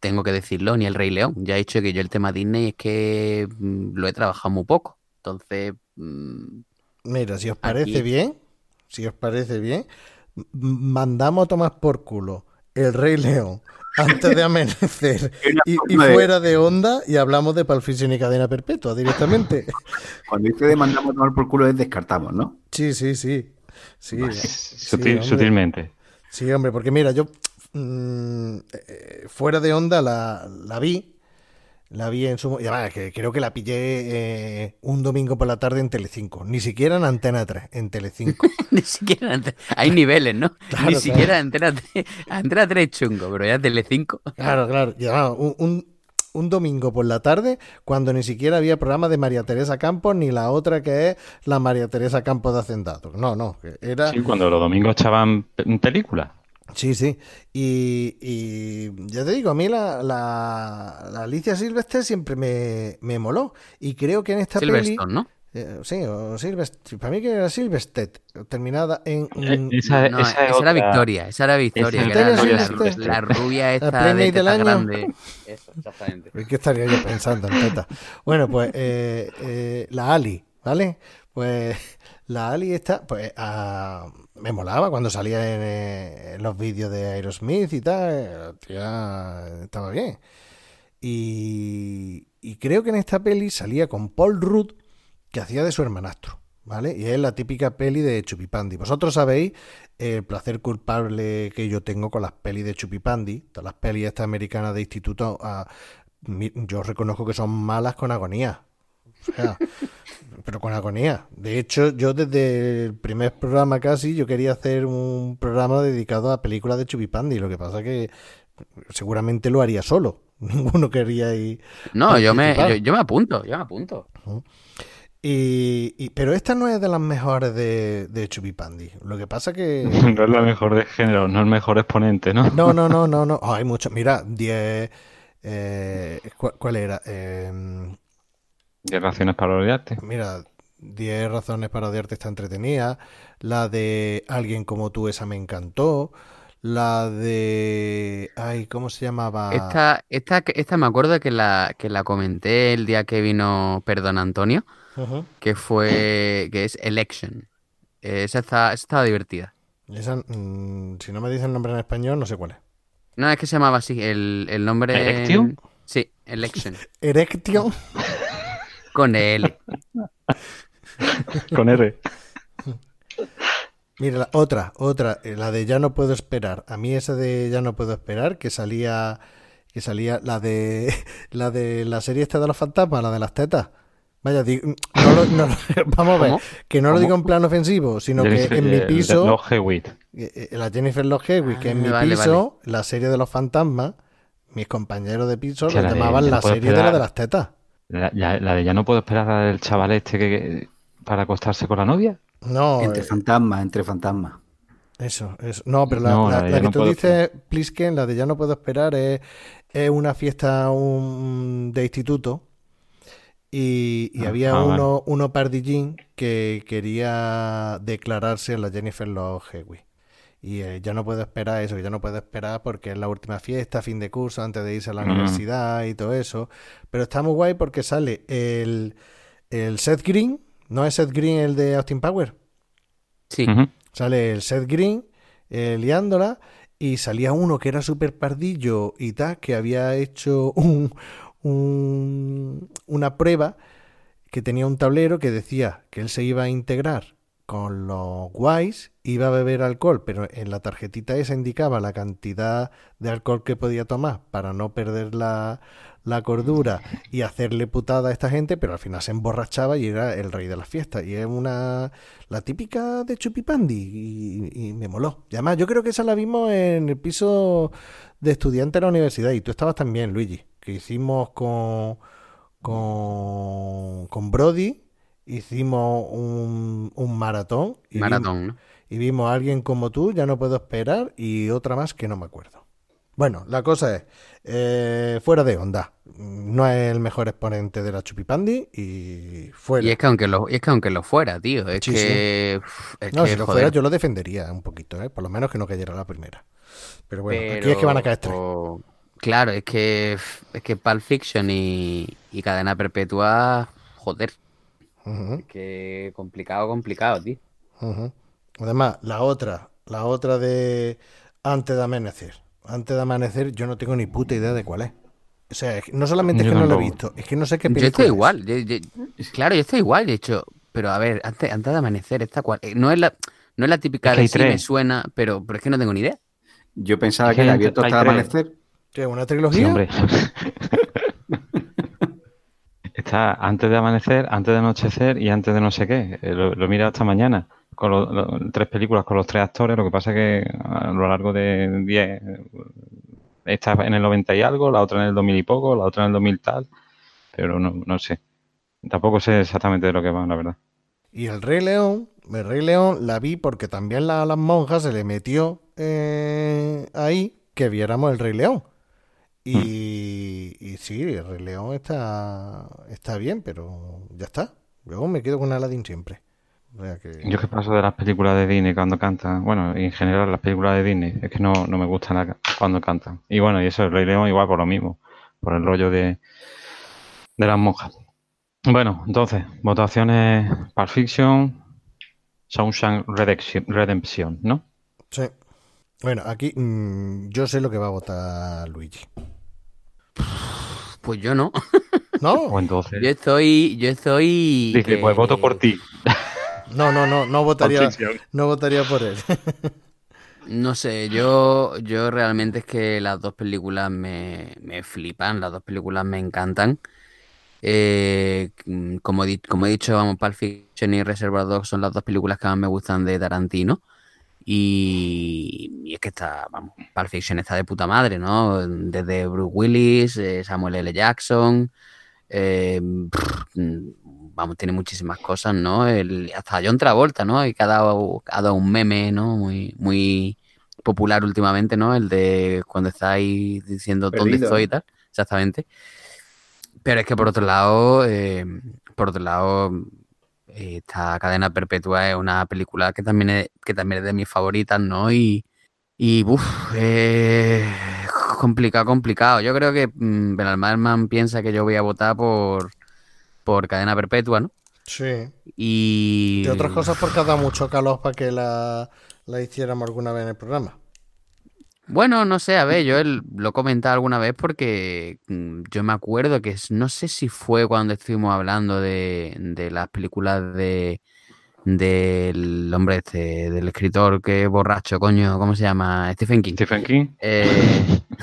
tengo que decirlo, ni el Rey León. Ya he dicho que yo el tema Disney es que mm, lo he trabajado muy poco. Entonces, mm, Mira, si os parece Aquí. bien, si os parece bien, mandamos a tomar por culo el Rey León antes de amanecer y, fuera de onda y hablamos de Pulp Fiction y cadena perpetua directamente. Cuando dice de mandamos a tomar por culo es descartamos, ¿no? Sí, sí, sí. Sí, Sutil- sutilmente. Sí, hombre, porque mira, yo mm, eh, fuera de onda la, la vi. La vi en su... Y además, que creo que la pillé eh, un domingo por la tarde en Telecinco. Ni siquiera en Antena 3, en Telecinco. ni siquiera ante- hay niveles, ¿no? Claro, ni claro. siquiera Antena 3, Antena 3 es chungo, pero ya Telecinco. Claro, claro. Y además, un, un- un domingo por la tarde, cuando ni siquiera había programa de María Teresa Campos, ni la otra que es la María Teresa Campos de Hacendado. No, no, era... Sí, cuando los domingos echaban pe- películas. Sí, sí. Y, y ya te digo, a mí la, la, la Alicia Silvestre siempre me, me moló. Y creo que en esta peli... Silverstone, ¿no? eh, sí, o Silvestre. Para mí que era Silvestre, terminada en... Eh, Esa, No, esa esa, es era Victoria, esa era Victoria, Esa que era Victoria la, rubia esta de del teta año. grande. Eso, exactamente. ¿Qué estaría yo pensando en teta? Bueno, pues eh, eh, la Ali, ¿vale? Pues la Ali esta, pues ah, me molaba cuando salía en, eh, en los vídeos de Aerosmith y tal, tía estaba bien. Y, y creo que en esta peli salía con Paul Rudd, que hacía de su hermanastro, ¿vale? Y es la típica peli de Chupipandi. Vosotros sabéis el placer culpable que yo tengo con las pelis de Chupipandi, todas las pelis estas americanas de instituto, yo reconozco que son malas con agonía. O sea, pero con agonía. De hecho, yo desde el primer programa casi, yo quería hacer un programa dedicado a películas de Chupipandi. Lo que pasa que seguramente lo haría solo. Ninguno quería ir. No, yo me, yo, yo me apunto, yo me apunto. Y, y- pero esta no es de las mejores de, de Chupipandi. Lo que pasa que. No es la mejor de género, no el mejor exponente, ¿no? No, no, no, no, no. Oh, hay muchos. Mira, 10. eh, ¿cuál, cuál era? Eh, De raciones para odiarte. Mira, 10 razones para odiarte está entretenida. La de Alguien como tú, esa me encantó. La de. Ay, ¿cómo se llamaba? Esta, esta, esta me acuerdo que la, que la comenté el día que vino Perdón Antonio, Ujú. que fue, que es Election. Esa, está, esa estaba divertida. Esa, mm, si no me dicen nombre en español, no sé cuál es. No, es que se llamaba así, el, el nombre... ¿Election? en- Sí, Election. Erection. Con L. Con R. Mira, la otra, otra, eh, la de Ya no puedo esperar. A mí esa de Ya no puedo esperar, que salía, que salía la de la de la serie esta de los fantasmas, la de las tetas. Vaya, di- no lo- no lo- vamos a ver, ¿Cómo? que no lo digo en plan ofensivo, sino que en mi eh, piso, Los Hewitt. eh, eh, la Jennifer Love Hewitt, que en Ah, mi vale, piso, la serie de los fantasmas, mis compañeros de piso lo la de llamaban la serie de la de las tetas. La, de ya no puedo esperar a la del chaval este que, que- para acostarse con la novia. No, Entre eh, fantasmas, entre fantasmas. Eso, eso. No, pero la, No, la- la de la Ya que no tú dices, Plisken, la de Ya no puedo esperar, es, es una fiesta un- de instituto y, y Ah, había ah, vale. uno, uno pardillín que quería declararse en la Jennifer Love Hewitt. Y eh, ya no puedo esperar eso, ya no puedo esperar porque es la última fiesta, fin de curso, antes de irse a la Mm. universidad y todo eso. Pero está muy guay porque sale el, el Seth Green, ¿no es Seth Green el de Austin Power? Sí. Sale el Seth Green eh, liándola y salía uno que era súper pardillo y tal, que había hecho un, un- una prueba que tenía un tablero que decía que él se iba a integrar con los guays, iba a beber alcohol, pero en la tarjetita esa indicaba la cantidad de alcohol que podía tomar para no perder la, la cordura y hacerle putada a esta gente, pero al final se emborrachaba y era el rey de las fiestas. Y es una la típica de Chupipandi y, y me moló. Y además yo creo que esa la vimos en el piso de estudiante de la universidad y tú estabas también, Luigi, que hicimos con, con, con Brody, hicimos un, un maratón y, Maratón, ¿no? y vimos a alguien como tú, ya no puedo esperar, y otra más que no me acuerdo. Bueno, la cosa es, eh, fuera de onda, no es el mejor exponente de la Chupipandi y fuera. Y es que aunque lo, es que aunque lo fuera, tío, es que... Es no, que, si lo joder, fuera yo lo defendería un poquito, ¿eh? por lo menos que no cayera la primera. Pero bueno, aquí es que van a caer tres. Claro, es que es que Pulp Fiction y, y Cadena Perpetua, joder, Es que complicado, complicado, tío. Además, la otra, la otra de Antes de Amanecer. Antes de Amanecer yo no tengo ni puta idea de cuál es. O sea, no solamente es Yo que no lo he visto, es que no sé qué Yo película estoy es. igual, yo- yo- claro, yo estoy igual, de hecho, pero a ver, antes, antes de amanecer, esta cual, eh, no es la, no es la típica Es que de sí me suena, pero, pero es que no tengo ni idea. Yo pensaba Es que que era hay- abierto hasta amanecer. ¿Qué, ¿Una Sí, trilogía? hombre. Está antes de amanecer, antes de anochecer y antes de no sé qué. Eh, Lo, lo he mirado esta mañana. Con lo- lo- tres películas con los tres actores. Lo que pasa es que a lo largo de 10. Esta en el 90 y algo, la otra en el 2000 y poco, la otra en el 2000 tal. Pero no, no sé. Tampoco sé exactamente de lo que van, la verdad. Y el Rey León, el Rey León la vi porque también la- a las monjas se le metió eh, ahí que viéramos el Rey León. Y, y sí, el Rey León está, está bien, pero ya está. Luego me quedo con Aladdin siempre. O sea que- Yo que paso de las películas de Disney cuando cantan, bueno, y en general las películas de Disney, es que no, no me gustan la- cuando cantan. Y bueno, y eso, el Rey León igual por lo mismo, por el rollo de, de las monjas. Bueno, entonces, votaciones Pulp Fiction, Redemption, Redemption, ¿no? sí. Bueno, aquí mm, yo sé lo que va a votar Luigi. Pues yo no. ¿No? O entonces, Yo estoy, yo estoy. dice, que- pues voto por ti. No, no, no, no votaría, no votaría por él. No sé, yo, yo realmente es que las dos películas me, me flipan, las dos películas me encantan. Eh, como, como he dicho, vamos, Pulp Fiction y Reservoir Dogs son las dos películas que más me gustan de Tarantino. Y, y es que está, vamos, Pulp Fiction está de puta madre, ¿no? Desde Bruce Willis, eh, Samuel L. Jackson, eh, vamos, tiene muchísimas cosas, ¿no? El, hasta John Travolta, ¿no? Y que ha dado, ha dado un meme, ¿no? Muy, muy popular últimamente, ¿no? El de cuando está ahí diciendo dónde estoy y tal, exactamente. Pero es que por otro lado, eh, por otro lado, esta cadena perpetua es una película que también es, que también es de mis favoritas, ¿no? Y, y uff, complicado, complicado. Yo creo que mm, Benalmádman piensa que yo voy a votar por, por cadena perpetua, ¿no? Sí. Y De otras cosas porque ha dado mucho calor para que la, la hiciéramos alguna vez en el programa. Bueno, no sé, a ver, yo el- lo he comentado alguna vez porque mm, yo me acuerdo que no sé si fue cuando estuvimos hablando de, de las películas de del hombre este, del escritor que es borracho, coño, ¿cómo se llama? Stephen King. Stephen King. Eh,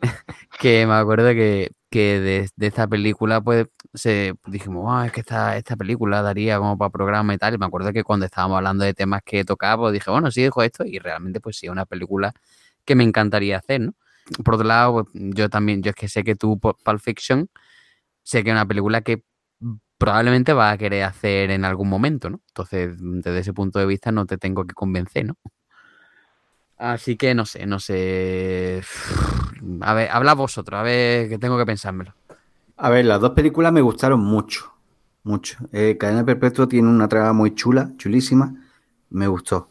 que me acuerdo que, que de, de esta película, pues, se dijimos, "Ah, es que esta, esta película daría como para programa y tal. Y me acuerdo que cuando estábamos hablando de temas que tocaba, pues dije, bueno, sí, dejo esto. Y realmente, pues sí, es una película que me encantaría hacer, ¿no? Por otro lado, pues, yo también, yo es que sé que tú, Pu- Pulp Fiction, sé que es una película que probablemente vas a querer hacer en algún momento, ¿no? Entonces, desde ese punto de vista, no te tengo que convencer, ¿no? Así que no sé, no sé. A ver, habla vosotros, a ver, que tengo que pensármelo. A ver, las dos películas me gustaron mucho, mucho. Eh, Cadena Perpetua tiene una trama muy chula, chulísima, me gustó.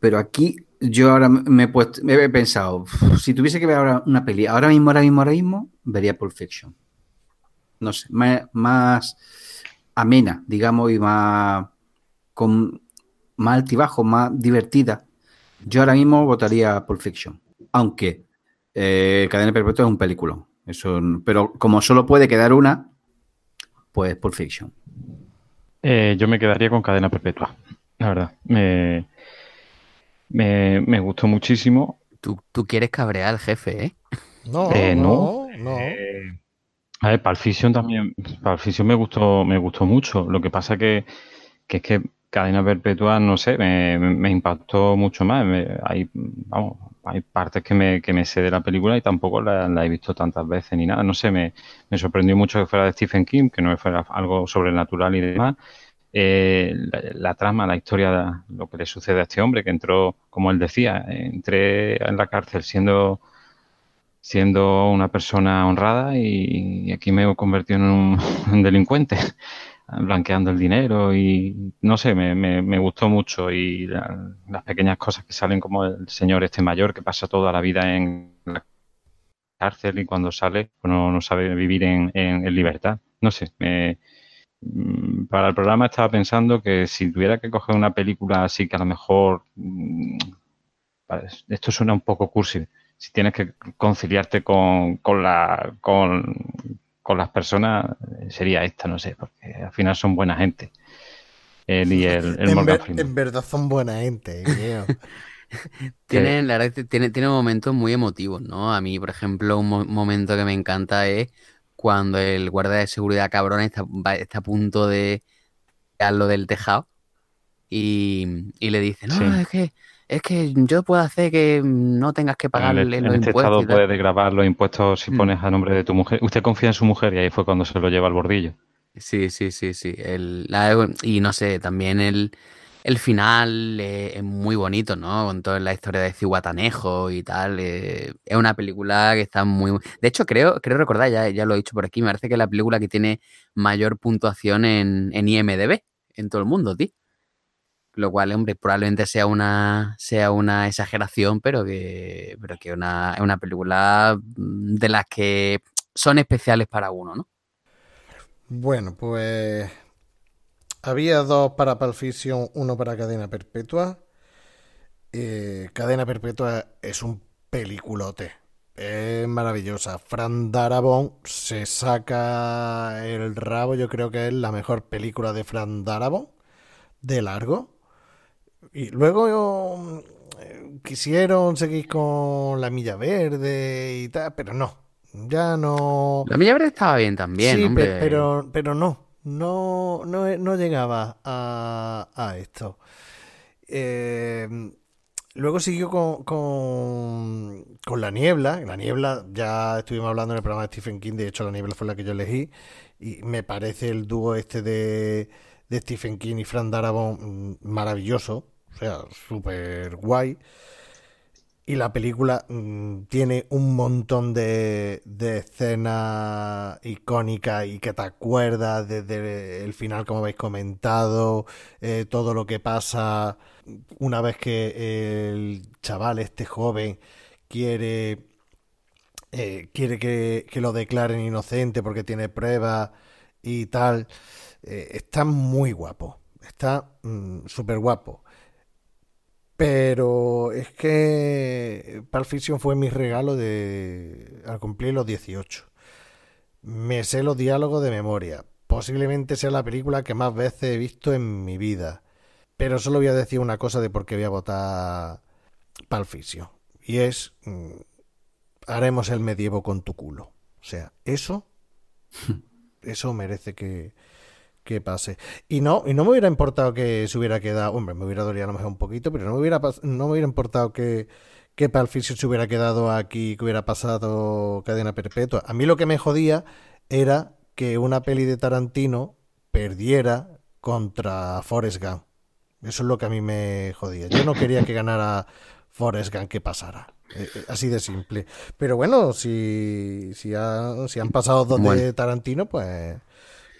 Pero aquí yo ahora me he puesto, me he pensado, "Uf, si tuviese que ver ahora una peli, ahora mismo, ahora mismo, ahora mismo, vería Pulp Fiction. No sé, más, amena, digamos, y más con más altibajo, más divertida. Yo ahora mismo votaría Pulp Fiction, aunque eh, Cadena Perpetua es un película. Eso, pero como solo puede quedar una, pues Pulp Fiction. Eh, yo me quedaría con Cadena Perpetua, la verdad. Me, me gustó muchísimo. Tú, tú quieres cabrear al jefe, ¿eh? No, Eh, no, no. Eh, a ver, también, Pulp Fiction me gustó, me gustó mucho. Lo que pasa que, que es que Cadena Perpetua, no sé, me, me- me impactó mucho más. Me- hay, vamos, hay partes que me, que me sé de la película y tampoco la, la he visto tantas veces ni nada. No sé, me, me sorprendió mucho que fuera de Stephen King, que no fuera algo sobrenatural y demás. Eh, la, trama, la historia, lo que le sucede a este hombre que entró, como él decía, entré en la cárcel siendo siendo una persona honrada y, aquí me he convertido en un, delincuente, blanqueando el dinero y no sé, me, me, gustó mucho y las pequeñas cosas que salen como el señor este mayor que pasa toda la vida en la cárcel y cuando sale pues no, sabe vivir en, en, libertad. No sé, mm, para el programa estaba pensando que si tuviera que coger una película así que a lo mejor mm, esto suena un poco cursi, si tienes que conciliarte con, con, la, con, las personas, sería esta, no sé, porque al final son buena gente. Él y el, en, verdad son buena gente, Tienen, la verdad, tiene, tiene momentos muy emotivos, ¿no? A mí, por ejemplo, un momento que me encanta es cuando el guardia de seguridad cabrón está, está a punto de lo del tejado y, y le dice, no, es que es que yo puedo hacer que no tengas que pagar en, en este estado puedes grabar los impuestos si mm. pones a nombre de tu mujer. Usted confía en su mujer y ahí fue cuando se lo lleva al bordillo. Sí, sí, sí, sí. El, y no sé, también el, el final es muy bonito, ¿no? Con toda la historia de Cihuatanejo y tal. Eh, es una película que está muy... De hecho, creo, creo recordar, ya, ya lo he dicho por aquí, me parece que es la película que tiene mayor puntuación en, en IMDB en todo el mundo, tío lo cual, hombre, probablemente sea una, sea una exageración, pero que, pero que una, es una película mm, de las que son especiales para uno, ¿no? Bueno, pues había dos para Pulp uno para Cadena Perpetua. Eh, Cadena Perpetua es un peliculote. Es maravillosa. Fran Darabont se saca el rabo. Yo creo que es la mejor película de Fran Darabont. De largo. Y luego eh, quisieron seguir con la milla verde y tal, pero no. Ya no. La milla verde estaba bien también, sí, Pero, pero no. No, no, llegaba a, esto. Eh, luego siguió con, con, La Niebla. La Niebla, ya estuvimos hablando en el programa de Stephen King. De hecho, La Niebla fue la que yo elegí. Y me parece el dúo este de, de Stephen King y Fran Darabont mm, maravilloso. O sea, súper guay. Y la película mm, tiene un montón de, escenas icónicas y que te acuerdas desde el final, como habéis comentado, eh, todo lo que pasa una vez que el chaval, este joven, quiere, eh, quiere que, lo declaren inocente porque tiene pruebas y tal. Eh, está muy guapo, está mm, súper guapo. Pero es que Pulp Fiction fue mi regalo de al cumplir los 18. Me sé los diálogos de memoria. Posiblemente sea la película que más veces he visto en mi vida. Pero solo voy a decir una cosa de por qué voy a votar Pulp Fiction. Y es mm, haremos el medievo con tu culo. O sea, eso eso merece que, que pase. Y no, y no me hubiera importado que se hubiera quedado, hombre, me hubiera dolido a lo mejor un poquito, pero no me hubiera, no me hubiera importado que, que Palficio se hubiera quedado aquí, que hubiera pasado cadena perpetua. A mí lo que me jodía era que una peli de Tarantino perdiera contra Forrest Gump. Eso es lo que a mí me jodía. Yo no quería que ganara Forrest Gump, que pasara. Eh, eh, así de simple. Pero bueno, si, si, si han pasado dos de Tarantino, pues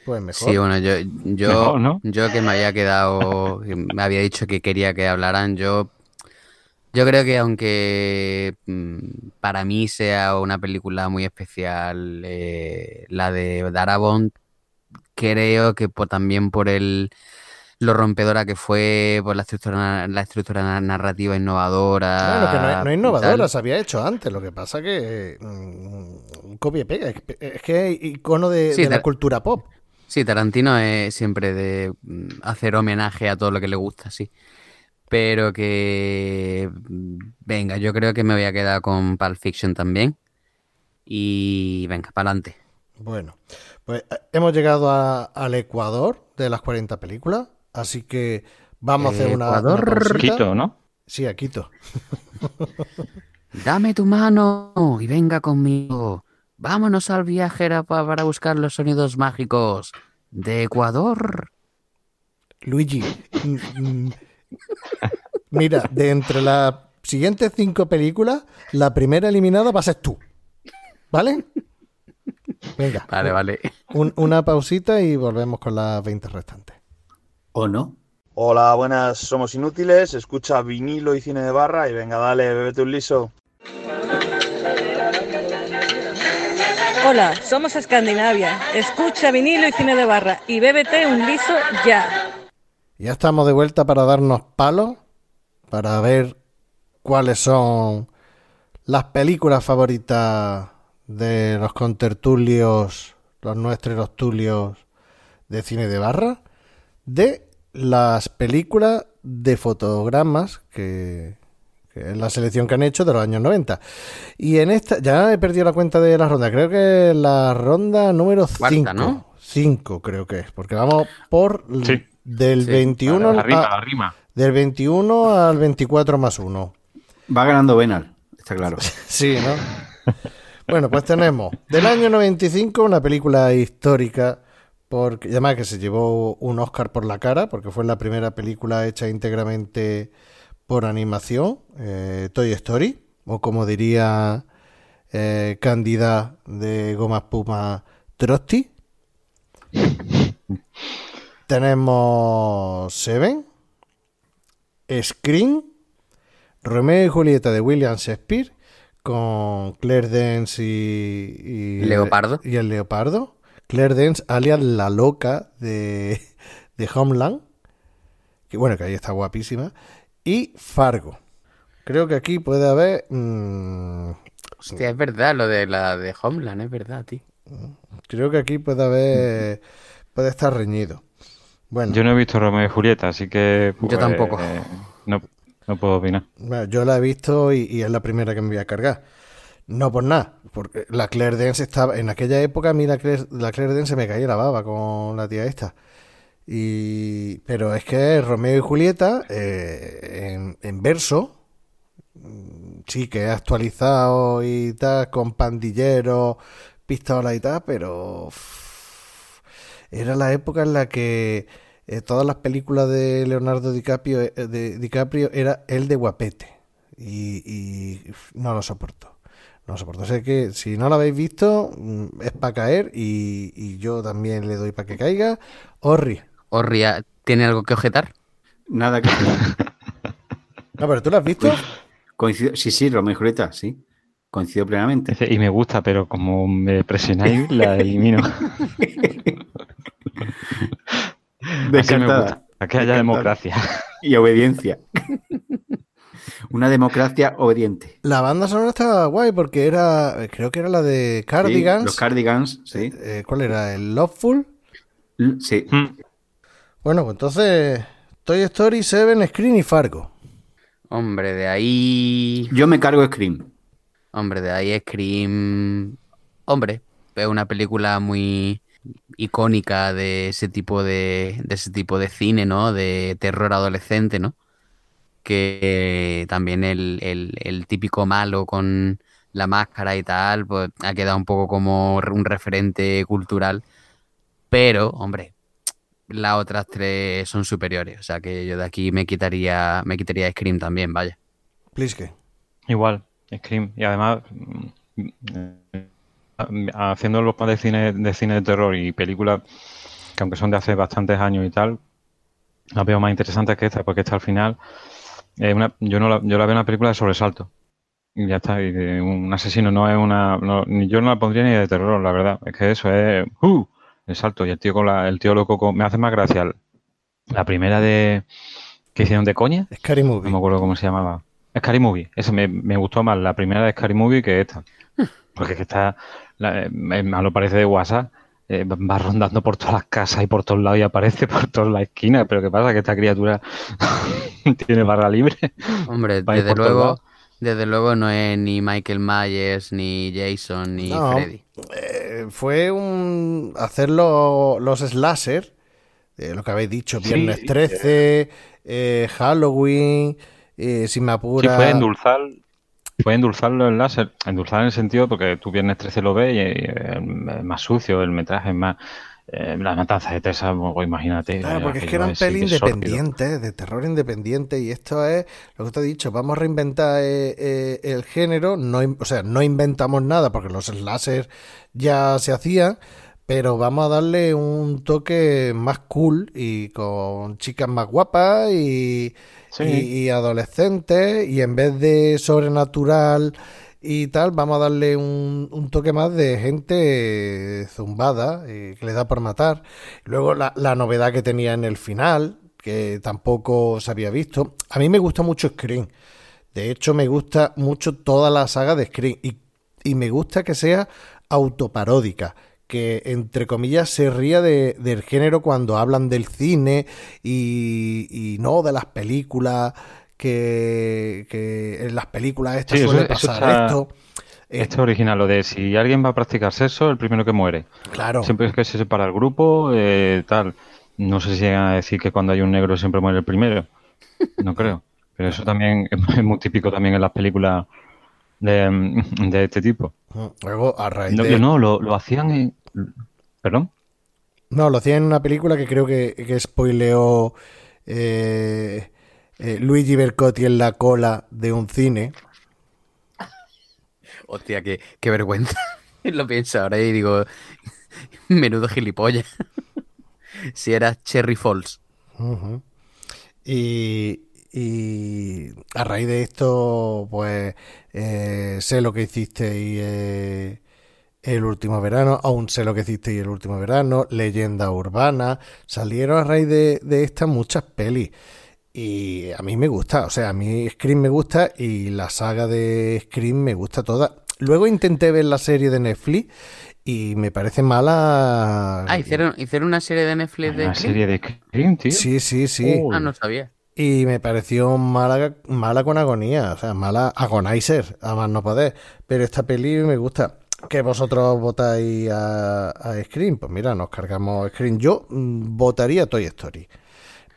pues mejor. Sí, bueno, yo, yo, yo que me había quedado, me había dicho que quería que hablaran, yo, yo creo que aunque mm, para mí sea una película muy especial, eh, la de Darabont, creo que también por el lo rompedora que fue, por la estructura, la estructura narrativa innovadora. Bueno, que no, es, innovadora, se había hecho antes, lo que pasa que mm, copia y pega, es, que es icono de la cultura pop. Sí, Tarantino es siempre de mm, hacer homenaje a todo lo que le gusta, sí. Pero que, mm, venga, yo creo que me voy a quedar con Pulp Fiction también. Y venga, para adelante. Bueno, pues eh, hemos llegado al Ecuador de las 40 películas, así que vamos a hacer una... Ecuador, Quito, ¿no? Sí, a Quito. Dame tu mano y venga conmigo. Vámonos al viaje para buscar los sonidos mágicos de Ecuador. Luigi, mira, de entre las siguientes cinco películas, la primera eliminada va a ser tú. ¿Vale? Venga. Vale, vale. un- una pausita y volvemos con las 20 restantes. ¿O no? Hola, buenas, somos inútiles, escucha vinilo y cine de barra y venga, dale, bébete un liso. Hola, somos Escandinavia. Escucha vinilo y cine de barra y bébete un liso ya. Ya estamos de vuelta para darnos palos, para ver cuáles son las películas favoritas de los contertulios, los nuestros los tulios de cine de barra, de las películas de fotogramas que, la selección que han hecho de los años 90. Y en esta, ya he perdido la cuenta de la ronda, creo que la ronda número 5. Cuarta, ¿no? 5 creo que es, porque vamos por Sí. del Sí, 21 La rima, a- la rima. del 21 al 24 más 1. Va ganando Benal, está claro. Sí, ¿no? bueno, pues tenemos del año 95 una película histórica, porque, además que se llevó un Oscar por la cara, porque fue la primera película hecha íntegramente por animación, eh, Toy Story, o como diría eh, Cándida de Goma Espuma Trosti. Tenemos Seven, Scream, Romeo y Julieta de William Shakespeare con Claire Dance y, y- Leopardo. y el leopardo. Claire Dance, alias la loca de, de Homeland, que bueno, que ahí está guapísima, y Fargo. Creo que aquí puede haber, mm, Hostia, es verdad lo de la de Homeland, es verdad, tío. creo que aquí puede haber, puede estar reñido. Bueno, Yo no he visto Romeo y Julieta, así que. Yo pues, tampoco. No, no puedo opinar. Bueno, yo la he visto y, y es la primera que me voy a cargar. No por nada, porque la Claire Dance estaba. En aquella época, a mí la Claire, la Claire Dance se me caía la baba con la tía esta. Y, pero es que Romeo y Julieta, eh, en, verso, sí que he actualizado y tal, con pandilleros, pistolas y tal, pero era la época en la que eh, todas las películas de Leonardo DiCaprio, eh, de DiCaprio era el de guapete. Y, no lo soporto. No lo soporto. Sé que si no lo habéis visto, mm, es para caer y, y yo también le doy para que caiga. Orri. Orria, ¿tiene algo que objetar? Nada que. No, pero tú lo has visto. Coincido, sí, sí, Romeo y Julieta, sí. Coincido plenamente. Y me gusta, pero como me presionáis, la elimino. Descartada. que haya democracia. Y obediencia. Una democracia obediente. La banda sonora estaba guay porque era, creo que era la de Sí, Cardigans. los Cardigans, sí. Eh, ¿Cuál era? ¿El Loveful? L- Sí. Mm. Bueno, pues entonces Toy Story, Seven, Screen y Fargo. Hombre, de ahí. Yo me cargo Scream. Hombre, de ahí Scream. Hombre, es una película muy icónica de ese tipo de, de ese tipo de cine, ¿no? De terror adolescente, ¿no? Que también el, el- el típico malo con la máscara y tal, pues ha quedado un poco como un referente cultural. Pero, hombre, las otras tres son superiores. O sea que yo de aquí me quitaría, me quitaría Scream también, vaya. Pliske. Igual, Scream. Y además, mm, eh, haciendo los de cine, de cine de terror y películas que aunque son de hace bastantes años y tal, las veo más interesantes que esta, porque esta al final, es una, yo, no la, yo la veo una película de sobresalto. Y ya está, y de un asesino no es una... no- ni yo no la pondría ni de terror, la verdad. Es que eso es... ¡Uh! El salto. Y el tío con la, el tío loco con- me hace más gracia la primera de... que hicieron de coña. Scary No Movie. me acuerdo cómo se llamaba. Scary Movie. Ese me, me gustó más la primera de Scary Movie que esta. Porque es que está, la- eh, a lo parece de WhatsApp, eh, va rondando por todas las casas y por todos lados y aparece por todas las esquinas. Pero ¿qué pasa? Que esta criatura tiene barra libre. Hombre, desde luego, lados. Desde luego no es ni Michael Myers, ni Jason, ni No. Freddy. Eh, fue un hacer lo- los slasher, eh, lo que habéis dicho, Sí, Viernes sí, 13, eh, Halloween, eh, si me apura, fue endulzar, fue endulzarlo el láser, endulzar en el sentido porque tú viernes 13 lo ves y, es más sucio, el metraje es más... Eh, la matanza de pues, imagínate. Claro, porque es que eran peli independientes, de terror independiente, y esto es lo que te he dicho, vamos a reinventar eh, eh, el género, no, o sea, no inventamos nada porque los láser ya se hacían, pero vamos a darle un toque más cool y con chicas más guapas y, y, adolescentes y en vez de sobrenatural y tal, vamos a darle un, toque más de gente zumbada que le da por matar. Luego la, novedad que tenía en el final, que tampoco se había visto. A mí me gusta mucho Scream. De hecho, me gusta mucho toda la saga de Scream y, y me gusta que sea autoparódica que entre comillas se ría de, del género cuando hablan del cine y, no de las películas que, en las películas estas suele pasar esto. Esto es original, lo de si alguien va a practicar sexo, el primero que muere. Claro. Siempre es que se separa el grupo, eh, tal. No sé si llegan a decir que cuando hay un negro siempre muere el primero. No creo. Pero eso también es muy típico también en las películas de, de este tipo. Luego, a raíz no, de... No, lo, hacían en... ¿Perdón? No, lo hacían en una película que creo que, que spoileó eh, eh, Luigi Bercotti en la cola de un cine. Hostia, qué, qué vergüenza. lo pienso ahora y digo, menudo gilipollas. si era Cherry Falls. Y, y a raíz de esto, pues eh, sé lo que hiciste y eh, el último verano, aún sé lo que hiciste y el último verano, leyenda urbana, salieron a raíz de, de estas muchas pelis. Y a mí me gusta, o sea, a mí Scream me gusta y la saga de Scream me gusta toda. Luego intenté ver la serie de Netflix y me parece mala. Ah, hicieron, hicieron una serie de Netflix de Una serie de Scream, tío. Sí, sí, sí. Ah, no sabía y me pareció mala, mala con agonía, o sea, mala agonizer, a más no poder. Pero esta peli me gusta. ¿Que vosotros votáis a, a Scream? Pues mira, nos cargamos Scream. Yo mm, votaría Toy Story.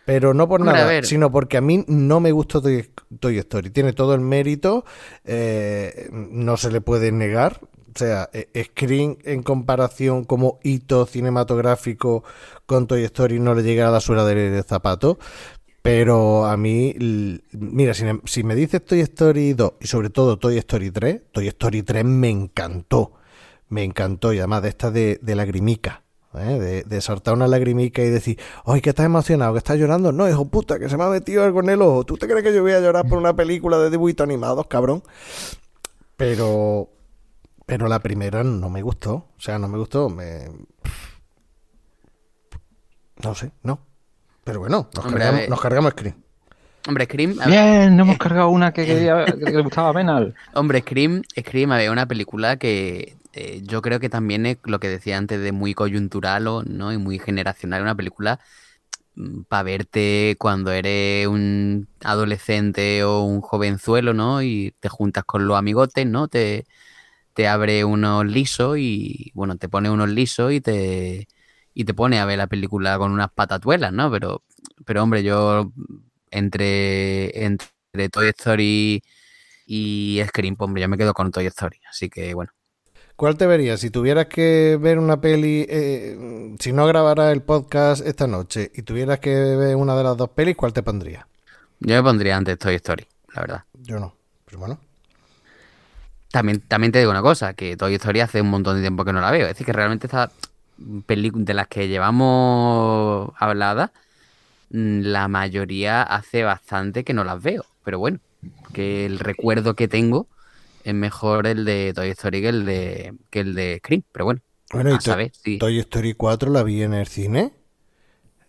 Pero no por nada, sino porque a mí no me gusta Toy, Toy Story. Tiene todo el mérito, eh, no se le puede negar. O sea, e, Scream en comparación como hito cinematográfico con Toy Story no le llega a la suela del zapato. Pero a mí, mira, si, me dices Toy Story 2 y sobre todo Toy Story 3, Toy Story 3 me encantó. Me encantó y además de esta de, de lagrimica. ¿Eh? De, de, soltar una lagrimica y decir, ¡ay, que estás emocionado! ¿Que estás llorando? No, hijo puta, que se me ha metido algo en el ojo. ¿Tú te crees que yo voy a llorar por una película de dibujitos animados, cabrón? Pero, pero la primera no me gustó. O sea, no me gustó. Me... No sé, no. Pero bueno, nos, cargamos, nos cargamos Scream. Hombre, Scream. Bien, no hemos cargado una que, quería, que le gustaba a Penal. Hombre, Scream, Scream había una película que eh, yo creo que también es lo que decía antes de muy coyuntural o, ¿no? y muy generacional. Una película mm, para verte cuando eres un adolescente o un jovenzuelo, ¿no? Y te juntas con los amigotes, ¿no? Te, te abre unos lisos y, bueno, te pone unos lisos y te y te pone a ver la película con unas patatuelas, ¿no? Pero, pero hombre, yo entre, entre Toy Story y Scream, pues, hombre, yo me quedo con Toy Story, así que bueno. ¿Cuál te verías? Si tuvieras que ver una peli, eh, si no grabaras el podcast esta noche y tuvieras que ver una de las dos pelis, ¿cuál te pondrías? Yo me pondría antes Toy Story, la verdad. Yo no, pero bueno. También, también te digo una cosa, que Toy Story hace un montón de tiempo que no la veo. Es decir, que realmente está de las que llevamos habladas, mm, la mayoría hace bastante que no las veo. Pero bueno, que el recuerdo que tengo es mejor el de Toy Story que el de, que el de Scream. Pero bueno, bueno y Toy Story 4 la vi en el cine.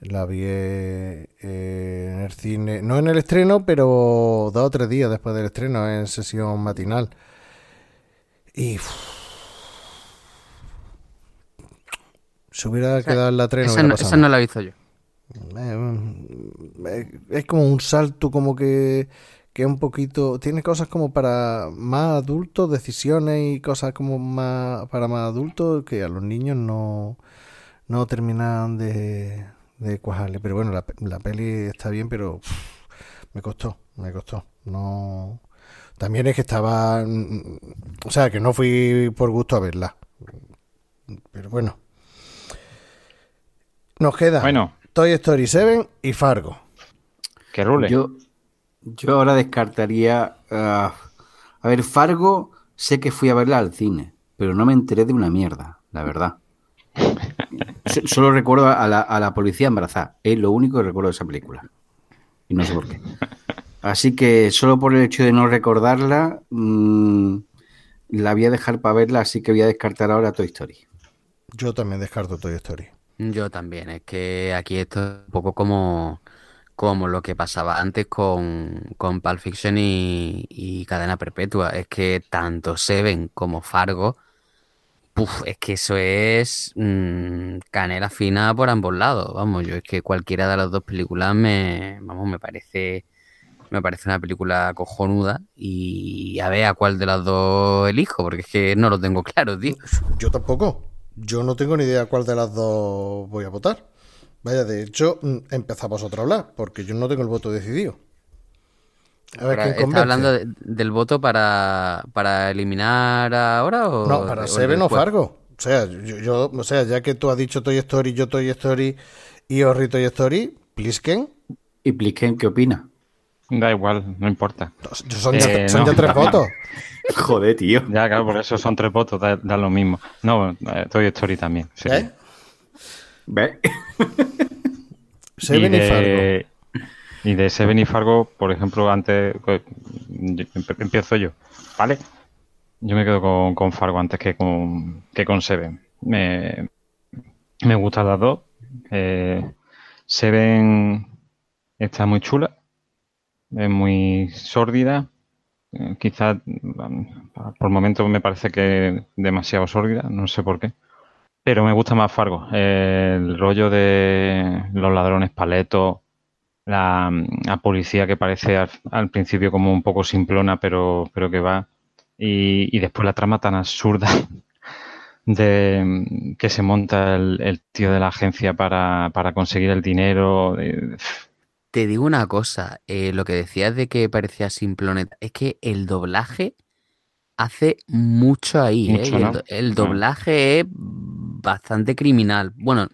La vi eh, en el cine, no en el estreno, pero dos o tres días después del estreno, en sesión matinal. Y Se hubiera quedado en la tren. Esa, no, esa no la he visto yo. Eh, es como un salto como que, que un poquito... Tiene cosas como para más adultos, decisiones y cosas como más para más adultos que a los niños no, no terminan de, de cuajarle. Pero bueno, la, la peli está bien, pero me costó, me costó. No También es que estaba... mm, O sea, que no fui por gusto a verla. Pero bueno. Nos queda Bueno, Toy Story 7 y Fargo. que rule. Yo, yo ahora descartaría. ah, a ver, Fargo, sé que fui a verla al cine, pero no me enteré de una mierda, la verdad. So- Solo recuerdo a la, a la policía embarazada. Es lo único que recuerdo de esa película. Y no sé por qué. Así que solo por el hecho de no recordarla, mm, la voy a dejar para verla, así que voy a descartar ahora Toy Story. Yo también descarto Toy Story. Yo también, es que aquí esto es un poco como, como lo que pasaba antes con, con Pulp Fiction y, y Cadena Perpetua. Es que tanto Seven como Fargo, es que eso es mm, canela fina por ambos lados. Vamos, yo es que cualquiera de las dos películas me, vamos, me parece, me parece una película cojonuda y a ver a cuál de las dos elijo, porque es que no lo tengo claro, tío. Yo tampoco. Yo no tengo ni idea cuál de las dos voy a votar. Vaya, de hecho, mm, empezamos otra a hablar, porque yo no tengo el voto decidido. A ver quién ¿Estás convence. hablando de- del voto para, para eliminar ahora o No, para o Seven o? Fargo. O sea, yo, yo- o sea, ya que tú has dicho Toy Story, yo Toy Story y Orri Toy Story, Plisken, ¿Y Plisken qué opina? Da igual, no importa. son, ya, Eh, son no. ya tres votos. Joder, tío. Ya, claro, por eso son tres votos, da, da lo mismo. No, eh, Toy Story también. sí. ¿Eh? ¿Ves? Seven y, Fargo. de, y de Seven y Fargo, por ejemplo, antes empiezo yo, ¿vale? Yo me quedo con, con Fargo antes que con, que con Seven. Me, me gustan las dos. Eh, Seven está muy chula, es muy sórdida. Eh, Quizás mm, por momentos me parece que demasiado sórdida, no sé por qué. Pero me gusta más Fargo. Eh, el rollo de los ladrones paletos, la, la policía que parece al, al principio como un poco simplona, pero, pero que va. Y, y después la trama tan absurda de que se monta el, el tío de la agencia para, para conseguir el dinero. Te digo una cosa, eh, lo que decías de que parecía simploneta, es que el doblaje hace mucho ahí, ¿eh? Mucho, el, ¿no? do- el doblaje es bastante criminal. Bueno,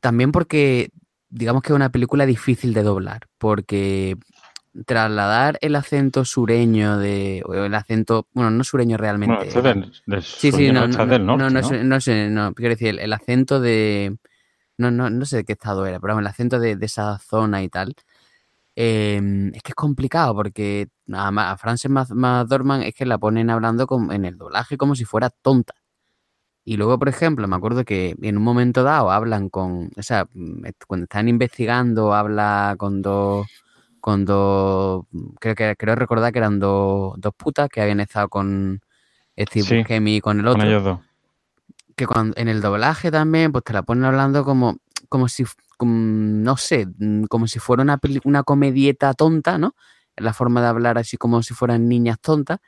también porque digamos que es una película difícil de doblar, porque trasladar el acento sureño de, o el acento, bueno, no sureño realmente. Bueno, es del, del Sí, sí, no, no, del norte, no, ¿no? no, sé, no sé, no, quiero decir, el, el acento de, no, no, no sé de qué estado era, pero el acento de, de esa zona y tal, eh, es que es complicado porque a, a Frances McDormand es que la ponen hablando con- en el doblaje como si fuera tonta. Y luego, por ejemplo, me acuerdo que en un momento dado hablan con, o sea, mm, cuando están investigando, habla con dos, con dos, creo que creo recordar que eran dos, dos putas que habían estado con Steve Sí, Buscemi y con el Con otro ellos dos. que cuando, en el doblaje también, pues te la ponen hablando como, como si, como, no sé, mm, como si fuera una, una comedieta tonta, ¿no? La forma de hablar así como si fueran niñas tontas.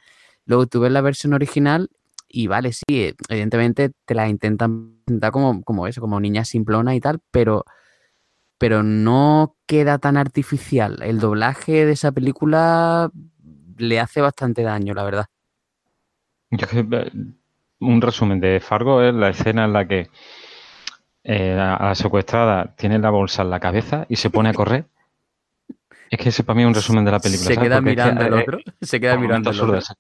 Luego tú ves la versión original y vale, sí, eh, evidentemente te la intentan presentar como, como eso, como niña simplona y tal, pero, pero no queda tan artificial. El doblaje de esa película le hace bastante daño, la verdad. Eh, un resumen de Fargo es la escena en la que eh, a la secuestrada tiene la bolsa en la cabeza y se pone a correr. Es que ese para mí es un resumen de la película. Se ¿sabes? queda Porque es que, mirando el eh, otro, se queda mirando el otro. se,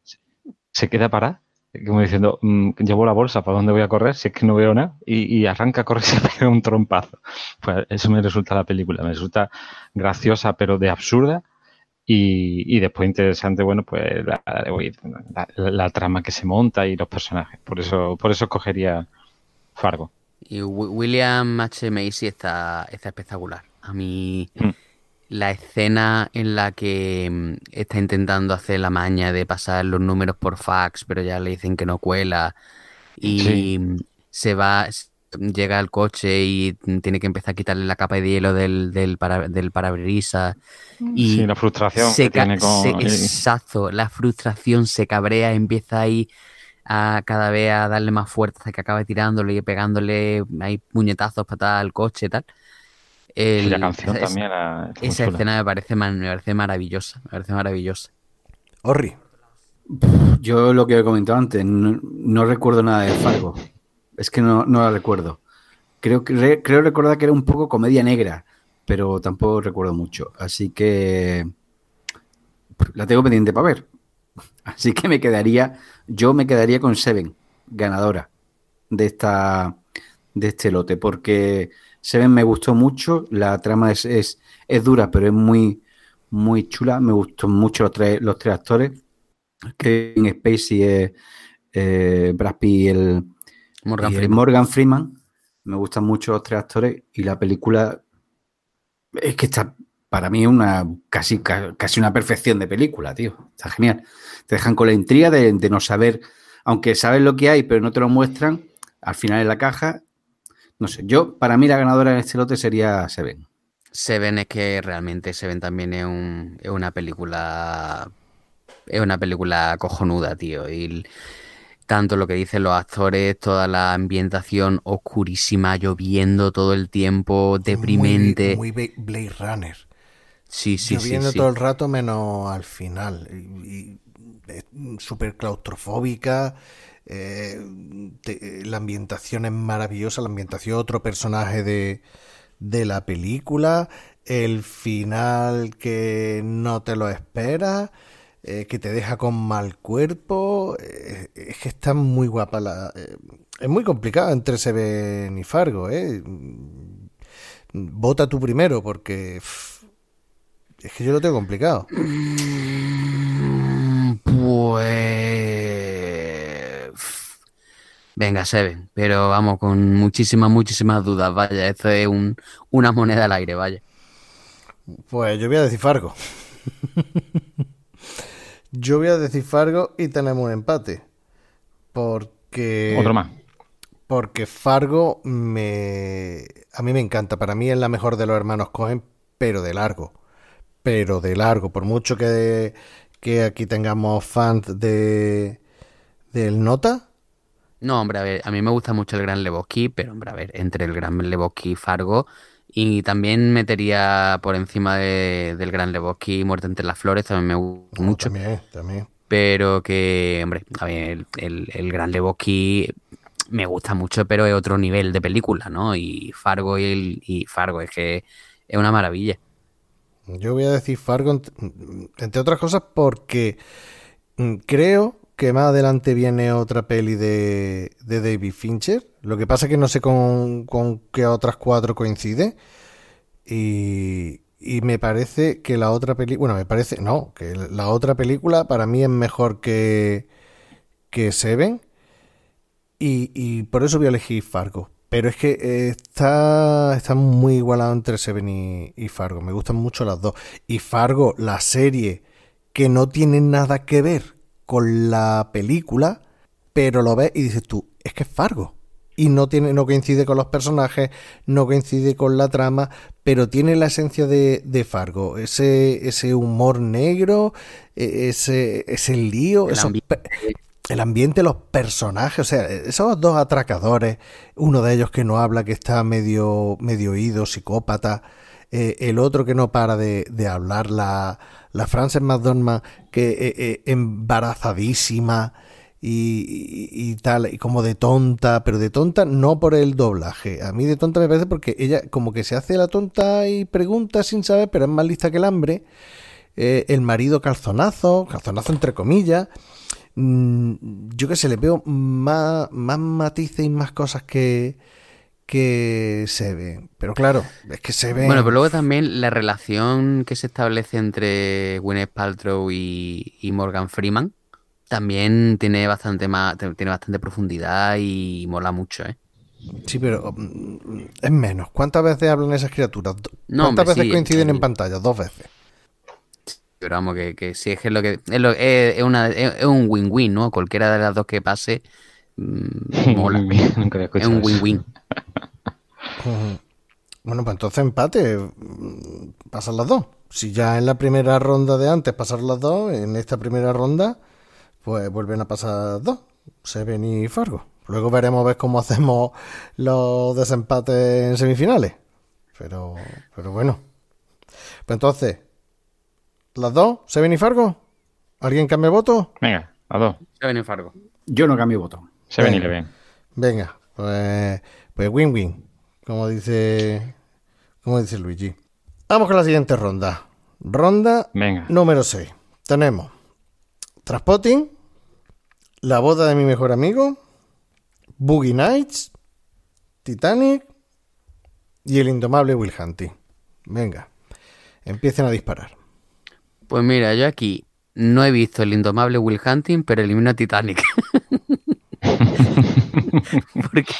se queda parada, como diciendo, mm, llevo la bolsa, ¿para dónde voy a correr? Si es que no veo nada. Y, y arranca a correr y se pega un trompazo. Pues eso me resulta la película. Me resulta graciosa, pero de absurda. Y, y después interesante, bueno, pues la, la- la- la trama que se monta y los personajes. Por eso, por eso escogería Fargo. Y Wi- William H. Macy está, está espectacular. A mí, Mm. La escena en la que mm, está intentando hacer la maña de pasar los números por fax, pero ya le dicen que no cuela, y Sí. mm, se va, llega al coche y mm, tiene que empezar a quitarle la capa de hielo del, del, para, del parabrisas. Y Sí, la frustración se que tiene con... se- exacto, la frustración se cabrea, empieza ahí a cada vez a darle más fuerza hasta que acaba tirándole y pegándole ahí puñetazos patadas al coche y tal. Y El- la canción esa- también. la- Esa escena me parece, me parece maravillosa, me parece maravillosa. Orri. Yo lo que he comentado antes, no, recuerdo nada de Fargo. Es que no, no la recuerdo. Creo, que, creo recordar que era un poco comedia negra, pero tampoco recuerdo mucho. Así que la tengo pendiente para ver. Así que me quedaría, yo me quedaría con Seven, ganadora de esta de este lote, porque Seven me gustó mucho, la trama es, es, es dura, pero es muy, muy chula. Me gustó mucho los tres, los tres actores. Kevin Spacey, es eh, Brad Pitt y el Morgan, Freeman. Me gustan mucho los tres actores y la película es que está para mí una casi, casi una perfección de película, tío. Está genial. Te dejan con la intriga de, no saber, aunque sabes lo que hay, pero no te lo muestran, al final en la caja. No sé, yo, para mí la ganadora en este lote sería Seven. Seven es que realmente Seven también es, un, es una película. Es una película cojonuda, tío. Y tanto lo que dicen los actores, toda la ambientación oscurísima, lloviendo todo el tiempo, deprimente. Muy, Blade Runner. Sí, sí, lloviendo sí, todo el rato, menos al final. Y, súper claustrofóbica. Eh, la ambientación es maravillosa. La ambientación, otro personaje de de la película, el final que no te lo esperas, eh, que te deja con mal cuerpo, eh, es que está muy guapa. Eh, es muy complicado entre Seven y Fargo, ¿eh? Vota tú primero porque... es que yo lo tengo complicado. Mm, pues Venga, Seven, pero vamos, con muchísimas, muchísimas dudas, vaya, esto es un, una moneda al aire, vaya. Pues yo voy a decir Fargo. yo voy a decir Fargo y tenemos un empate. Porque... Otro más. Porque Fargo me... A mí me encanta, para mí es la mejor de los hermanos Cohen, pero de largo. Pero de largo, por mucho que, que aquí tengamos fans de del Nota, no, hombre, a ver, a mí me gusta mucho el Gran Lebowski, pero hombre, a ver, entre el Gran Lebowski y Fargo, y también metería por encima del Gran Lebowski Muerte entre las Flores, también me gusta oh, mucho. También, también. Pero que, hombre, a ver, el, el, Gran Lebowski me gusta mucho, pero es otro nivel de película, ¿no? Y Fargo y, el, y Fargo es que es una maravilla. Yo voy a decir Fargo, entre otras cosas, porque mm, creo que más adelante viene otra peli de, de David Fincher. Lo que pasa es que no sé con, con qué otras cuatro coincide. Y, y me parece que la otra película, bueno, me parece, no, que la otra película para mí es mejor que, que Seven. Y, y por eso voy a elegir Fargo. Pero es que está, está muy igualado entre Seven y, y, Fargo. Me gustan mucho las dos. Y Fargo, la serie que no tiene nada que ver con la película, pero lo ves y dices tú, es que es Fargo. Y no, tiene, no coincide con los personajes, no coincide con la trama, pero tiene la esencia de, de Fargo. Ese, ese humor negro, e, ese, ese lío, el, ambiente. el ambiente, los personajes, o sea, esos dos atracadores, uno de ellos que no habla, que está medio, medio oído, psicópata, eh, el otro que no para de, de hablar, la, la Frances McDormand que eh, eh, embarazadísima y, tal, y como de tonta, pero de tonta no por el doblaje. A mí de tonta me parece porque ella como que se hace la tonta y pregunta sin saber, pero es más lista que el hambre. Eh, el marido calzonazo, calzonazo entre comillas. Mm, yo que sé, le veo más, más matices y más cosas que, que se ve. Pero claro, es que se ve. Bueno, pero luego también la relación que se establece entre Gwyneth Paltrow y, Morgan Freeman también tiene bastante más, tiene bastante profundidad y mola mucho, ¿eh? Sí, pero mm, es menos. ¿Cuántas veces hablan esas criaturas? ¿Cuántas veces coinciden en pantalla? Dos veces. Pero vamos, que, que sí, es que es lo que. Es, es, una, es un win-win, ¿no? Cualquiera de las dos que pase Mm, mola. es un win-win. Bueno, pues entonces empate. Pasan las dos. Si ya en la primera ronda de antes pasaron las dos, en esta primera ronda, pues vuelven a pasar dos. Seven y Fargo. Luego veremos ver cómo hacemos los desempates en semifinales. Pero, pero bueno. Pues entonces, ¿las dos? ¿Seven y Fargo? ¿Alguien cambia voto? Venga, A dos. Seven y Fargo. Yo no cambio voto. Seven Venga. Eleven. Venga, pues, pues win-win, como dice, como dice Luigi. Vamos con la siguiente ronda. Ronda Venga. número 6. Tenemos Transpotting, La boda de mi mejor amigo, Boogie Nights, Titanic y El indomable Will Hunting. Venga, empiecen a disparar. Pues mira, yo aquí no he visto el indomable Will Hunting, pero elimino a Titanic. porque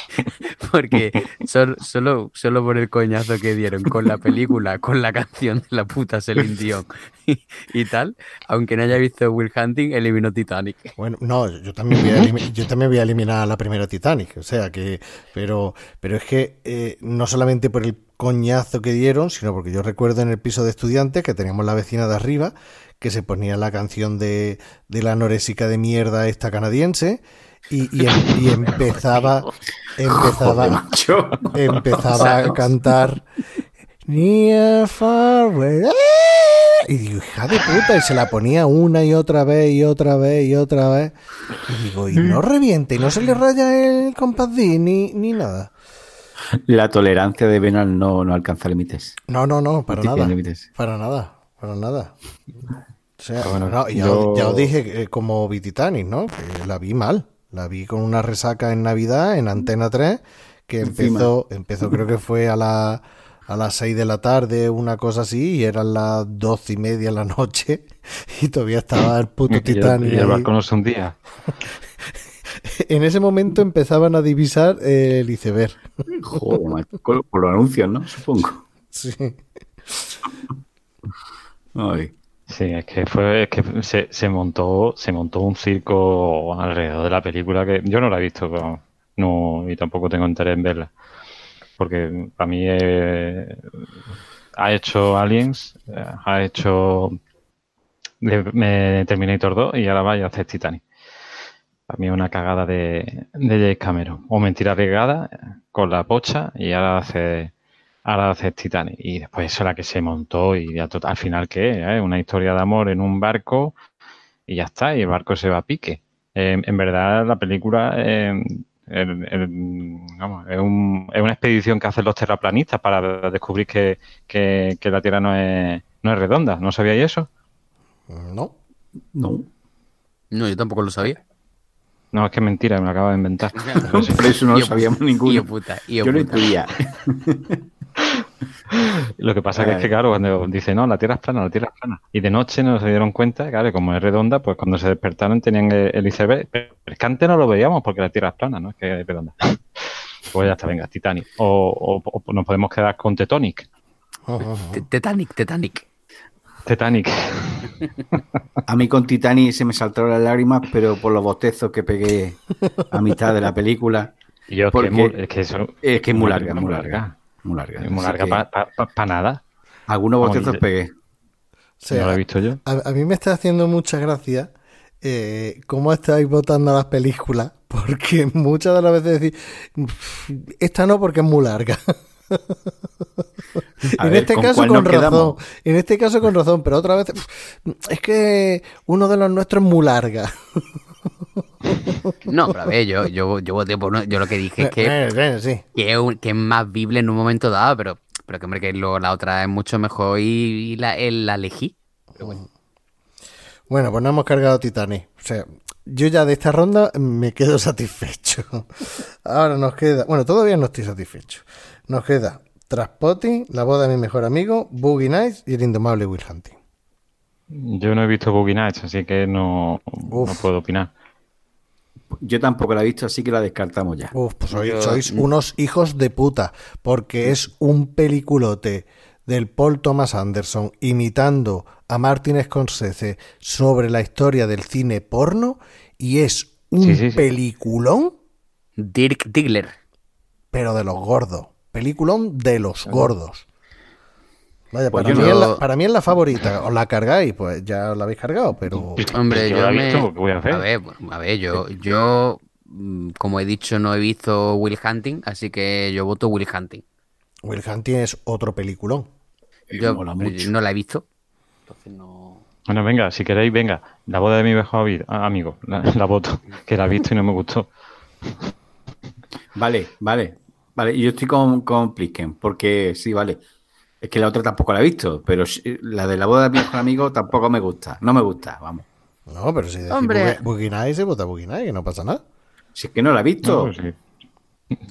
porque sol- solo, solo por el coñazo que dieron con la película, con la canción de la puta Celine Dion y, y tal, aunque no haya visto Will Hunting, elimino Titanic. Bueno, no, yo también voy a, yo también voy a eliminar a la primera Titanic, o sea que, pero, pero es que eh, no solamente por el coñazo que dieron, sino porque yo recuerdo en el piso de estudiantes que teníamos la vecina de arriba que se ponía la canción de, de la anorésica de mierda esta canadiense y, y em- y empezaba, empezaba, empezaba a cantar Near far away. Y digo, hija de puta, y se la ponía una y otra vez y otra vez y otra vez. Y digo, y no reviente, y no se le raya el compás ni, ni nada. La tolerancia de Benal no, no alcanza límites. No, no, no, para No nada. Para nada, para nada. O sea, Bueno, no, ya, yo- ya os dije eh, como vi Titanic, ¿no? Que la vi mal. La vi con una resaca en Navidad en Antena 3, que empezó, empezó creo que fue a, la, a las 6 de la tarde, una cosa así, y eran las doce y media de la noche, y todavía estaba el puto Titanic. y el ahí. barco no se hundía. En ese momento empezaban a divisar el iceberg. Joder, Por los anuncios, ¿no? Supongo. Sí. Ay. Sí, es que fue, es que se, montó, se montó un circo alrededor de la película que yo no la he visto, no, y tampoco tengo interés en verla. Porque para mí eh, ha hecho Aliens, eh, ha hecho me- Terminator 2 y ahora vaya a hacer Titanic. Para mí es una cagada de, de James Cameron. O mentira arriesgada eh, con la pocha y ahora hace ahora hace Titanic. Y después eso la que se montó y ya al final qué es, ¿eh? una historia de amor en un barco y ya está, y el barco se va a pique. Eh, en verdad la película eh, el- el- vamos, es, un- es una expedición que hacen los terraplanistas para descubrir que, que- que la Tierra no es, no es redonda. ¿No sabíais eso? No. No. No, yo tampoco lo sabía. No, es que es mentira, me lo acabo de inventar. Por eso no lo sabíamos ninguno. hijo puta, hijo Yo lo intuía. Lo que pasa que es que, claro, cuando dice, no, la Tierra es plana, la Tierra es plana. Y de noche no se dieron cuenta, claro, como es redonda, pues cuando se despertaron tenían el, iceberg. Pero es que antes no lo veíamos porque la Tierra es plana, ¿no? Es que es redonda. Pues ya está, venga, Titanic. O, o- o nos podemos quedar con Tetonic. T- Titanic, Titanic. Titanic. A mí con Titanic se me saltaron las lágrimas, pero por los bostezos que pegué a mitad de la película. Y yo, es que, Porque es muy- es que eso- Es que es muy larga, muy muy larga. Muy larga. Es muy larga para nada. Algunos Vamos, bostezos y- pegué. O sea, no lo he visto yo. A, a mí me está haciendo mucha gracia eh, cómo estáis votando a las películas, porque muchas de las veces decís, "Uf, esta no porque es muy larga. En ver, este ¿con caso con razón, quedamos? en este caso con razón, pero otra vez "Uf, es que uno de los nuestros es muy larga. No, pero a ver, yo, yo, yo voté por uno- Yo lo que dije es que, Eh, eh, sí. que, es, un- que es más vible en un momento dado, pero, pero que, hombre, que la otra es mucho mejor y, y la, el- la elegí. Bueno, pues no hemos cargado Titanic. O sea, yo ya de esta ronda me quedo satisfecho. Ahora nos queda. Bueno, todavía no estoy satisfecho. Nos queda Traspotting, La boda de mi mejor amigo, Boogie Nights y El indomable Will Hunting. Yo no he visto Boogie Nights, así que no, no puedo opinar. Yo tampoco la he visto, así que la descartamos ya. Uf, pues sois, unos hijos de puta, porque es un peliculote del Paul Thomas Anderson imitando a Martin Scorsese sobre la historia del cine porno y es un Sí, sí, sí. peliculón, Dirk Diggler. pero de los gordos. Peliculón de los gordos. Vaya, Pues para, mí no- es la, para mí es la favorita. Os la cargáis, pues ya la habéis cargado, pero... Hombre, Yo yo, la he me... visto, ¿qué voy a hacer? ver, a ver, yo, yo, mm, como he dicho, no he visto Will Hunting, así que yo voto Will Hunting. Will Hunting es otro peliculón. Eh, Yo no la he visto. Entonces no. Bueno, venga, si queréis, venga. La boda de mi mejor avi- a- amigo, la, la voto, que la he visto y no me gustó. Vale, vale. Vale, y yo estoy con, con Plisken, porque sí, vale. Es que la otra tampoco la he visto, pero la de la boda de mi mejor amigo tampoco me gusta. No me gusta, vamos. No, pero si decís Hombre. Nights, se vota Boogie Nights, que no pasa nada. Si es que no la he visto. No, sí.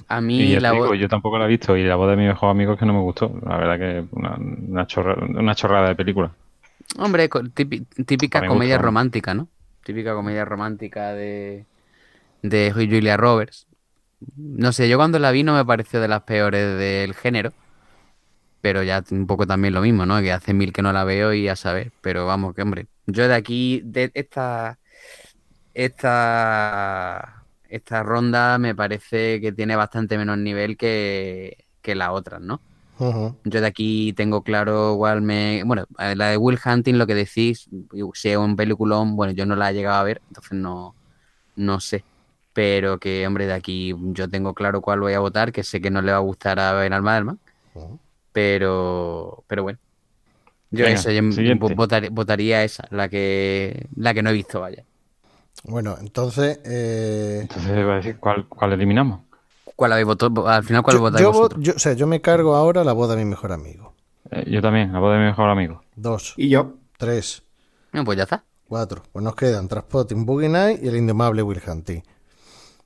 A mí la digo, voz... yo tampoco la he visto y la boda de mi mejor amigo es que no me gustó. La verdad que una, una, chorra- una chorrada de película. Hombre, típica Me comedia gusta. romántica, ¿no? Típica comedia romántica de, de Julia Roberts. No sé, yo cuando la vi no me pareció de las peores del género. Pero ya un poco también lo mismo, ¿no? Que hace mil que no la veo y a saber. Pero vamos, que hombre, yo de aquí, de esta, esta, esta ronda me parece que tiene bastante menos nivel que, que las otras, ¿no? Yo de aquí tengo claro igual me... Bueno, la de Will Hunting, lo que decís, si es un peliculón, bueno, yo no la he llegado a ver, entonces no, no sé. Pero que, hombre, de aquí yo tengo claro cuál voy a votar, que sé que no le va a gustar a Ben Ujú. Pero, pero bueno. Yo Venga, eso, yo votar- votaría esa, la que, la que no he visto, vaya. Bueno, entonces. eh, Entonces, va a decir, ¿cuál, cuál eliminamos? ¿Cuál habéis votado? Al final, ¿cuál yo, votáis yo vosotros? yo- o sea, yo me cargo ahora la boda de mi mejor amigo. Eh, yo también, la boda de mi mejor amigo. Dos, Y yo, tres, No, pues ya está. cuatro. Pues nos quedan Transpotting, Boogie Nights y el indomable Will Hunting.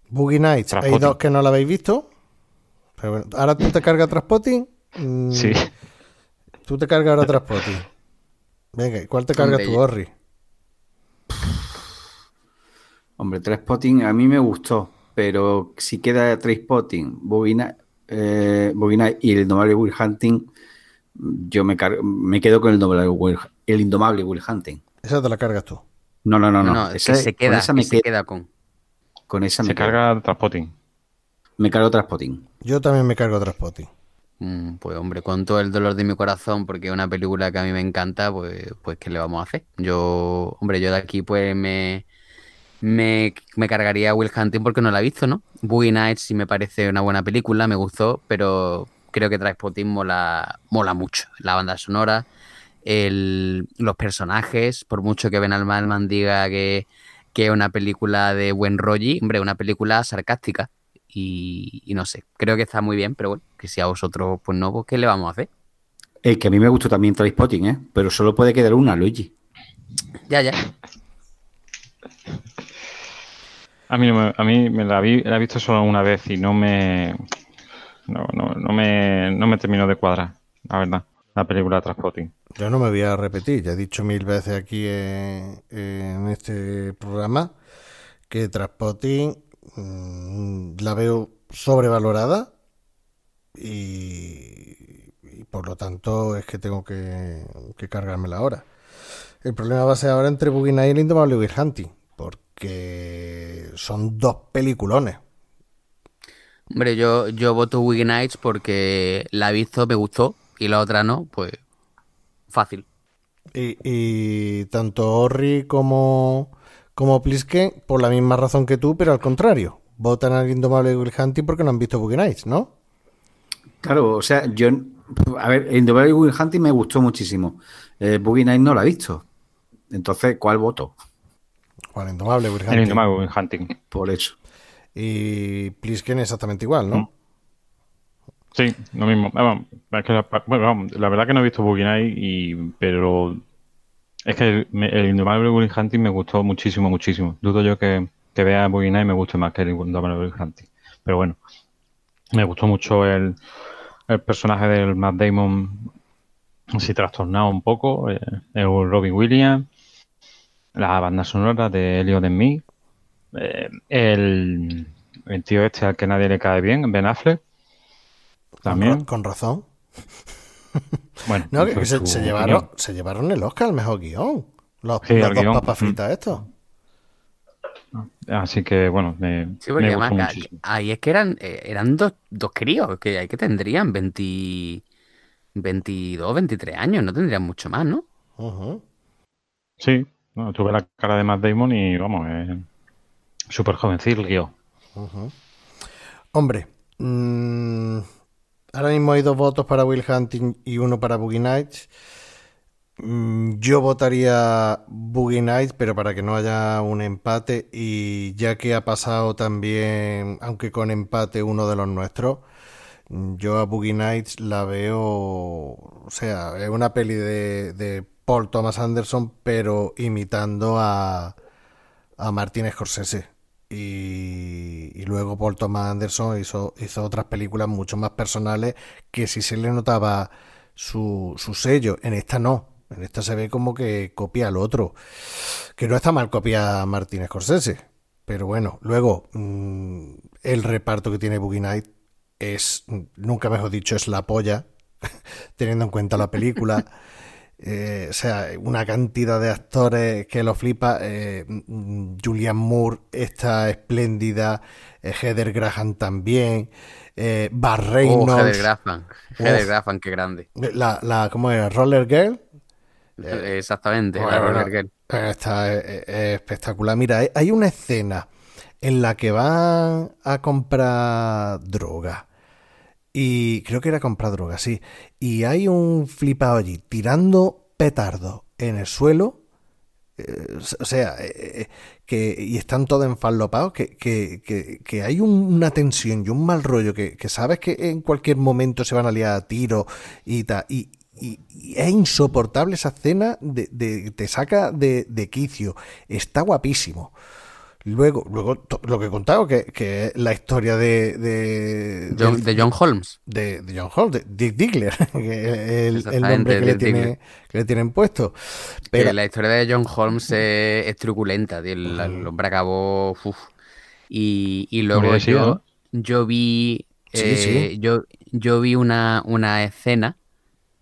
Boogie Nights, hay dos que no la habéis visto. Pero bueno, ahora tú te cargas Transpotting. Mm, Sí. Tú te cargas ahora Transpotting. Venga, ¿y ¿cuál te cargas Hombre, tú, Orri? hombre, Trainspotting a mí me gustó, pero si queda Trainspotting, Bobina, eh, Bobina y el indomable Will Hunting, yo me, car- me quedo con el indomable Will, el indomable Will Hunting. Esa te la cargas tú. No, no, no, no. No, Esa- que se con queda, esa que me se queda con. Con esa me Se quedo. carga Transpotting. Me cargo Trainspotting. Yo también me cargo Transpotting. Mm, Pues hombre, con todo el dolor de mi corazón, porque es una película que a mí me encanta, pues, pues ¿qué le vamos a hacer? Yo, hombre, yo de aquí pues me, me, me cargaría a Will Hunting porque no la he visto, ¿no? Boogie Nights sí me parece una buena película, me gustó, pero creo que Trainspotting mola, mola mucho. La banda sonora, el, los personajes, por mucho que Ben Alman diga que, que es una película de buen rollo, hombre, una película sarcástica. Y, y no sé, creo que está muy bien, pero bueno, que si a vosotros pues no, pues ¿qué le vamos a hacer? El que a mí me gustó también Trainspotting, ¿eh? Pero solo puede quedar una, Luigi. Ya, ya. A mí, no me, a mí me la, vi, la he visto solo una vez y no me. No, no, no me, no me terminó de cuadrar, la verdad, la película Transpotting. Yo no me voy a repetir, ya he dicho mil veces aquí en, en este programa que Transpotting la veo sobrevalorada y, y por lo tanto es que tengo que, que cargármela ahora. El problema va a ser ahora entre Boogie Nights y el Indomable Will Hunting, porque son dos peliculones. Hombre, yo, yo voto Wiggy Nights porque la he visto, me gustó, y la otra no, pues fácil. Y, y tanto Orri como, como Pliske, por la misma razón que tú, pero al contrario. Votan al Indomable Will Hunting porque no han visto Boogie Nights, ¿no? Claro, o sea, yo. A ver, Indomable Will Hunting me gustó muchísimo. Eh, Boogie Nights no la he visto. Entonces, ¿cuál voto? O al Indomable Will El Hunting. Indomable Will Hunting. Por eso. Y Plisken exactamente igual, ¿no? Sí, lo mismo. Es que la, bueno, vamos, la verdad que no he visto Boogie Nights, y, pero es que el, el Indomable Will Hunting me gustó muchísimo, muchísimo. Dudo yo que, que vea Boogie Nights me guste más que el Indomable Will Hunting. Pero bueno, me gustó mucho el, el personaje del Matt Damon, así trastornado un poco, eh, el Robin Williams, la banda sonora de Elliot en Me, eh, el, el tío este al que nadie le cae bien, Ben Affleck. Con, También. ra- con razón. Bueno, No, que, se, llevaron, se llevaron el Oscar al mejor guion. Los, Sí, los al dos guion. papas Mm. fritas estos. Así que bueno, me, Sí, porque me gustó además ahí es que eran, eh, eran dos, dos críos, que hay que tendrían 20, 22, 23 años, no tendrían mucho más, ¿no? Sí, no, tuve la cara de Matt Damon y vamos, es súper jovencillo. Ujú. Hombre, mm, ahora mismo hay dos votos para Will Hunting y uno para Boogie Nights. Mm, Yo votaría Boogie Nights, pero para que no haya un empate. Y ya que ha pasado también, aunque con empate, uno de los nuestros, mm, yo a Boogie Nights la veo. O sea, es una peli de, de Paul Thomas Anderson, pero imitando a, a Martin Scorsese. Y, luego Paul Thomas Anderson hizo, hizo otras películas mucho más personales que si se le notaba su, su sello. En esta no. En esta se ve como que copia al otro. Que no está mal copia a Martin Scorsese. Pero bueno, luego mm, el reparto que tiene Boogie Night es, nunca mejor dicho, es la polla, teniendo en cuenta la película. Eh, o sea, una cantidad de actores que lo flipa. Eh, mm, Julian Moore está espléndida. eh, Heather Graham también. Eh, Bar Oh. Heather Graham. Heather. Graham, qué grande. La, la, ¿cómo es? Roller Girl. Exactamente, la Bueno, Roller bueno, Girl. eh, Está eh, eh, espectacular. Mira, hay una escena en la que van a comprar droga. Y creo que era comprar droga, sí. Y hay un flipado allí tirando petardos en el suelo. eh, o sea, eh, eh, que, y están todos enfalopados, que, que, que, hay un- una tensión y un mal rollo, que, que sabes que en cualquier momento se van a liar a tiro y tal. Y, y- y es insoportable esa escena, de, de- te saca de, de quicio. Está guapísimo. Luego, luego lo que he contado, que, que es la historia de, de, John- del- de John Holmes. de, de John Hall, de Dick Diggler, que es el, el nombre que le, tiene, que le tienen puesto. Pero, la historia de John Holmes es, es truculenta. El, el hombre acabó. uf. Y, y luego sido, yo, yo vi. Sí, eh, sí. Yo, yo vi una, una escena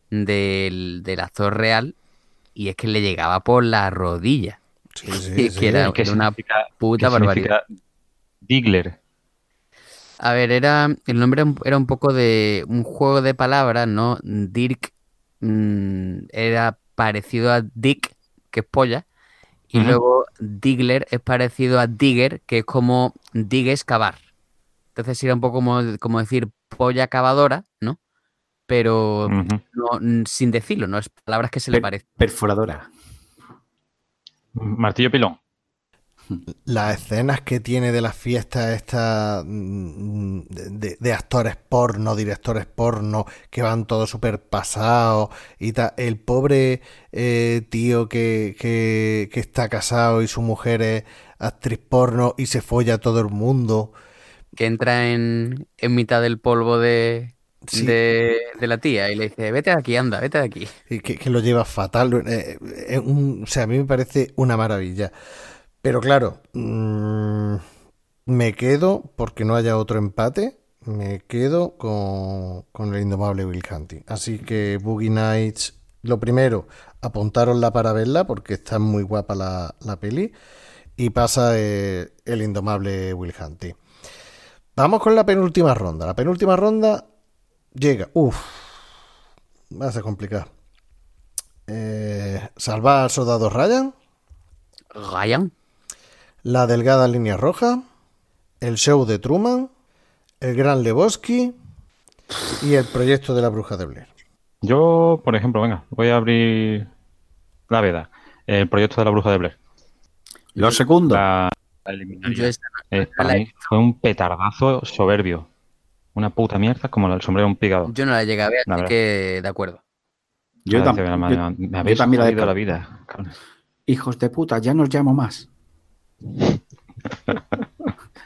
del, del actor real y es que le llegaba por la rodilla. Sí, sí, que sí. era- ¿Y qué era una puta barbaridad. Diggler? A ver, era el nombre era un- poco de un juego de palabras, ¿no? Dirk mm, era parecido a Dick, que es polla, y luego Diggler es parecido a Digger, que es como dig es cavar. Entonces era un poco como, como decir polla cavadora, ¿no? Pero no, sin decirlo, no es palabras que se le parecen. perforadora. Martillo pilón. las escenas que tiene de las fiestas estas mm, de, de- de actores porno, directores porno, que van todos súper pasados y tal. El pobre eh, tío que, que, que está casado y su mujer es actriz porno y se folla a todo el mundo. Que entra en, en mitad del polvo de, Sí. de, de la tía y le dice, vete de aquí, anda, vete de aquí. y que, que lo lleva fatal. eh, eh, un- o sea, a mí me parece una maravilla. Pero claro, mm, me quedo, porque no haya otro empate, me quedo con, con el indomable Will Hunting. Así que Boogie Nights, lo primero, apuntarosla para verla, porque está muy guapa la, la peli. Y pasa eh, el indomable Will Hunting. Vamos con la penúltima ronda. La penúltima ronda llega. Uf, va a ser complicado. Eh, salvar al soldado Ryan, Ryan. la delgada línea roja, el show de Truman, el gran Lebowski y el proyecto de la bruja de Blair. Yo, por ejemplo, venga, voy a abrir la veda. El proyecto de la bruja de Blair. Lo segundo. La, Eh, para la- mí fue un petardazo soberbio. Una puta mierda como el sombrero de un pigado. yo no la llegué a ver, así que de acuerdo. Yo, Joder, tam- dice, me, yo- me yo habéis también la la vida. cabrón. Hijos de puta, ya no os llamo más.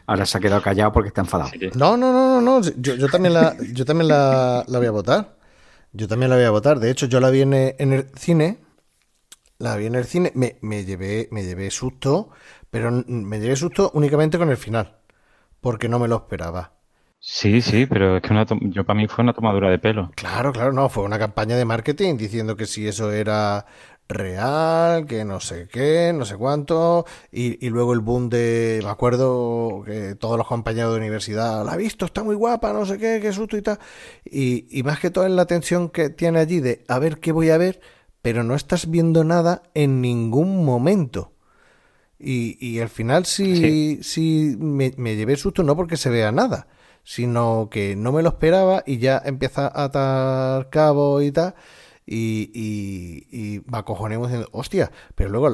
Ahora se ha quedado callado porque está enfadado. No, no, no, no, no. Yo, yo también, la, yo también la, la voy a votar. Yo también la voy a votar. De hecho, yo la vi en el, en el cine. La vi en el cine. Me, me llevé, me llevé susto. Pero me llevé susto únicamente con el final. Porque no me lo esperaba. Sí, sí, pero es que una yo para mí fue una tomadura de pelo. Claro, claro, no. Fue una campaña de marketing diciendo que si eso era real, que no sé qué, no sé cuánto. Y, y luego el boom de. Me acuerdo que todos los compañeros de universidad. La ha visto, está muy guapa, no sé qué, qué susto y tal. Y, y más que todo en la tensión que tiene allí de a ver qué voy a ver, pero no estás viendo nada en ningún momento. Y, y al final sí, sí. me, me llevé susto, no porque se vea nada, sino que no me lo esperaba y ya empieza a atar cabo y tal. y, y, y me acojonemos diciendo, hostia, pero luego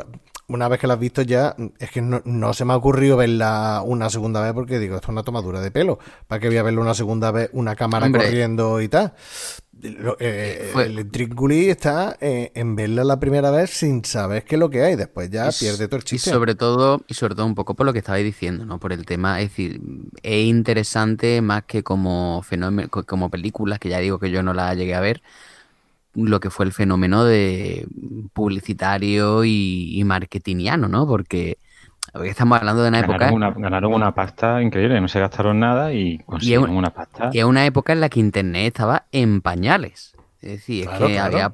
una vez que la has visto ya, es que no, no se me ha ocurrido verla una segunda vez porque digo, esto es una tomadura de pelo. ¿Para qué voy a verla una segunda vez, una cámara Hombre. corriendo y tal? Eh, El triculi está eh, en verla la primera vez sin saber qué es lo que hay. Después ya Y pierde todo el Y chiste. sobre todo, y sobre todo un poco por lo que estabais diciendo, ¿no? Por el tema, es decir, es interesante más que como fenómeno, co- como películas, que ya digo que yo no la llegué a ver, lo que fue el fenómeno de publicitario y, y marketingiano, ¿no? Porque, estamos hablando de una época, Ganaron una, ganaron una pasta increíble, no se gastaron nada y consiguieron un- una pasta. y es una época en la que Internet estaba en pañales. Es decir, Claro, es que claro. había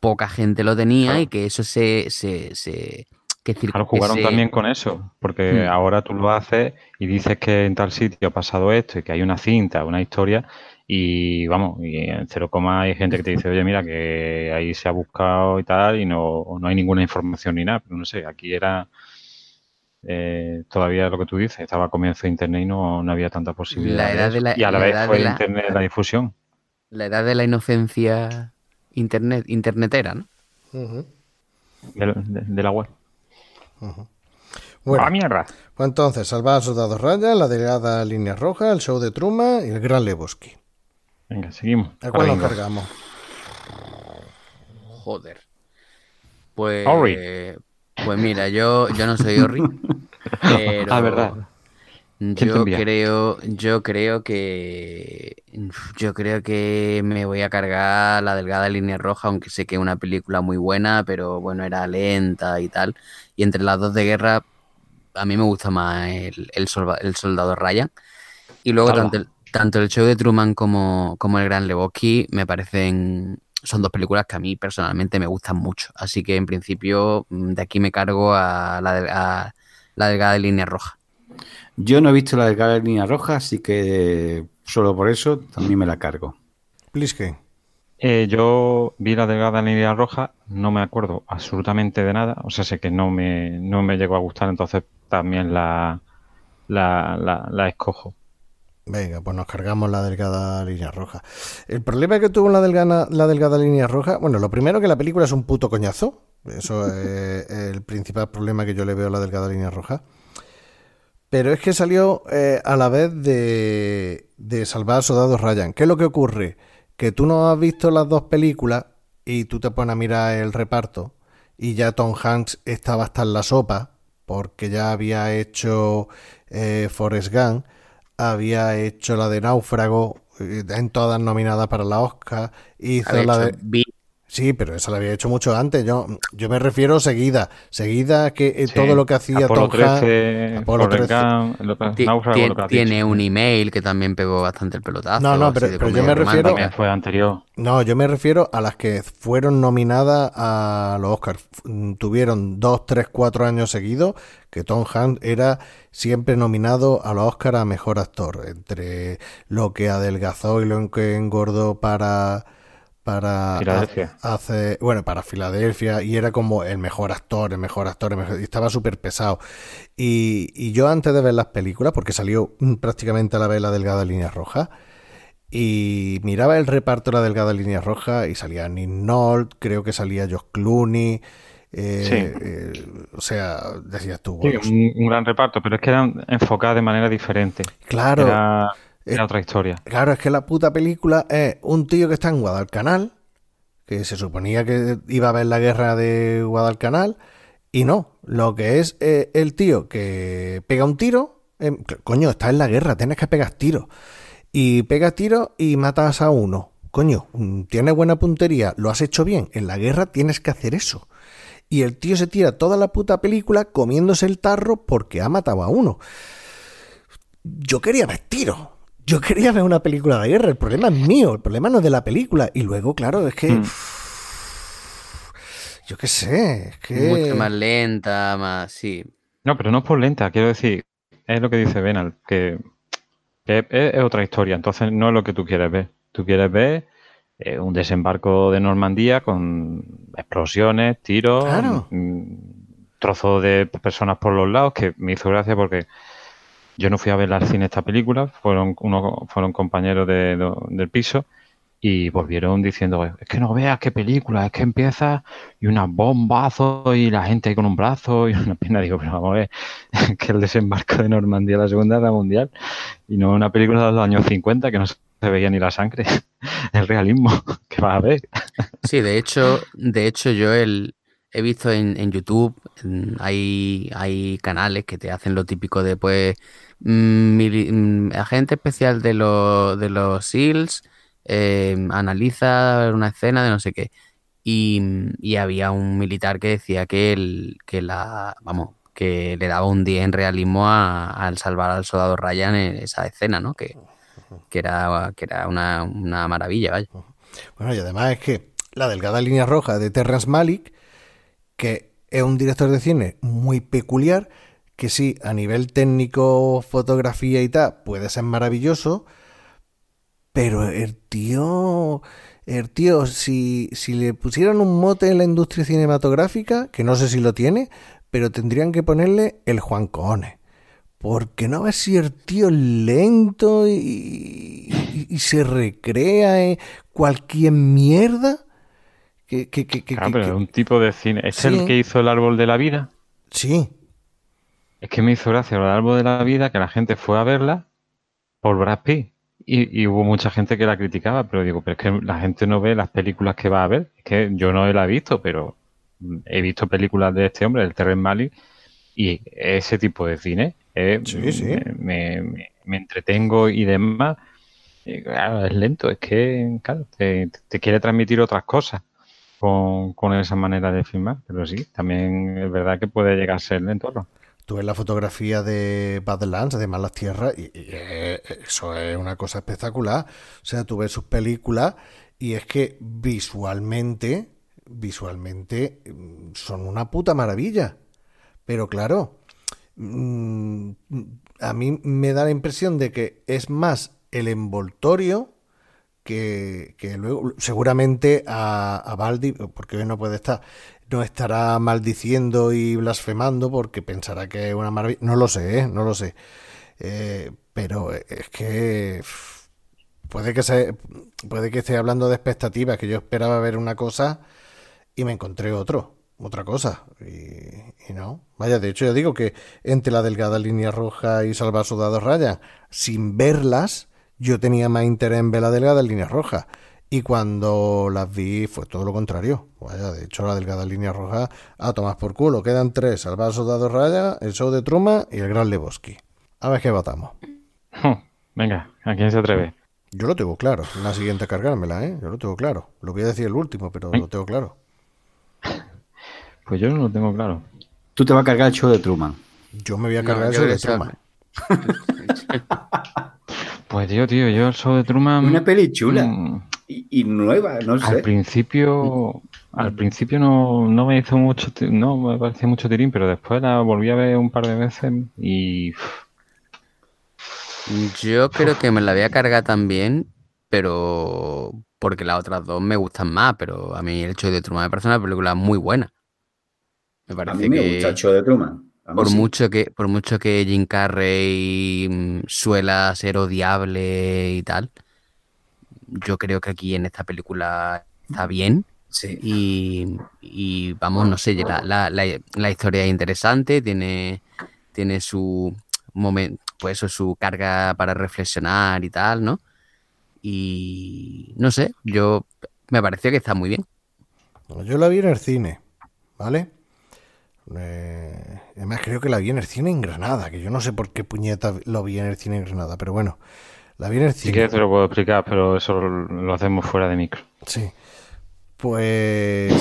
poca gente lo tenía Claro. y que eso se, se, se que decir, Claro, jugaron también con eso, porque Hmm. ahora tú lo haces y dices que en tal sitio ha pasado esto y que hay una cinta, una historia, y vamos, y en cero coma hay gente que te dice, oye, mira, que ahí se ha buscado y tal, y no, no hay ninguna información ni nada, pero no sé, aquí era eh, todavía lo que tú dices, estaba a comienzo de Internet y no, no había tanta posibilidad. La edad de la- y a la, la vez fue de la- Internet la difusión. La edad de la inocencia internet, internetera, ¿no? Ujú. de, de- de la web. Bueno, ¡Ah, mierda! pues entonces, Salvar al Soldado Ryan, La Delgada Línea Roja, El Show de Truman y El Gran Lebowski. Venga, seguimos. ¿A cuál Venga. cargamos? Joder. Pues, pues mira, yo, yo no soy Orri, pero Ah, verdad. ¿Quién te yo creo, yo creo que yo creo que me voy a cargar la delgada línea roja, aunque sé que es una película muy buena, pero bueno, era lenta y tal. Y entre las dos de guerra, a mí me gusta más el, el, solva- el soldado Ryan. Y luego tanto el, tanto el show de Truman como, como el Gran Lebowski me parecen son dos películas que a mí personalmente me gustan mucho. Así que en principio mm, de aquí me cargo a la, a la delgada línea roja. Yo no he visto la delgada línea roja, así que solo por eso también me la cargo. Plisken. Eh, yo vi la delgada línea roja, no me acuerdo absolutamente de nada, o sea, sé que no me, no me llegó a gustar, entonces también la, la, la, la escojo. Venga, pues nos cargamos la delgada línea roja. El problema que tuvo la delgada, la delgada línea roja, bueno, lo primero que la película es un puto coñazo. Eso es el principal problema que yo le veo a la delgada línea roja. Pero es que salió eh, a la vez de, de Salvar al Soldado Ryan. ¿Qué es lo que ocurre? Que tú no has visto las dos películas y tú te pones a mirar el reparto y ya Tom Hanks estaba hasta en la sopa porque ya había hecho eh, Forrest Gump, había hecho la de Náufrago, eh, en todas nominadas para la Oscar, hizo la de... Sí, pero esa la había hecho mucho antes. Yo, yo me refiero seguida. Seguida que eh, Sí, todo lo que hacía Apolo Tom Hanks... 13, Apolo Forrest 13. Gump, lo que- tiene un email que también pegó bastante el pelotazo. No, no, pero- yo me refiero- romántica. También fue anterior. No, yo me refiero a las que fueron nominadas a los Oscars. F- Tuvieron dos, tres, cuatro años seguidos que Tom Hanks era siempre nominado a los Oscars a Mejor Actor. Entre lo que adelgazó y lo que engordó para... Para Filadelfia. ha- hace, bueno, para Filadelfia, y era como el mejor actor, el mejor actor, el mejor- y estaba súper pesado. Y, y yo antes de ver las películas, porque salió mm, prácticamente a la vez la delgada línea roja, y miraba el reparto de la delgada línea roja y salía Nick Nolte, creo que salía Josh Clooney. eh, Sí. eh, o sea, decías tú, Sí, un, un gran reparto, pero es que eran enfocadas de manera diferente. claro, Era, Eh, otra historia. claro, es que la puta película es un tío que está en Guadalcanal, que se suponía que iba a ver la guerra de Guadalcanal, y no, lo que es eh, el tío que pega un tiro, eh, coño, está en la guerra, tienes que pegar tiros. Y pegas tiros y matas a uno. Coño, mm, tienes buena puntería, lo has hecho bien. En la guerra tienes que hacer eso. Y el tío se tira toda la puta película comiéndose el tarro porque ha matado a uno. Yo quería ver tiros. Yo quería ver una película de guerra. El problema es mío, el problema no es de la película. Y luego, claro, es que. Mm. Yo qué sé, es que. Mucho más lenta, más. Sí. No, pero no es por lenta, quiero decir, es lo que dice Benal, que, que es, es otra historia, entonces no es lo que tú quieres ver. Tú quieres ver eh, un desembarco de Normandía con explosiones, tiros, Claro. mm, trozos de personas por los lados, que me hizo gracia porque yo no fui a ver al cine esta película, fueron unos, fueron compañeros de- de- del piso y volvieron diciendo, es que no veas qué película, es que empieza y unas bombazos y la gente ahí con un brazo y una pena. Digo, pero vamos a ver, que el desembarco de Normandía, la Segunda Guerra Mundial, y no una película de los años 50 que no se veía ni la sangre, el realismo que va a ver. Sí, de hecho, de hecho yo el, he visto en, en YouTube, hay, hay canales que te hacen lo típico de, pues, mm, mm, agente especial de, los de los SEALs eh, analiza una escena de no sé qué. Y, y había un militar que decía que, el, que la, vamos, que le daba un 10 en realismo al salvar al soldado Ryan en esa escena, ¿no? Que, que era, que era una, una maravilla, vaya. Bueno, y además es que la delgada línea roja de Terrence Malick, que es un director de cine muy peculiar, que sí, a nivel técnico, fotografía y tal, puede ser maravilloso, pero el tío, el tío, si, si le pusieran un mote en la industria cinematográfica, que no sé si lo tiene, pero tendrían que ponerle el Juan Cojones. Porque no ves si el tío es lento y, y- y se recrea en cualquier mierda. Que, que, que, que- pero es un tipo de cine. ¿Es Sí. el que hizo el árbol de la vida? Sí, Es que me hizo gracia el árbol de la vida que la gente fue a verla por Brad Pitt. Y, y hubo mucha gente que la criticaba, pero digo, pero es que la gente no ve las películas que va a ver. Es que yo no la he visto, pero he visto películas de este hombre, del Terrence Malick, y ese tipo de cine eh, Sí, sí. Me, me- me entretengo y demás. Y, claro, es lento, es que claro, te, te quiere transmitir otras cosas con, esa manera de filmar, pero sí, también es verdad que puede llegar a ser lento. ¿no? tú ves la fotografía de Badlands, de Malas Tierras, y, y, eh, eso es una cosa espectacular. O sea, tú ves sus películas y es que visualmente, visualmente mm, son una puta maravilla. Pero claro, mm, a mí me da la impresión de que es más el envoltorio que, luego seguramente a, a Baldi, porque hoy no puede estar, no estará maldiciendo y blasfemando porque pensará que es una maravilla. No lo sé, ¿eh? no lo sé. Eh, pero es que puede que puede que esté hablando de expectativas, que yo esperaba ver una cosa y me encontré otro, otra cosa. Y, no. Vaya, de hecho, yo digo que entre la delgada línea roja y Salvar Soldado Ryan, sin verlas, yo tenía más interés en ver la delgada línea roja. Y cuando las vi fue todo lo contrario. Vaya, de hecho, la delgada línea roja a tomar por culo. Quedan tres: Salvar Soldado Ryan, el show de Truman y el Gran Lebowski. A ver qué votamos. Venga, ¿a quién se atreve? Yo lo tengo claro. La siguiente a cargármela, ¿eh? Yo lo tengo claro. Lo voy a decir el último, pero lo tengo claro. Pues yo no lo tengo claro. Tú te vas a cargar el show de Truman. Yo me voy a No, cargar yo eso de Truman. Pues tío, tío, yo el show de Truman. Una peli chula mm, y, y nueva, no al sé. principio, al principio no, no me hizo mucho, no me parecía mucho tirín, pero después la volví a ver un par de veces y Yo creo que me la voy a cargar también, pero porque las otras dos me gustan más, pero a mí el show de Truman me parece una película muy buena. Me A parece mí me que gusta el show de Truman. Por sí. mucho que por mucho que Jim Carrey mm, suela ser odiable y tal, yo creo que aquí en esta película está bien. Sí. Y, y, vamos, no sé, la, la, la, la historia es interesante, tiene, tiene su momento, pues eso, su carga para reflexionar y tal, ¿no? Y no sé, yo me pareció que está muy bien. Yo la vi en el cine, ¿vale? Eh, además creo que la vi en el cine en Granada, que yo no sé por qué puñeta lo vi en el cine en Granada, pero bueno, la vi en el cine. que te lo puedo explicar, pero eso lo, lo hacemos fuera de micro, Sí. Pues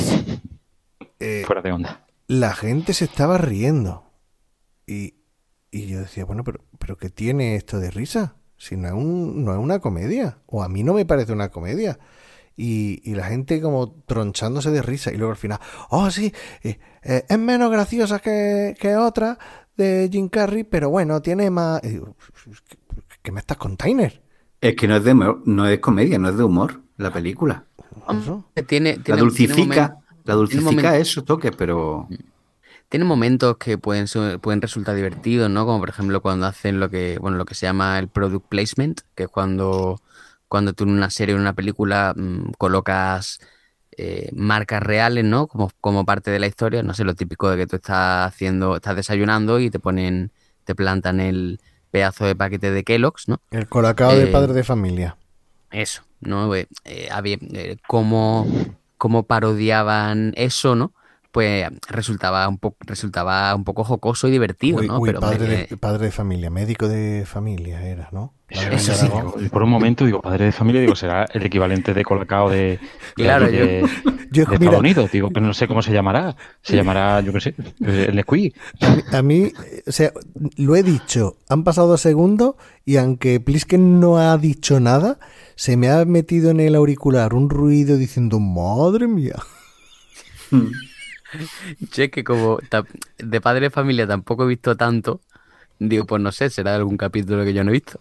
eh, fuera de onda. la gente se estaba riendo. Y, y yo decía, bueno, pero, pero ¿qué tiene esto de risa? Si no es, un, no es una comedia. O a mí no me parece una comedia. Y, y la gente como tronchándose de risa. Y luego al final, oh sí, eh, eh, es menos graciosa que, que otra de Jim Carrey, pero bueno, tiene más... y digo, ¿Qué, qué me estás container? Es que no es de humor- no es comedia, no es de humor la película. Eso. Tiene, La tiene- dulcifica, tiene momen- la dulcifica esos toques, pero Tiene momentos que pueden, ser- pueden resultar divertidos, ¿no? Como por ejemplo cuando hacen lo que, bueno, lo que se llama el product placement, que es cuando cuando tú en una serie o en una película mm, colocas eh, marcas reales, ¿no? Como, como parte de la historia, no sé, lo típico de que tú estás haciendo, estás desayunando y te ponen, te plantan el pedazo de paquete de Kellogg's, ¿no? El colacao de Eh, padre de familia. Eso, ¿no? Eh, eh, había, eh, cómo, cómo parodiaban eso, ¿no? Pues resultaba un poco, resultaba un poco jocoso y divertido, Uy, ¿no? uy, Pero padre, me- de, padre de familia, médico de familia era, ¿no? Eso sí. Por un momento digo, padre de familia, digo, será el equivalente de Colacao de, Claro, yo- de, Yo, de mira, Estados Unidos. Digo, pero no sé cómo se llamará. Se llamará, yo qué sé, el Nesquik. a mí, a mí, eh, o sea, lo he dicho, han pasado dos segundos y aunque Plisken no ha dicho nada, se me ha metido en el auricular un ruido diciendo, madre mía. Che, que como de padre de familia tampoco he visto tanto, digo, pues no sé, será algún capítulo que yo no he visto.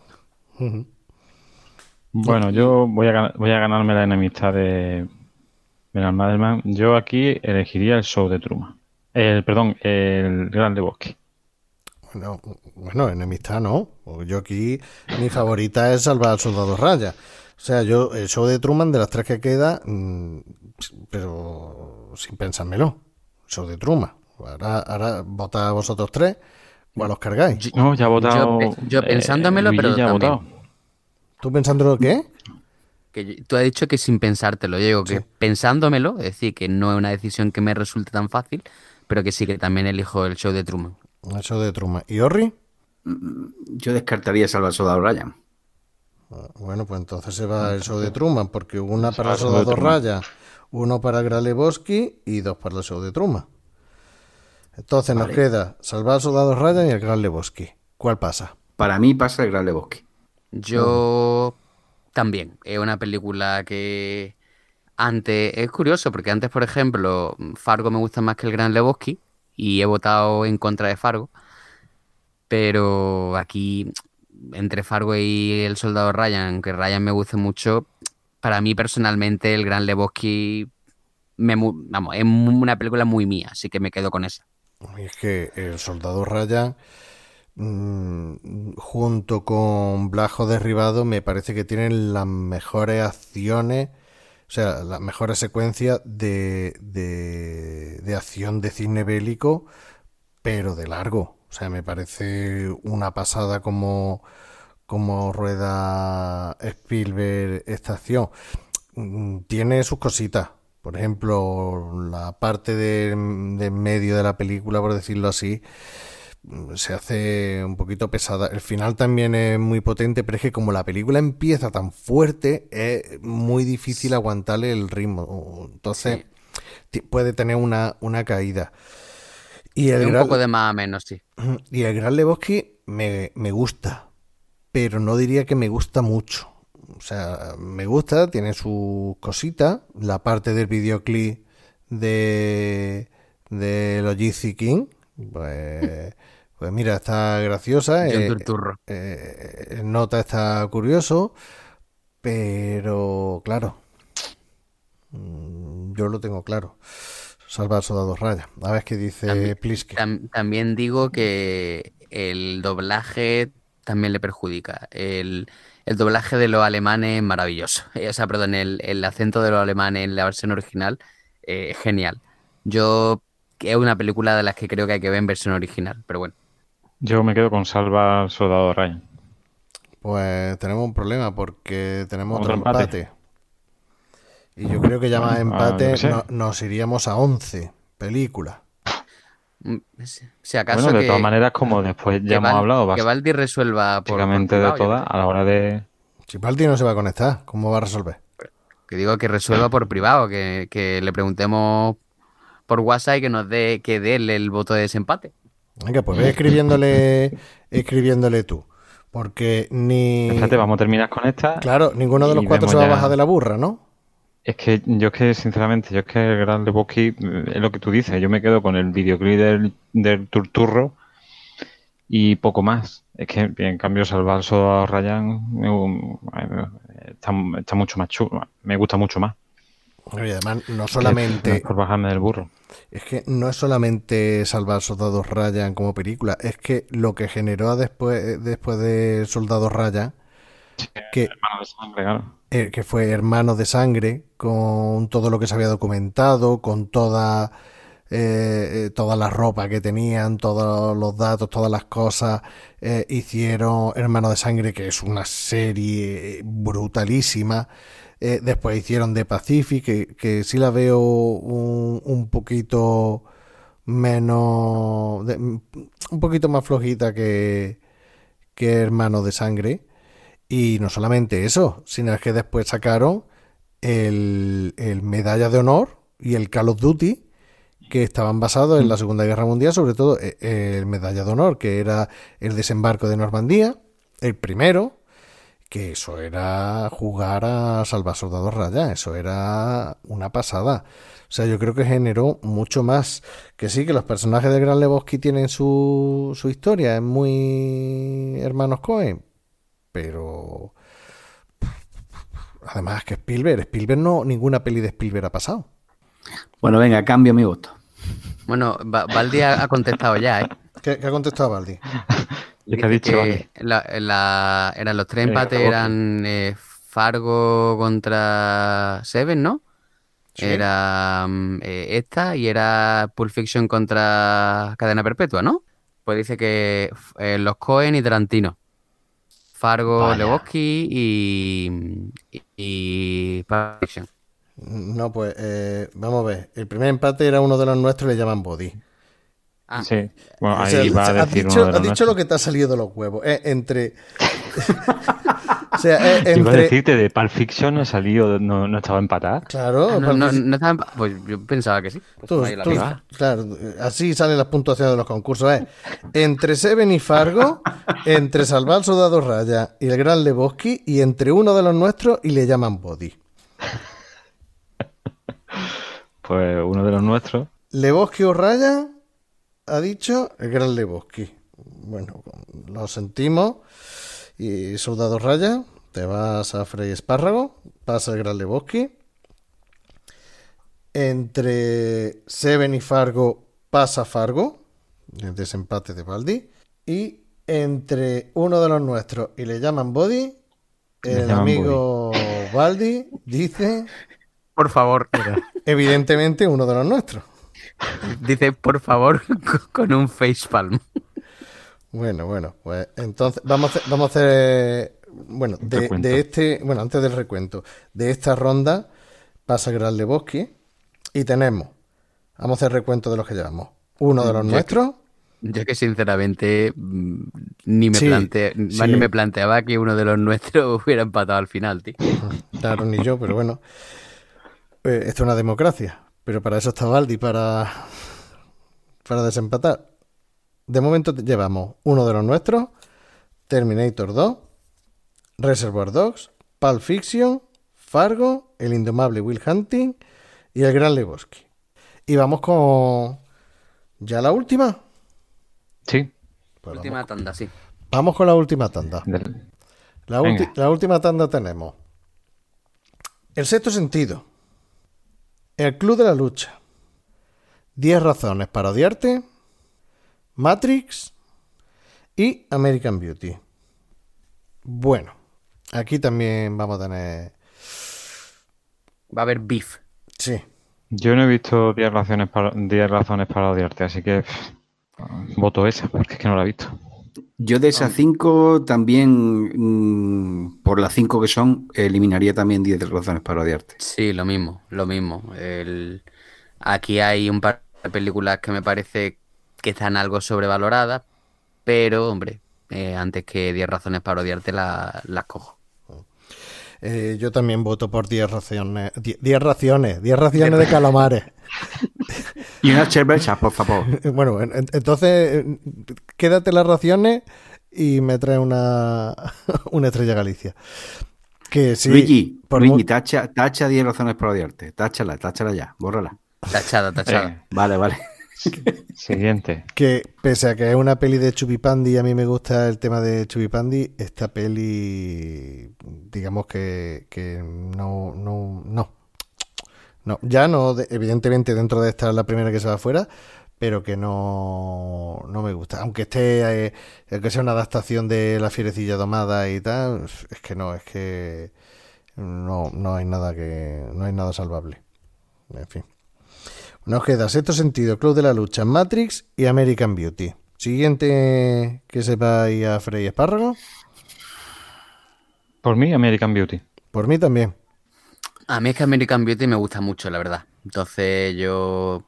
Bueno, yo voy a, voy a ganarme la enemistad de Bernard Madelman. Yo aquí elegiría el show de Truman. El, perdón, el Gran Lebowski. Bueno, bueno, enemistad no. Yo aquí, mi favorita es Salvar al Soldado Raya. O sea, yo, el show de Truman, de las tres que queda, mm, pero sin pensármelo. Show de Truman. Ahora, ahora votad vosotros tres, ¿cuál os cargáis? No, ya ha votado. yo eh, pensándomelo, pero ya ha también. votado. ¿Tú pensándolo qué? Que yo- tú has dicho que sin pensártelo, yo digo que pensándomelo, es decir, que no es una decisión que me resulte tan fácil, pero que sí que también elijo el show de Truman. El show de Truman. ¿Y Orri? Yo descartaría Salva al Soldado Ryan. Bueno, pues entonces se va el show de Truman, porque una Se para Soldado Truman. Uno para Graleboski y dos para el show de Truman. Entonces nos queda Salvar al Soldado Ryan y el Gran Lebowski. ¿Cuál pasa? Para mí pasa el Gran Lebowski. Yo también, es una película que antes, es curioso, porque antes, por ejemplo, Fargo me gusta más que el Gran Lebowski y he votado en contra de Fargo, pero aquí, entre Fargo y el Soldado Ryan, aunque Ryan me guste mucho, para mí personalmente el Gran Lebowski me, vamos, es una película muy mía, así que me quedo con esa. Es que el Soldado Ryan, mm, junto con Blajo Derribado, me parece que tienen las mejores acciones, o sea, las mejores secuencias de, de, de acción de cine bélico, pero de largo. O sea, me parece una pasada como, como rueda Spielberg esta acción. Mm, Tiene sus cositas. Por ejemplo, la parte de, de medio de la película, por decirlo así, mm, se hace un poquito pesada. El final también es muy potente, pero es que como la película empieza tan fuerte, es muy difícil aguantarle el ritmo. Entonces, puede tener una, una caída. Y el un gran- poco de más a menos, sí. y el Gran Lebowski me, me gusta, pero no diría que me gusta mucho. O sea, me gusta, tiene sus cositas. La parte del videoclip de, de Logistics King, pues, pues mira, está graciosa. Eh, eh, el nota está curioso, pero claro, mm, yo lo tengo claro. Salvar Soldado Raya. A ver qué dice También- Pliske. Tam- también digo que el doblaje también le perjudica. El, el doblaje de los alemanes es maravilloso. Eh, O sea, perdón, el, el acento de los alemanes en la versión original eh, es genial. Yo es una película de las que creo que hay que ver en versión original, pero bueno. Yo me quedo con Salva al Soldado Ryan. Pues tenemos un problema porque tenemos otro, Otro empate. empate. Y yo creo que ya más Ah, empate no- nos iríamos a 11 películas. Mm, Si si acaso Bueno, de que, todas maneras, como después ya hemos Val- hablado que Valdi resuelva por, por básicamente de todas, a la hora de... Si Palti no se va a conectar, ¿cómo va a resolver? Que digo que resuelva por privado, que, que le preguntemos por WhatsApp y que nos dé, que dé el, voto de desempate. Venga, pues ve escribiéndole, escribiéndole tú. Porque ni. Espérate, vamos a terminar con esta. Claro, ninguno de los cuatro se va a bajar de la burra, ¿no? Es que yo es que, sinceramente, yo es que el Gran Lebowski eh, es lo que tú dices. Yo me quedo con el videoclip del, del Turturro y poco más. Es que, en cambio, Salvar al Soldado Ryan eh, está, está mucho más chulo. Me gusta mucho más. Y además, no No es solamente. por bajarme del burro. Es que no es solamente Salvar Soldados Ryan como película, es que lo que generó después, después de Soldados Ryan que, Hermano de sangre, claro. eh, que fue Hermanos de Sangre, con todo lo que se había documentado, con toda, eh, eh, toda la ropa que tenían, todos los datos, todas las cosas. eh, hicieron Hermanos de Sangre, que es una serie brutalísima. Después hicieron The Pacific, que, que sí la veo un, un poquito menos, de- un poquito más flojita que, que Hermanos de Sangre. Y no solamente eso, sino que después sacaron el, Medalla de Honor y el Call of Duty, que estaban basados en la Segunda Guerra Mundial, sobre todo eh, el Medalla de Honor, que era el desembarco de Normandía, el primero, que eso era jugar a salvar soldados raya, eso era una pasada. O sea, yo creo que generó mucho más. Que sí, que los personajes de Gran Lebowski tienen su, su historia, es muy hermanos Cohen, pero además que Spielberg, Spielberg no, ninguna peli de Spielberg ha pasado. Bueno, venga, cambio mi voto. Bueno, Ba- Baldi ha, ha contestado ya, ¿eh? ¿Qué, qué ha contestado Baldi? ¿Y qué ha dicho? que Vale. la- la- eran los tres empates eran eh, Fargo contra Seven, ¿no? Sí. Era mm, eh, esta y era Pulp Fiction contra Cadena Perpetua, ¿no? Pues dice que eh, los Cohen y Tarantino. Fargo, Vaya. Lebowski y, y, y. No, pues eh, vamos a ver. El primer empate era uno de los nuestros, le llaman Body. Ah, Sí, bueno, O ahí sea, va a has decir dicho, uno de has dicho lo que te ha salido de los huevos. Eh, entre. sea, eh, Iba a decirte, de Pulp Fiction no ha salido, no, no estaba empatada. Claro, Ah, no, no, estaban- pues yo pensaba que sí. Pues Tú- ahí la tú- pista. claro, así salen las puntuaciones de los concursos. ¿eh? Entre Seven y Fargo, entre Salvar al Soldado Raya y el Gran Lebowski, y entre uno de los nuestros y le llaman Body. Pues uno de los nuestros. Lebowski o Raya ha dicho el Gran Lebowski. Bueno, lo sentimos. Y Soldado Raya, te vas a Frey Espárrago, pasa el Gran Lebowski. Entre Seven y Fargo pasa Fargo, el desempate de Baldi. Y entre uno de los nuestros y le llaman Body, el llaman amigo Baldi dice, Por favor. evidentemente, uno de los nuestros. Dice, por favor, con un facepalm. Bueno, bueno, pues entonces vamos a hacer, vamos a hacer bueno, de, este, bueno, antes del recuento, de esta ronda pasa Gran Lebowski y tenemos, vamos a hacer recuento de los que llevamos. Uno de los nuestros, Yo que sinceramente mm, ni me Sí, plante- más ni me planteaba que uno de los nuestros hubiera empatado al final, tío. claro, ni yo, pero bueno, eh, esto es una democracia, pero para eso está Baldi, para, para desempatar. De momento llevamos uno de los nuestros, Terminator 2, Reservoir Dogs, Pulp Fiction, Fargo, El Indomable Will Hunting y El Gran Lebowski. Y vamos con ya la última. Sí. Pues Última vamos, tanda, sí. vamos con la última tanda. La, ulti- la última tanda tenemos El sexto sentido, El Club de la Lucha, 10 razones para odiarte, Matrix y American Beauty. Bueno, aquí también vamos a tener... Va a haber beef. Sí, Yo no he visto 10 razones para, 10 razones para odiarte, así que pff, voto esa, porque es que no la he visto. Yo de esas cinco también, mm, por las cinco que son, eliminaría también 10 razones para odiarte. Sí, lo mismo, lo mismo. El- Aquí hay un par de películas que me parece que están algo sobrevaloradas, pero, hombre, eh, antes que 10 razones para odiarte la- las cojo. Eh, yo también voto por 10 raciones, 10 10 raciones, 10 raciones de calamares. Y una cerveza, por favor. Bueno, en- en- entonces quédate las raciones y me trae una, una estrella Galicia. Que sí, Luigi, por Luigi, tacha, tacha 10 razones para odiarte. Táchala, táchala ya, bórrala. Tachada, tachada. Eh, Vale, vale. Siguiente. que pese a que es una peli de Chupipandi y a mí me gusta el tema de Chupipandi, esta peli digamos que, que no, no, no. No, ya no, de- evidentemente dentro de esta es la primera que se va afuera, pero que no, no me gusta. Aunque esté, eh, aunque sea una adaptación de La Fierecilla Domada y tal, es que no, es que no, no hay nada que, no hay nada salvable. En fin. Nos queda sexto sentido, Club de la Lucha, Matrix y American Beauty. Siguiente que sepa ir a Frey Espárrago. Por mí, American Beauty. Por mí también. A mí es que American Beauty me gusta mucho, la verdad. Entonces yo,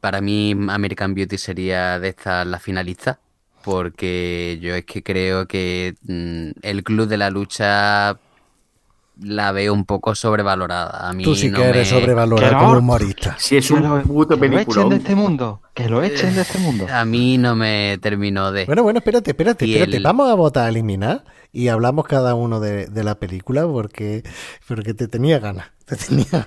para mí American Beauty sería de estas la finalista, porque yo es que creo que mm, el Club de la Lucha la veo un poco sobrevalorada. A mí Tú sí no que eres me- sobrevalorado Que no. como humorista. Si es un lo- puto que lo echen película. de este mundo. Que lo echen de este mundo. A mí no me terminó de... Bueno, bueno, espérate, espérate, espérate. el- Vamos a votar a eliminar y hablamos cada uno de, de la película porque, porque te tenía ganas. Te tenía,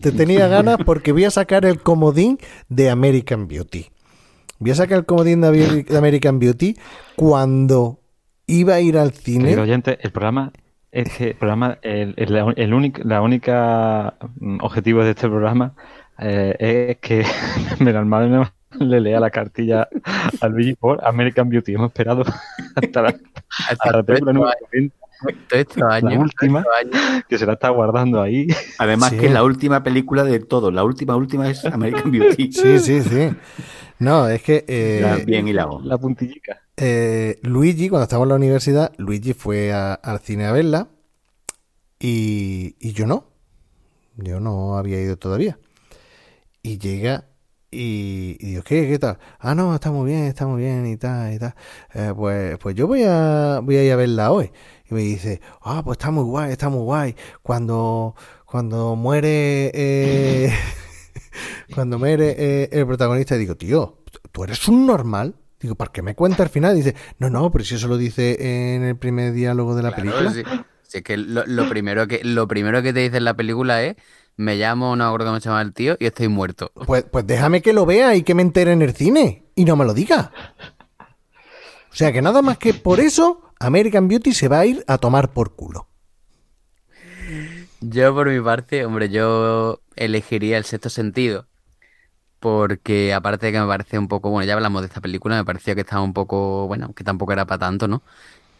te tenía ganas porque voy a sacar el comodín de American Beauty. Voy a sacar el comodín de Ameri- de American Beauty cuando iba a ir al Querido cine. oyente, el programa, este programa, el, el, único, la única mm, objetivo de este programa eh, es que Benalmádena le lea la cartilla a Luigi por American Beauty. Hemos esperado hasta la, hasta la película número 40, Todos estos años, todos última. años. que se la está guardando ahí. Además Sí. que es la última película de todo. La última, última es American Beauty. Sí, sí, sí. No, es que eh, La- bien hilado. La puntillica. Eh, Luigi, cuando estábamos en la universidad, Luigi fue a- al cine a verla y, y yo no. Yo no había ido todavía. Y llega y, y digo, ¿qué, qué tal? Ah, no, está muy bien, está muy bien y tal, y tal. Eh, pues, pues yo voy a, voy a ir a verla hoy. Y me dice, ah, pues está muy guay, está muy guay. Cuando, cuando muere, eh, cuando muere eh, el protagonista, digo, tío, ¿tú eres un normal? Digo, ¿para qué me cuenta al final? Dice, no, no, pero si eso lo dice en el primer diálogo de la Claro, película. sí. Si es que lo, lo primero que lo primero que te dice en la película es me llamo, no me acuerdo cómo se llama el tío, y estoy muerto. Pues, pues déjame que lo vea y que me entere en el cine. Y no me lo diga. O sea que nada más que por eso, American Beauty se va a ir a tomar por culo. Yo por mi parte, hombre, yo elegiría el sexto sentido. Porque aparte de que me parece un poco, bueno, ya hablamos de esta película, me pareció que estaba un poco, bueno, que tampoco era para tanto, ¿no?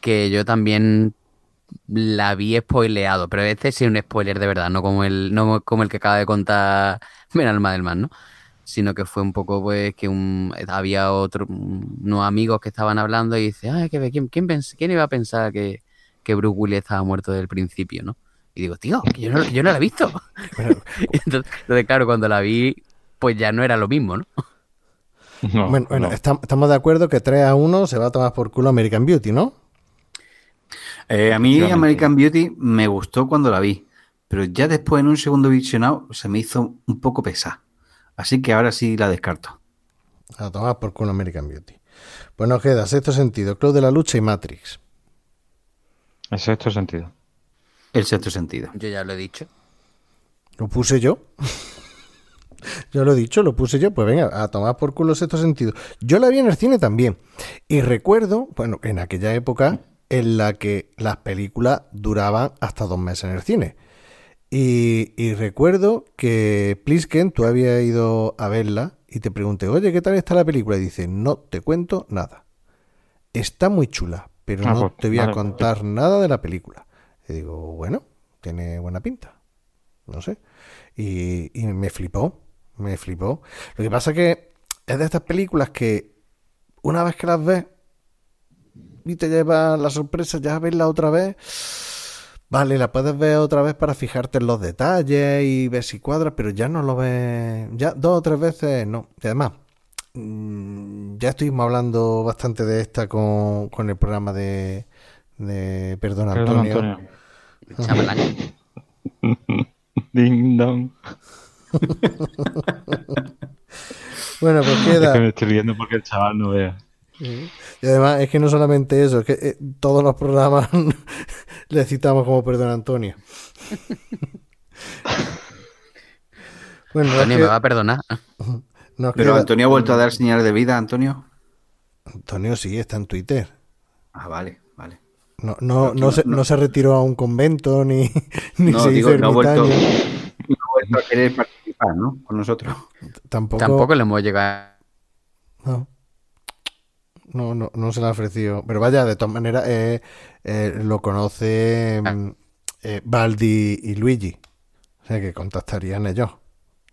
Que yo también la vi spoileado, pero este sí es un spoiler de verdad, no como el, no como el que acaba de contar Ben Alma del Mar, ¿no? Sino que fue un poco, pues, que un, había otro, unos amigos que estaban hablando y dice, ay, que ¿quién, quién, pens- quién iba a pensar que, que Bruce Willis estaba muerto desde el principio, ¿no? Y digo, tío, que yo no, yo no la he visto. Entonces, claro, cuando la vi, pues ya no era lo mismo, ¿no? No, bueno, bueno, no. estam- estamos de acuerdo que 3 a 1 se va a tomar por culo American Beauty, ¿no? Eh, a mí. American Beauty me gustó cuando la vi, pero ya después en un segundo visionado se me hizo un poco pesada. Así que ahora sí la descarto. A tomar por culo American Beauty. Pues nos queda sexto sentido, Club de la Lucha y Matrix. En sexto sentido. El sexto sentido. Yo ya lo he dicho. Lo puse yo. yo lo he dicho, lo puse yo. Pues venga, a tomar por culo sexto sentido. Yo la vi en el cine también. Y recuerdo, bueno, en aquella época en la que las películas duraban hasta dos meses en el cine. Y, y recuerdo que Plisken, tú habías ido a verla y te pregunté, oye, ¿qué tal está la película? Y dice, no te cuento nada. Está muy chula, pero Ah, no pues, te voy a vale. contar nada de la película. Y digo, bueno, tiene buena pinta. No sé. Y, y me flipó, me flipó. Lo que pasa que es de estas películas que una vez que las ves y te lleva la sorpresa ya verla otra vez, vale, la puedes ver otra vez para fijarte en los detalles y ver si cuadra, pero ya no lo ves, ya dos o tres veces no. Y además, mm, ya estuvimos hablando bastante de esta con, con el programa de, de Perdón Perdón, Antonio. Ding dong. Bueno, pues Es que queda. me estoy riendo porque el chaval no vea. Y además es que no solamente eso, es que eh, todos los programas le citamos como Perdón Antonio. bueno, nos Antonio me queda- va a perdonar. nos Pero queda- Antonio ha vuelto a dar señales de vida, Antonio. Antonio sí, está en Twitter. Ah, vale, vale. No, no, no, no- se, no- no se retiró a un convento ni, ni No, se digo, hizo no ha vuelto, no ha vuelto a querer participar flipar, ¿no? Con nosotros. Tampoco, Tampoco le hemos llegado. No. No, no, no se le ha ofrecido. Pero vaya, de todas maneras, eh, eh, lo conoce mm, eh, Baldi y Luigi. O sea que contactarían ellos.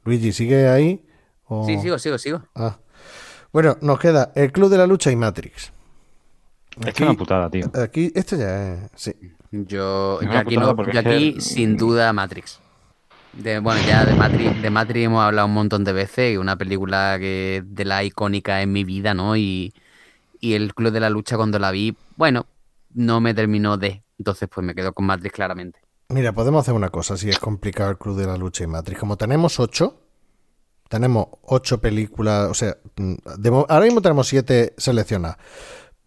Luigi, ¿sigue ahí? O- Sí, sigo, sigo, sigo. Ah. Bueno, nos queda el Club de la Lucha y Matrix. Es que es una putada, tío. Aquí, esto ya es. Sí. Yo, Es yo una aquí, no, yo aquí sin duda Matrix. De, bueno, ya de Matrix, de Matrix hemos hablado un montón de veces una película que de la icónica en mi vida, ¿no? Y, y el Club de la Lucha cuando la vi, bueno, no me terminó de. Entonces pues me quedo con Matrix claramente. Mira, podemos hacer una cosa si es complicado el Club de la Lucha y Matrix. Como tenemos ocho, tenemos ocho películas, o sea, mm, de ahora mismo tenemos siete seleccionadas.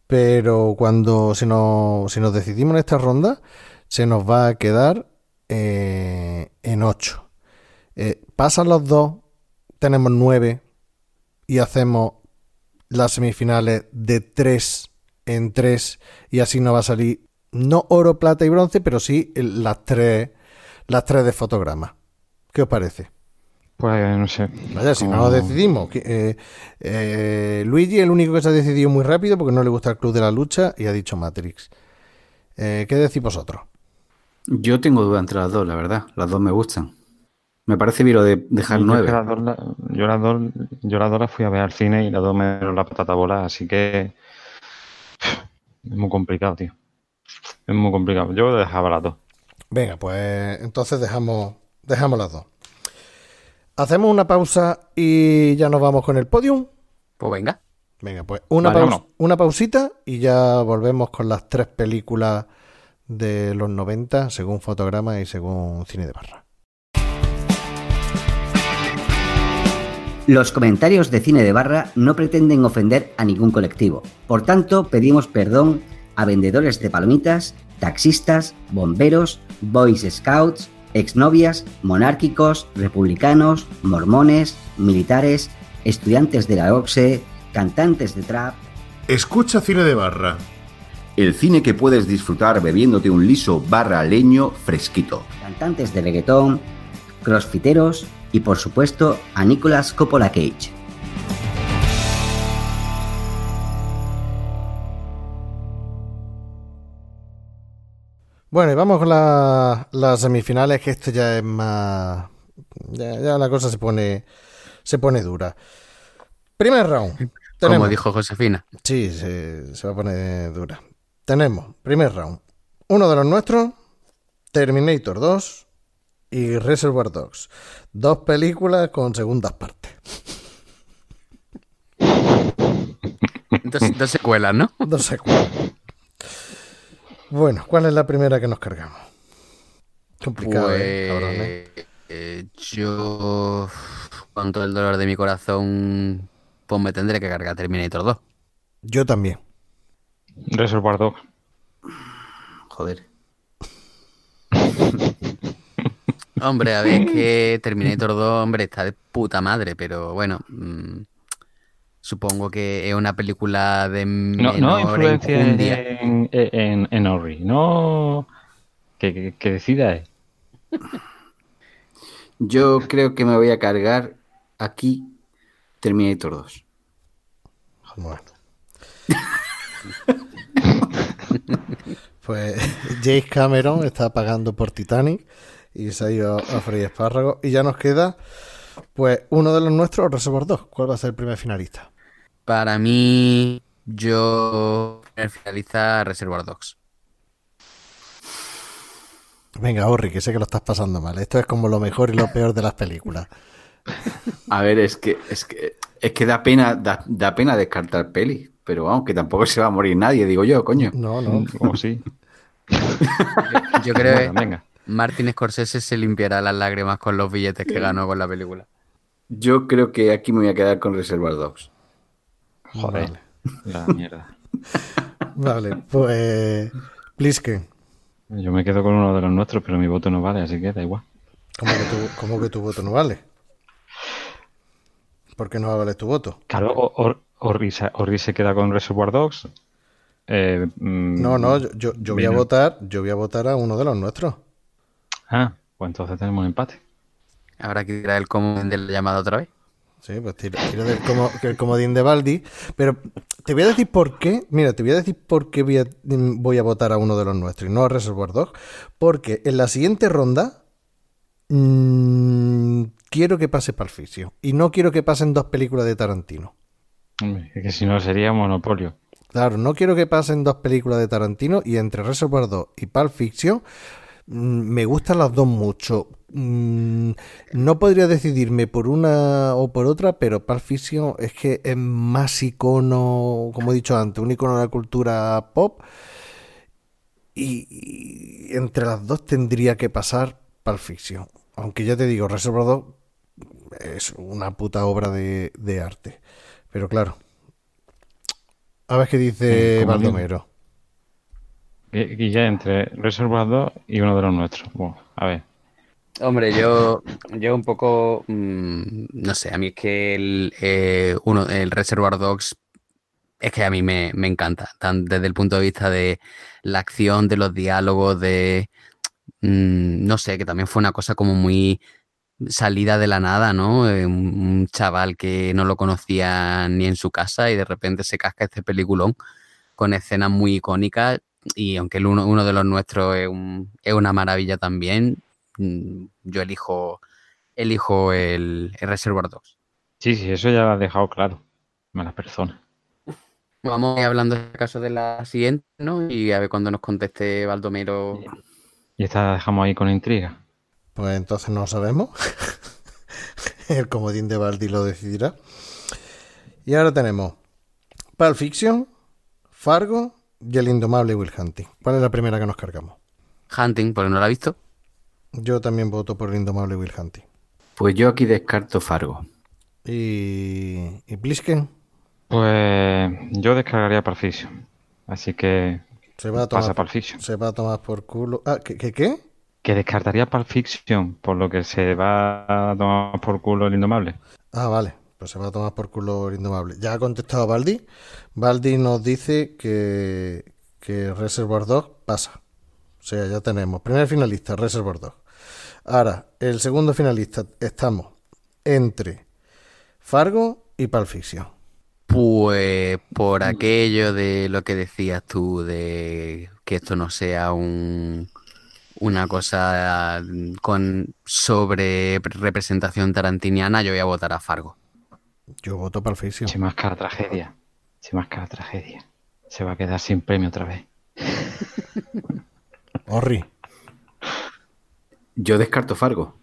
Pero cuando si nos, si nos decidimos en esta ronda, se nos va a quedar eh, en ocho. Eh, pasan los dos, tenemos nueve y hacemos las semifinales de tres en tres y así nos va a salir no oro, plata y bronce, pero sí las tres las tres de fotograma. ¿Qué os parece? Pues no sé. Vaya, si no lo decidimos. eh, eh, Luigi, el único que se ha decidido muy rápido porque no le gusta el club de la lucha y ha dicho Matrix. Eh, ¿Qué decís vosotros? Yo tengo duda entre las dos, la verdad. Las dos me gustan. Me parece bien lo de dejar nueve. que las dos la- yo las dos, yo las dos las fui a ver al cine y las dos me dieron la patata bola, así que es muy complicado, tío. Es muy complicado. Yo dejaba las dos. Venga, pues entonces dejamos, dejamos las dos. Hacemos una pausa y ya nos vamos con el podium. Pues venga. Venga, pues una, Vale, paus- vámonos. una pausita y ya volvemos con las tres películas de los 90 según fotograma y según cine de barra. Los comentarios de cine de barra no pretenden ofender a ningún colectivo. Por tanto, pedimos perdón a vendedores de palomitas, taxistas, bomberos, boys scouts, exnovias, monárquicos, republicanos, mormones, militares, estudiantes de la OXE, cantantes de trap, Escucha cine de barra. El cine que puedes disfrutar bebiéndote un liso barra leño fresquito. cantantes de reggaetón, crossfiteros y por supuesto a Nicolas Coppola Cage. Bueno, y vamos con la- las semifinales, que esto ya es más... Ya, ya la cosa se pone, se pone dura. Primer round. Como dijo Josefina. Sí, se, se va a poner dura. Tenemos, primer round, uno de los nuestros, Terminator 2 y Reservoir Dogs. Dos películas con segundas partes. Dos, dos secuelas, ¿no? Dos secuelas. Bueno, ¿cuál es la primera que nos cargamos? Complicado, ¿eh? Cabrón, ¿eh? Pues, eh, yo, con todo el dolor de mi corazón, pues me tendré que cargar Terminator 2. Yo también. Reservoir Dogs. Joder. Hombre, a ver, es que Terminator 2, hombre, está de puta madre, pero bueno, mm, supongo que es una película de No, menor no influencia en, en, en Ori. No. Que, que, que decida. Yo creo que me voy a cargar aquí Terminator 2. Bueno. Pues James Cameron está pagando por Titanic y se ha ido a freír espárragos. Y ya nos queda, pues, uno de los nuestros, Reservoir 2. ¿Cuál va a ser el primer finalista? Para mí, yo finaliza Reservoir Dogs. Venga, Orri, que sé que lo estás pasando mal. Esto es como lo mejor y lo peor de las películas. A ver, es que es que, es que da pena da, da pena descartar peli, pero vamos, que tampoco se va a morir nadie, digo yo, coño. No, no. O sí. Yo creo Bueno, que venga. Martin Scorsese se limpiará las lágrimas con los billetes que ganó con la película. Yo creo que aquí me voy a quedar con Reservoir Dogs. Joder. La mierda. Vale, pues. Plisken, Yo me quedo con uno de los nuestros, pero mi voto no vale, así que da igual. ¿cómo que, tu, cómo que tu voto no vale? ¿Por qué no va a valer tu voto? Claro, o- o- Orri se, queda con Reservoir Dogs. Eh, mm, No, no, yo, yo, yo voy a votar, yo voy a votar a uno de los nuestros. Ah, pues entonces tenemos empate. Habrá que tirar el comodín de la llamada otra vez. Sí, pues tiro, tiro del como- el comodín de Baldi. Pero te voy a decir por qué. Mira, te voy a decir por qué voy a, voy a votar a uno de los nuestros y no a Reservoir Dogs. Porque en la siguiente ronda mm, quiero que pase Pulp Fiction. Y no quiero que pasen dos películas de Tarantino. Que si no sería monopolio. Claro, no quiero que pasen dos películas de Tarantino y entre Reservoir Dogs y Pulp Fiction mm, me gustan las dos mucho. Mm, No podría decidirme por una o por otra, pero Pulp Fiction es que es más icono, como he dicho antes, un icono de la cultura pop. Y, entre las dos tendría que pasar Pulp Fiction. Aunque ya te digo, Reservoir Dogs es una puta obra de arte. Pero claro. A ver qué dice Eh. Baldomero. Y, ya entre Reservoir 2 y uno de los nuestros. Bueno, a ver. Hombre, yo, yo un poco, mm, no sé, a mí es que el, eh, uno, el Reservoir Dogs es que a mí me, me encanta, tan desde el punto de vista de la acción, de los diálogos, de, mm, no sé, que también fue una cosa como muy salida de la nada, ¿no? Eh, Un, chaval que no lo conocía ni en su casa y de repente se casca este peliculón con escenas muy icónicas y aunque el uno, uno de los nuestros es, un- es una maravilla también, mm, yo elijo, elijo el, el Reservoir Dogs. Sí, sí, eso ya lo has dejado claro. Mala persona. Vamos hablando en caso de la siguiente, ¿no? Y a ver cuando nos conteste Baldomero. Y esta la dejamos ahí con intriga. Pues entonces no sabemos. El comodín de Baldi lo decidirá. Y ahora tenemos Pulp Fiction, Fargo y el indomable Will Hunting. ¿Cuál es la primera que nos cargamos? Hunting, porque no la ha visto. Yo también voto por el indomable Will Hunting. Pues yo aquí descarto Fargo. ¿Y, y Plisken? Pues yo descargaría Pulp Fiction. Así que Se va a pasa tomar, Pulp Fiction. se va a tomar por culo. Ah, ¿qué, qué, qué? Que descartaría Pulp Fiction, por lo que se va a tomar por culo el indomable. Ah, vale. Pues se va a tomar por culo el indomable. Ya ha contestado Baldi. Baldi nos dice que, que Reservoir Dogs pasa. O sea, ya tenemos. Primer finalista, Reservoir Dogs. Ahora, el segundo finalista, estamos entre Fargo y Pulp Fiction. Pues por aquello de lo que decías tú, de que esto no sea un, una cosa con sobre representación tarantiniana, yo voy a votar a Fargo. Yo voto Pulp Fiction. Se mascara tragedia. Se mascara tragedia. Se va a quedar sin premio otra vez. Orri. Yo descarto Fargo.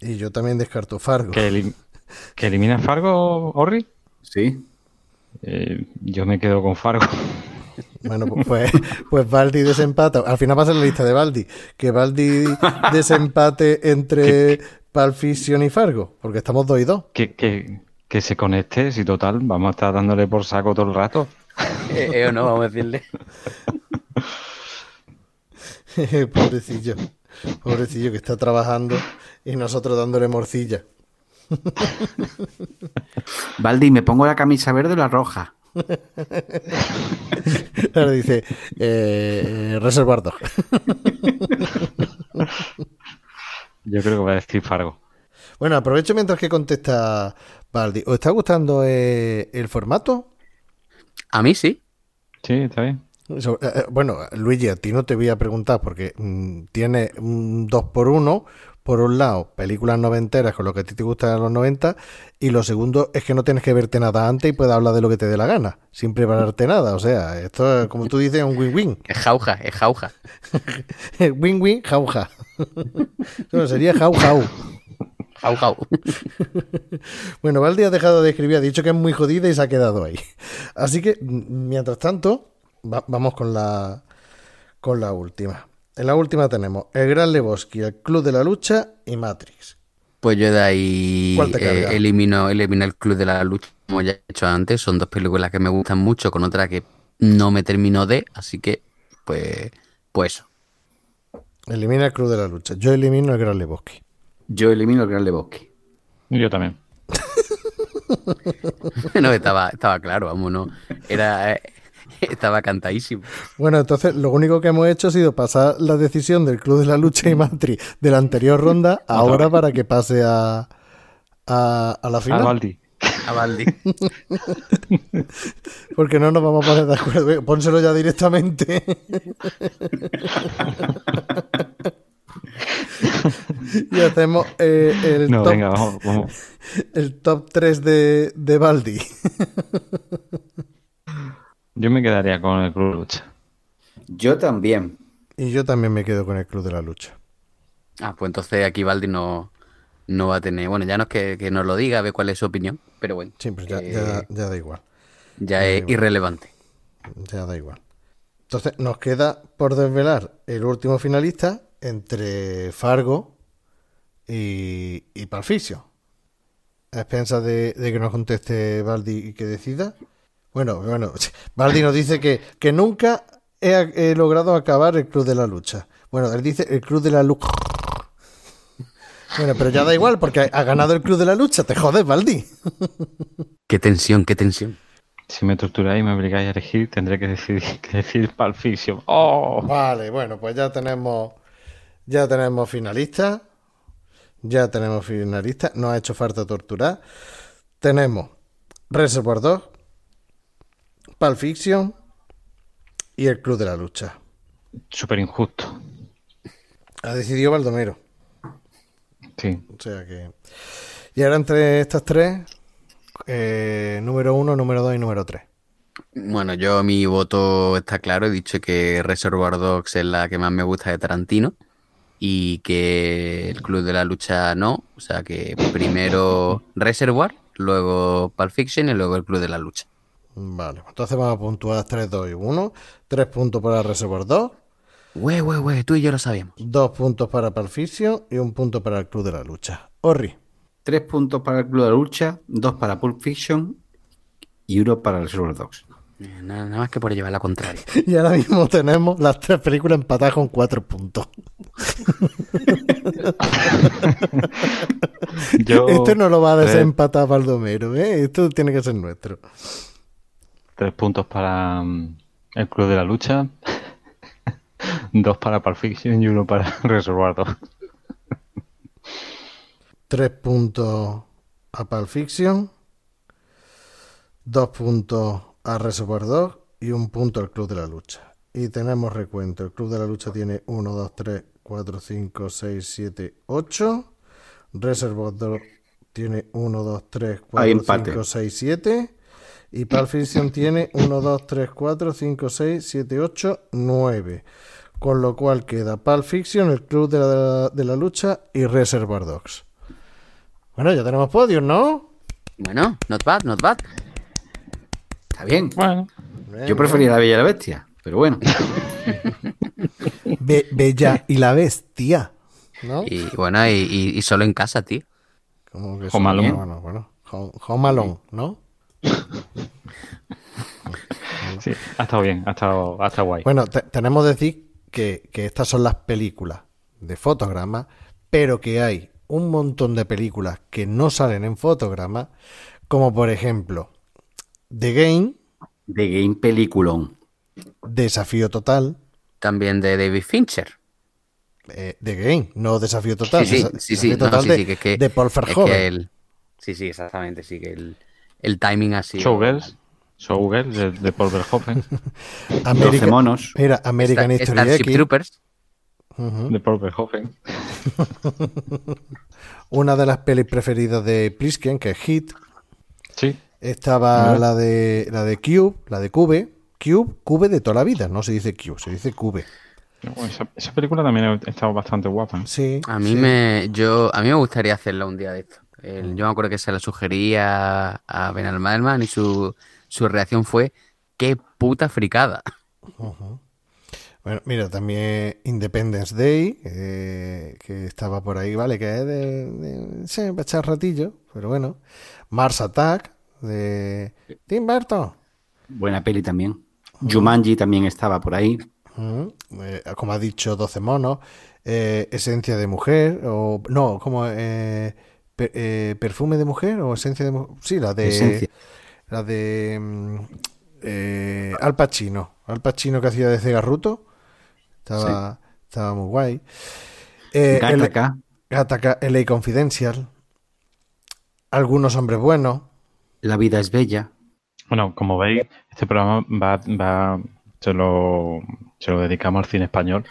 Y yo también descarto Fargo. ¿Que, elim- que elimina Fargo, Orri? Sí. Eh, yo me quedo con Fargo. Bueno, pu- pues, pues Baldi desempata. Al final va a ser la lista de Baldi. Que Baldi desempate entre Pulp Fiction y Fargo. Porque estamos 2 y 2. Que, que, que se conecte, si total, vamos a estar dándole por saco todo el rato. Eh, eh, o no, vamos a decirle. Pobrecillo. Pobrecillo que está trabajando y nosotros dándole morcilla. Baldi, me pongo la camisa verde o la roja. Ahora dice eh, eh, Reservoir. Yo creo que va a decir Fargo. Bueno, aprovecho mientras que contesta Baldi. ¿Os está gustando eh, el formato? A mí sí. Sí, está bien. So- eh, eh, bueno, Luigi, a ti no te voy a preguntar porque mm, tiene un 2 por 1 Por un lado, películas noventeras con lo que a ti te gusta de los 90. Y lo segundo es que no tienes que verte nada antes y puedes hablar de lo que te dé la gana, sin prepararte nada. O sea, esto es, como tú dices, un win-win. Es jauja, es jauja. Win-win, jauja. Bueno, sería jau-jau. Jau, jau. Bueno, Valdi ha dejado de escribir, ha dicho que es muy jodida y se ha quedado ahí. Así que, mientras tanto, va- vamos con la, con la última. En la última tenemos El Gran Lebowski, El Club de la Lucha y Matrix. Pues yo de ahí eh, elimino, elimino el Club de la Lucha, como ya he hecho antes. Son dos películas que me gustan mucho, con otra que no me termino de, así que, pues, pues eso. Elimina El Club de la Lucha. Yo elimino El Gran Lebowski. Yo elimino el Gran Lebowski. Yo también. no, estaba, estaba claro, vamos, no. Era, eh, Estaba cantadísimo. Bueno, entonces lo único que hemos hecho ha sido pasar la decisión del Club de la Lucha y Matri de la anterior ronda ahora para que pase a, a, a la A final. Baldi. A Baldi. Porque no nos vamos a poner de acuerdo. Pónselo ya directamente. y hacemos eh, el, No, top, venga, vamos. vamos. el top 3 de, de Baldi. Yo me quedaría con el Club Lucha. Yo también. Y yo también me quedo con el Club de la Lucha. Ah, pues entonces aquí Baldi no, no va a tener. Bueno, ya no es que, que nos lo diga, a ver cuál es su opinión, pero bueno. Sí, pues ya, eh, ya, ya da igual. ya es irrelevante. Ya da igual. Entonces nos queda por desvelar el último finalista entre Fargo y, y Pulp Fiction. A expensas de, de que nos conteste Baldi y que decida. Bueno, bueno, Baldi nos dice que, que nunca he, he logrado acabar el Club de la Lucha. Bueno, él dice el Club de la Lucha. Bueno, pero ya da igual porque ha ganado el Club de la Lucha. Te jodes, Baldi. Qué tensión, qué tensión. Si me torturáis y me obligáis a elegir, tendré que decidir, que decir Pulp Fiction. ¡Oh! Vale, bueno, pues ya tenemos ya tenemos finalistas. Ya tenemos finalistas. No ha hecho falta torturar. Tenemos Reservoir Dogs, Pulp Fiction y el Club de la Lucha. Súper injusto. Ha decidido Baldomero. Sí. O sea que. Y ahora entre estas tres, eh, número uno, número dos y número tres. Bueno, yo mi voto está claro. He dicho que Reservoir Dogs es la que más me gusta de Tarantino y que el Club de la Lucha no. O sea que primero Reservoir, luego Pulp Fiction y luego el Club de la Lucha. Vale, entonces vamos a puntuar 3, 2 y 1. 3 puntos para Reservoir Dogs, Güey, güey, güey, tú y yo lo sabíamos. 2 puntos para Pulp Fiction y un punto para el Club de la Lucha. Orri. Tres puntos para el Club de la Lucha, dos para Pulp Fiction y uno para el Reservoir Dogs. Eh, Nada, nada más que por llevar la contraria. Y ahora mismo tenemos las tres películas empatadas con 4 puntos. Yo, Esto no lo va a desempatar Baldomero, ¿eh? Esto tiene que ser nuestro. Tres puntos para mm, el Club de la Lucha. Dos para Pulp Fiction y uno para Reservoir Dogs. 3 puntos a Pulp Fiction, 2 puntos a Reservoir Dogs y un punto al Club de la Lucha. Y tenemos recuento. El Club de la Lucha tiene 1, 2, 3, 4, 5, 6, 7, 8. Reservoir Dogs tiene 1, 2, 3, 4, empate. 5, 6, 7. Y Pulp Fiction tiene 1, 2, 3, 4, 5, 6, 7, 8, 9. Con lo cual queda Pulp Fiction, el Club de la, de la Lucha y Reservoir Dogs. Bueno, ya tenemos podios, ¿no? Bueno, not bad, not bad. Está bien. Bueno, Yo prefería la Bella y la Bestia, pero bueno. Be- Bella y la Bestia. ¿No? Y bueno, y, y- y solo en casa, tío. Como que Home Alone. Bueno, bueno. Home, Home Alone, ¿no? Sí, ha estado bien, ha estado, ha estado guay. Bueno, te- tenemos que decir que, que estas son las películas de fotogramas, pero que hay un montón de películas que no salen en fotogramas, como por ejemplo The Game, De Game Peliculón. Desafío Total, También de David Fincher. eh, The Game, no Desafío Total. sí, sí, Desa- sí, sí, Desafío no, no, Total sí, de, sí, que es que, de Paul es que Verhoeven. el- Sí, sí, exactamente, sí, que el, el timing ha sido... Showgirls, Showgirls de, de Paul Verhoeven, American- 12 monos. Mira, American Star- History Starship X. Troopers. De Paul Verhoeven. Una de las pelis preferidas de Plisken, que es Hit. Sí, Estaba la de la de Cube, la de Cube. Cube, Cube de toda la vida. No se dice Cube, se dice Cube. Esa, esa película también ha estado bastante guapa. ¿eh? Sí. A mí sí. me yo a mí me gustaría hacerla un día de esto. El- yo me acuerdo que se la sugería a Ben Almadelman y su, su reacción fue qué puta fricada. Bueno, mira, también Independence Day, eh, que estaba por ahí, vale, que es de, de- sí, para echar ratillo, pero bueno. Mars Attack, de Tim Burton. Buena peli también. Jumanji también estaba por ahí. Eh, como ha dicho, 12 monos. eh, esencia de mujer, o no, como eh, per- eh, perfume de mujer o esencia de mujer. Sí, la de. Esencia. La de. mm, eh, Al Pacino. Al Pacino que hacía de Cegarruto. Estaba, estaba muy guay. Eh, el- Gattaca. Gattaca, LA Confidential. Algunos hombres buenos. La vida es bella. Bueno, como veis, este programa va, va se lo, se lo dedicamos al cine español,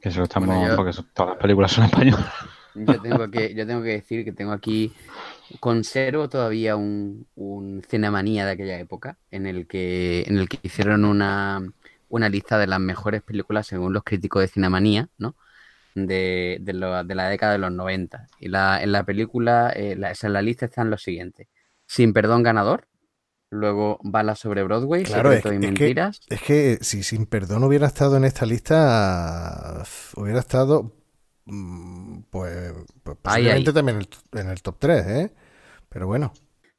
que se lo estamos, Bueno, yo- porque son- todas las películas son españolas. Yo tengo que, yo tengo que decir que tengo aquí, conservo todavía un, un Cinemanía de aquella época, en el que, en el que hicieron una, una lista de las mejores películas según los críticos de Cinemanía, ¿no? De, de, lo- de la década de los 90. Y la, en la película, eh, la, en la lista están los siguientes. Sin perdón ganador, luego Balas sobre Broadway, Claro, es, y es que, Mentiras. es que si sin perdón hubiera estado en esta lista, hubiera estado, pues, pues Ahí, posiblemente ahí. también en el, en el top 3, ¿eh? Pero bueno,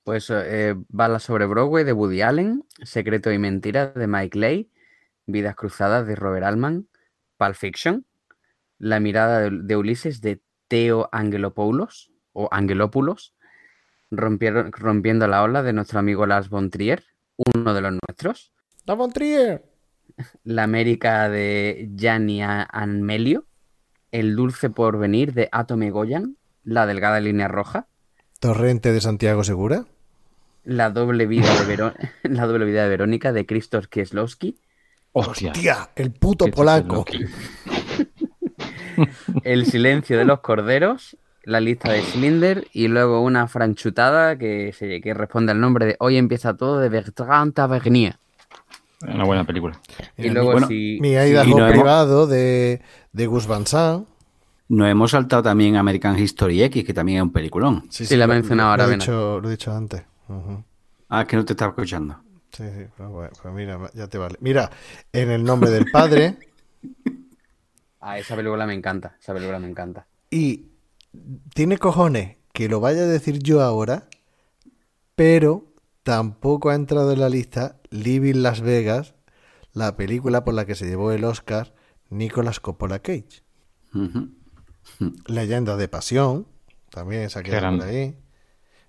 Pues eh, Balas sobre Broadway de Woody Allen, Secreto y Mentiras de Mike Leigh, Vidas Cruzadas de Robert Altman, Pulp Fiction, La mirada de, de Ulises de Theo Angelopoulos o Angelopoulos, Rompieron- Rompiendo la ola de nuestro amigo Lars von Trier, uno de los nuestros, ¡La von Trier! La América de Gianni Anmelio, El dulce porvenir de Atome Goyan, La delgada línea roja, Torrente de Santiago Segura. La doble vida de, Vero- la doble vida de Verónica de Krzysztof Kieslowski. Hostia. El puto polaco. El silencio de los corderos. La lista de Schindler. Y luego una franchutada que, se, que responde al nombre de Hoy empieza todo de Bertrand Tavernier. Una buena película. Y luego Bueno, si... Mi si- hemos- privado de, de Gus Van Sant. Nos hemos saltado también American History X, que también es un peliculón. Sí, la he lo- mencionado ahora, Lo he dicho, lo he dicho antes. Ah, que no te estaba escuchando. Sí, sí, pues, bueno, pues mira, ya te vale. Mira, en el nombre del padre Ah, esa película me encanta. Esa película me encanta. y tiene cojones que lo vaya a decir yo ahora, pero tampoco ha entrado en la lista Living Las Vegas, la película por la que se llevó el Oscar Nicolas Coppola Cage. Leyenda de Pasión, también se ha quedado por ahí.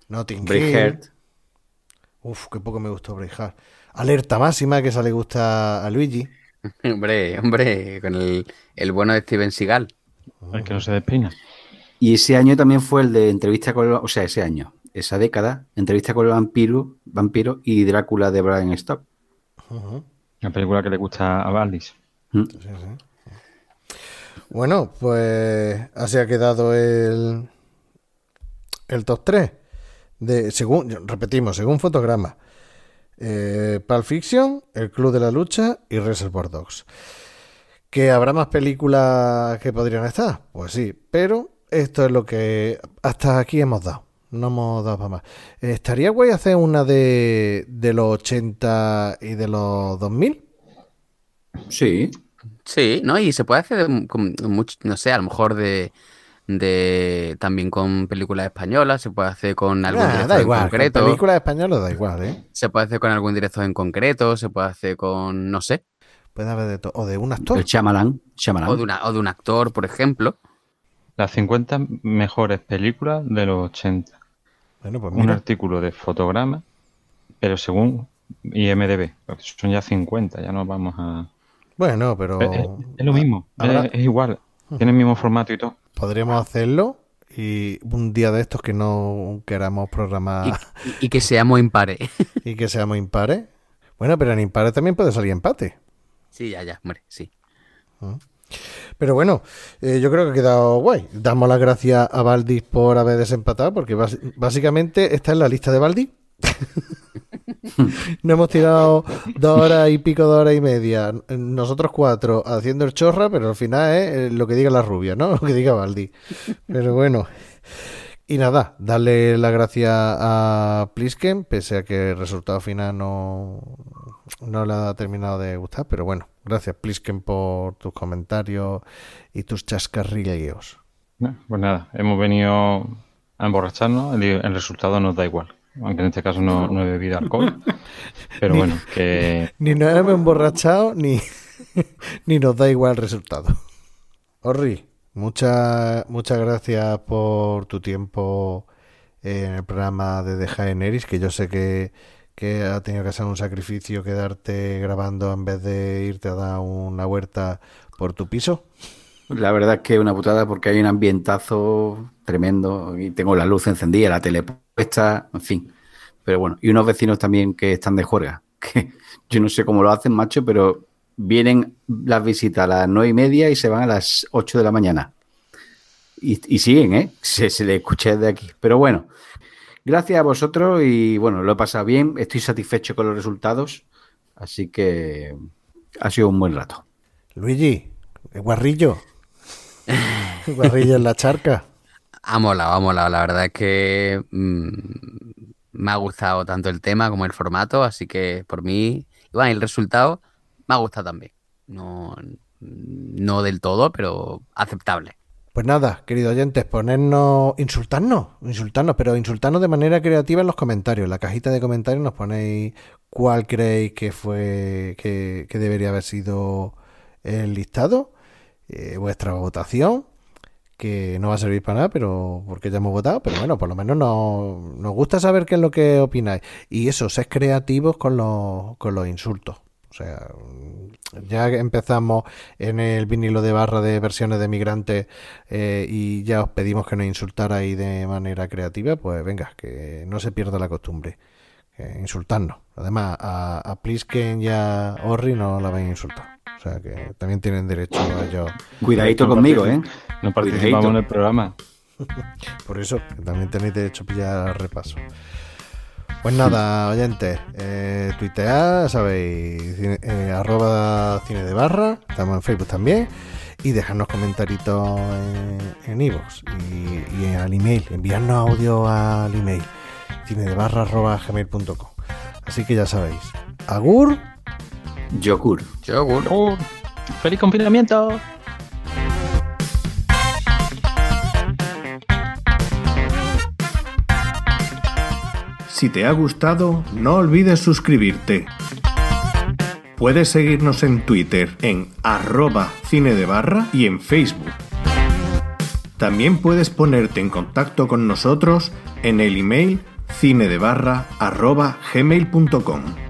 Notting Hill. Uf, qué poco me gustó Braveheart. Alerta máxima, que esa le gusta a Luigi. Hombre, hombre, con el, el bueno de Steven Seagal. El que no se despeina. Y ese año también fue el de entrevista con el, o sea, ese año, esa década, entrevista con el vampiro, vampiro y Drácula de Brian Stock. La película que le gusta a Valdis. Mm. Sí, sí. Bueno, pues así ha quedado el, el top 3. De, según, repetimos, según fotograma. Eh, Pulp Fiction, El Club de la Lucha y Reservoir Dogs. ¿Que habrá más películas que podrían estar? Pues sí, pero esto es lo que hasta aquí hemos dado. No hemos dado para más. ¿Estaría guay hacer una de, de los 80 y de los 2000? Sí, Sí, ¿no? Y se puede hacer de- con mucho, no sé, a lo mejor de, de también con películas españolas, se puede hacer con algún Nah, director da en igual, con concreto, películas españolas da igual, ¿eh? se puede hacer con algún director en concreto, se puede hacer con, no sé, Puede haber de todo. O de un actor. el Shyamalan, Shyamalan. o de, una, o de un actor, por ejemplo. Las 50 mejores películas de los 80. Bueno, pues Un mira. artículo de fotograma, pero según IMDB. Son ya 50, ya nos vamos a... Bueno, pero Es, es- es lo mismo, habrá- es, es igual. Tiene el mismo formato y todo. podríamos hacerlo y un día de estos que no queramos programar Y, y- y que seamos impares. y, que seamos impares. Bueno, pero en impares también puede salir empate. Sí, ya, ya, hombre, sí. Pero bueno, eh, yo creo que ha quedado guay. Damos las gracias a Valdis por haber desempatado, porque básicamente está en la lista de Valdis. Nos hemos tirado dos horas y pico, dos horas y media, nosotros cuatro haciendo el chorra, pero al final es eh, lo que diga la rubia, ¿no? Lo que diga Valdi. Pero bueno. Y nada, darle las gracias a Plisken, pese a que el resultado final no, no le ha terminado de gustar, pero bueno, gracias Plisken por tus comentarios y tus chascarrillos. No, Pues nada, hemos venido a emborracharnos, el, el resultado nos da igual. Aunque en este caso no, no he bebido alcohol. Pero bueno, que Ni nos hemos emborrachado, ni, ni nos da igual el resultado. Orri, muchas muchas gracias por tu tiempo en el programa de The Jaenerys, que yo sé que, que ha tenido que hacer un sacrificio quedarte grabando en vez de irte a dar una huerta por tu piso? La verdad es que es una putada porque hay un ambientazo tremendo y tengo la luz encendida, la tele puesta, en fin. Pero bueno, y unos vecinos también que están de juerga, que yo no sé cómo lo hacen, macho, pero vienen las visitas a las nueve y media y se van a las ocho de la mañana. Y, y siguen, ¿eh? Se, se le escucha desde aquí. Pero bueno, gracias a vosotros y bueno, lo he pasado bien, estoy satisfecho con los resultados, así que ha sido un buen rato. Luigi, el guarrillo. El guarrillo en la charca. Ha molado, ha molado. La verdad es que mm, me ha gustado tanto el tema como el formato, así que por mí, y bueno, el resultado me ha gustado también. No, no del todo, pero aceptable. Pues nada, queridos oyentes, ponernos, insultarnos, insultarnos, pero insultarnos de manera creativa en los comentarios. En la cajita de comentarios nos ponéis cuál creéis que fue, que, que debería haber sido el listado, eh, vuestra votación, que no va a servir para nada, pero porque ya hemos votado, pero bueno, por lo menos nos, nos gusta saber qué es lo que opináis. Y eso, sed creativos con los, con los insultos. O sea, ya empezamos en el vinilo de barra de versiones de migrantes eh, y ya os pedimos que nos insultarais de manera creativa, pues venga, que no se pierda la costumbre. que insultarnos. Además, a, a Plisken y a Orri no la vais a insultar. O sea, que también tienen derecho a ellos. Cuidadito conmigo, ¿eh? No participamos Cuidadito. en el programa. Por eso, que también tenéis derecho a pillar repaso. Pues nada, oyentes, eh, sabéis, cine- eh, arroba cine de barra, estamos en Facebook también, y dejarnos comentaritos en, en iVoox y, y al email, enviarnos audio al email, cine de barra arroba gmail.com. Así que ya sabéis, agur, Yogur. Yogur. ¡Oh! ¡Feliz confinamiento! Si te ha gustado, no olvides suscribirte. Puedes seguirnos en Twitter en arroba cine de barra y en Facebook. También puedes ponerte en contacto con nosotros en el email cinedebarra arroba gmail.com.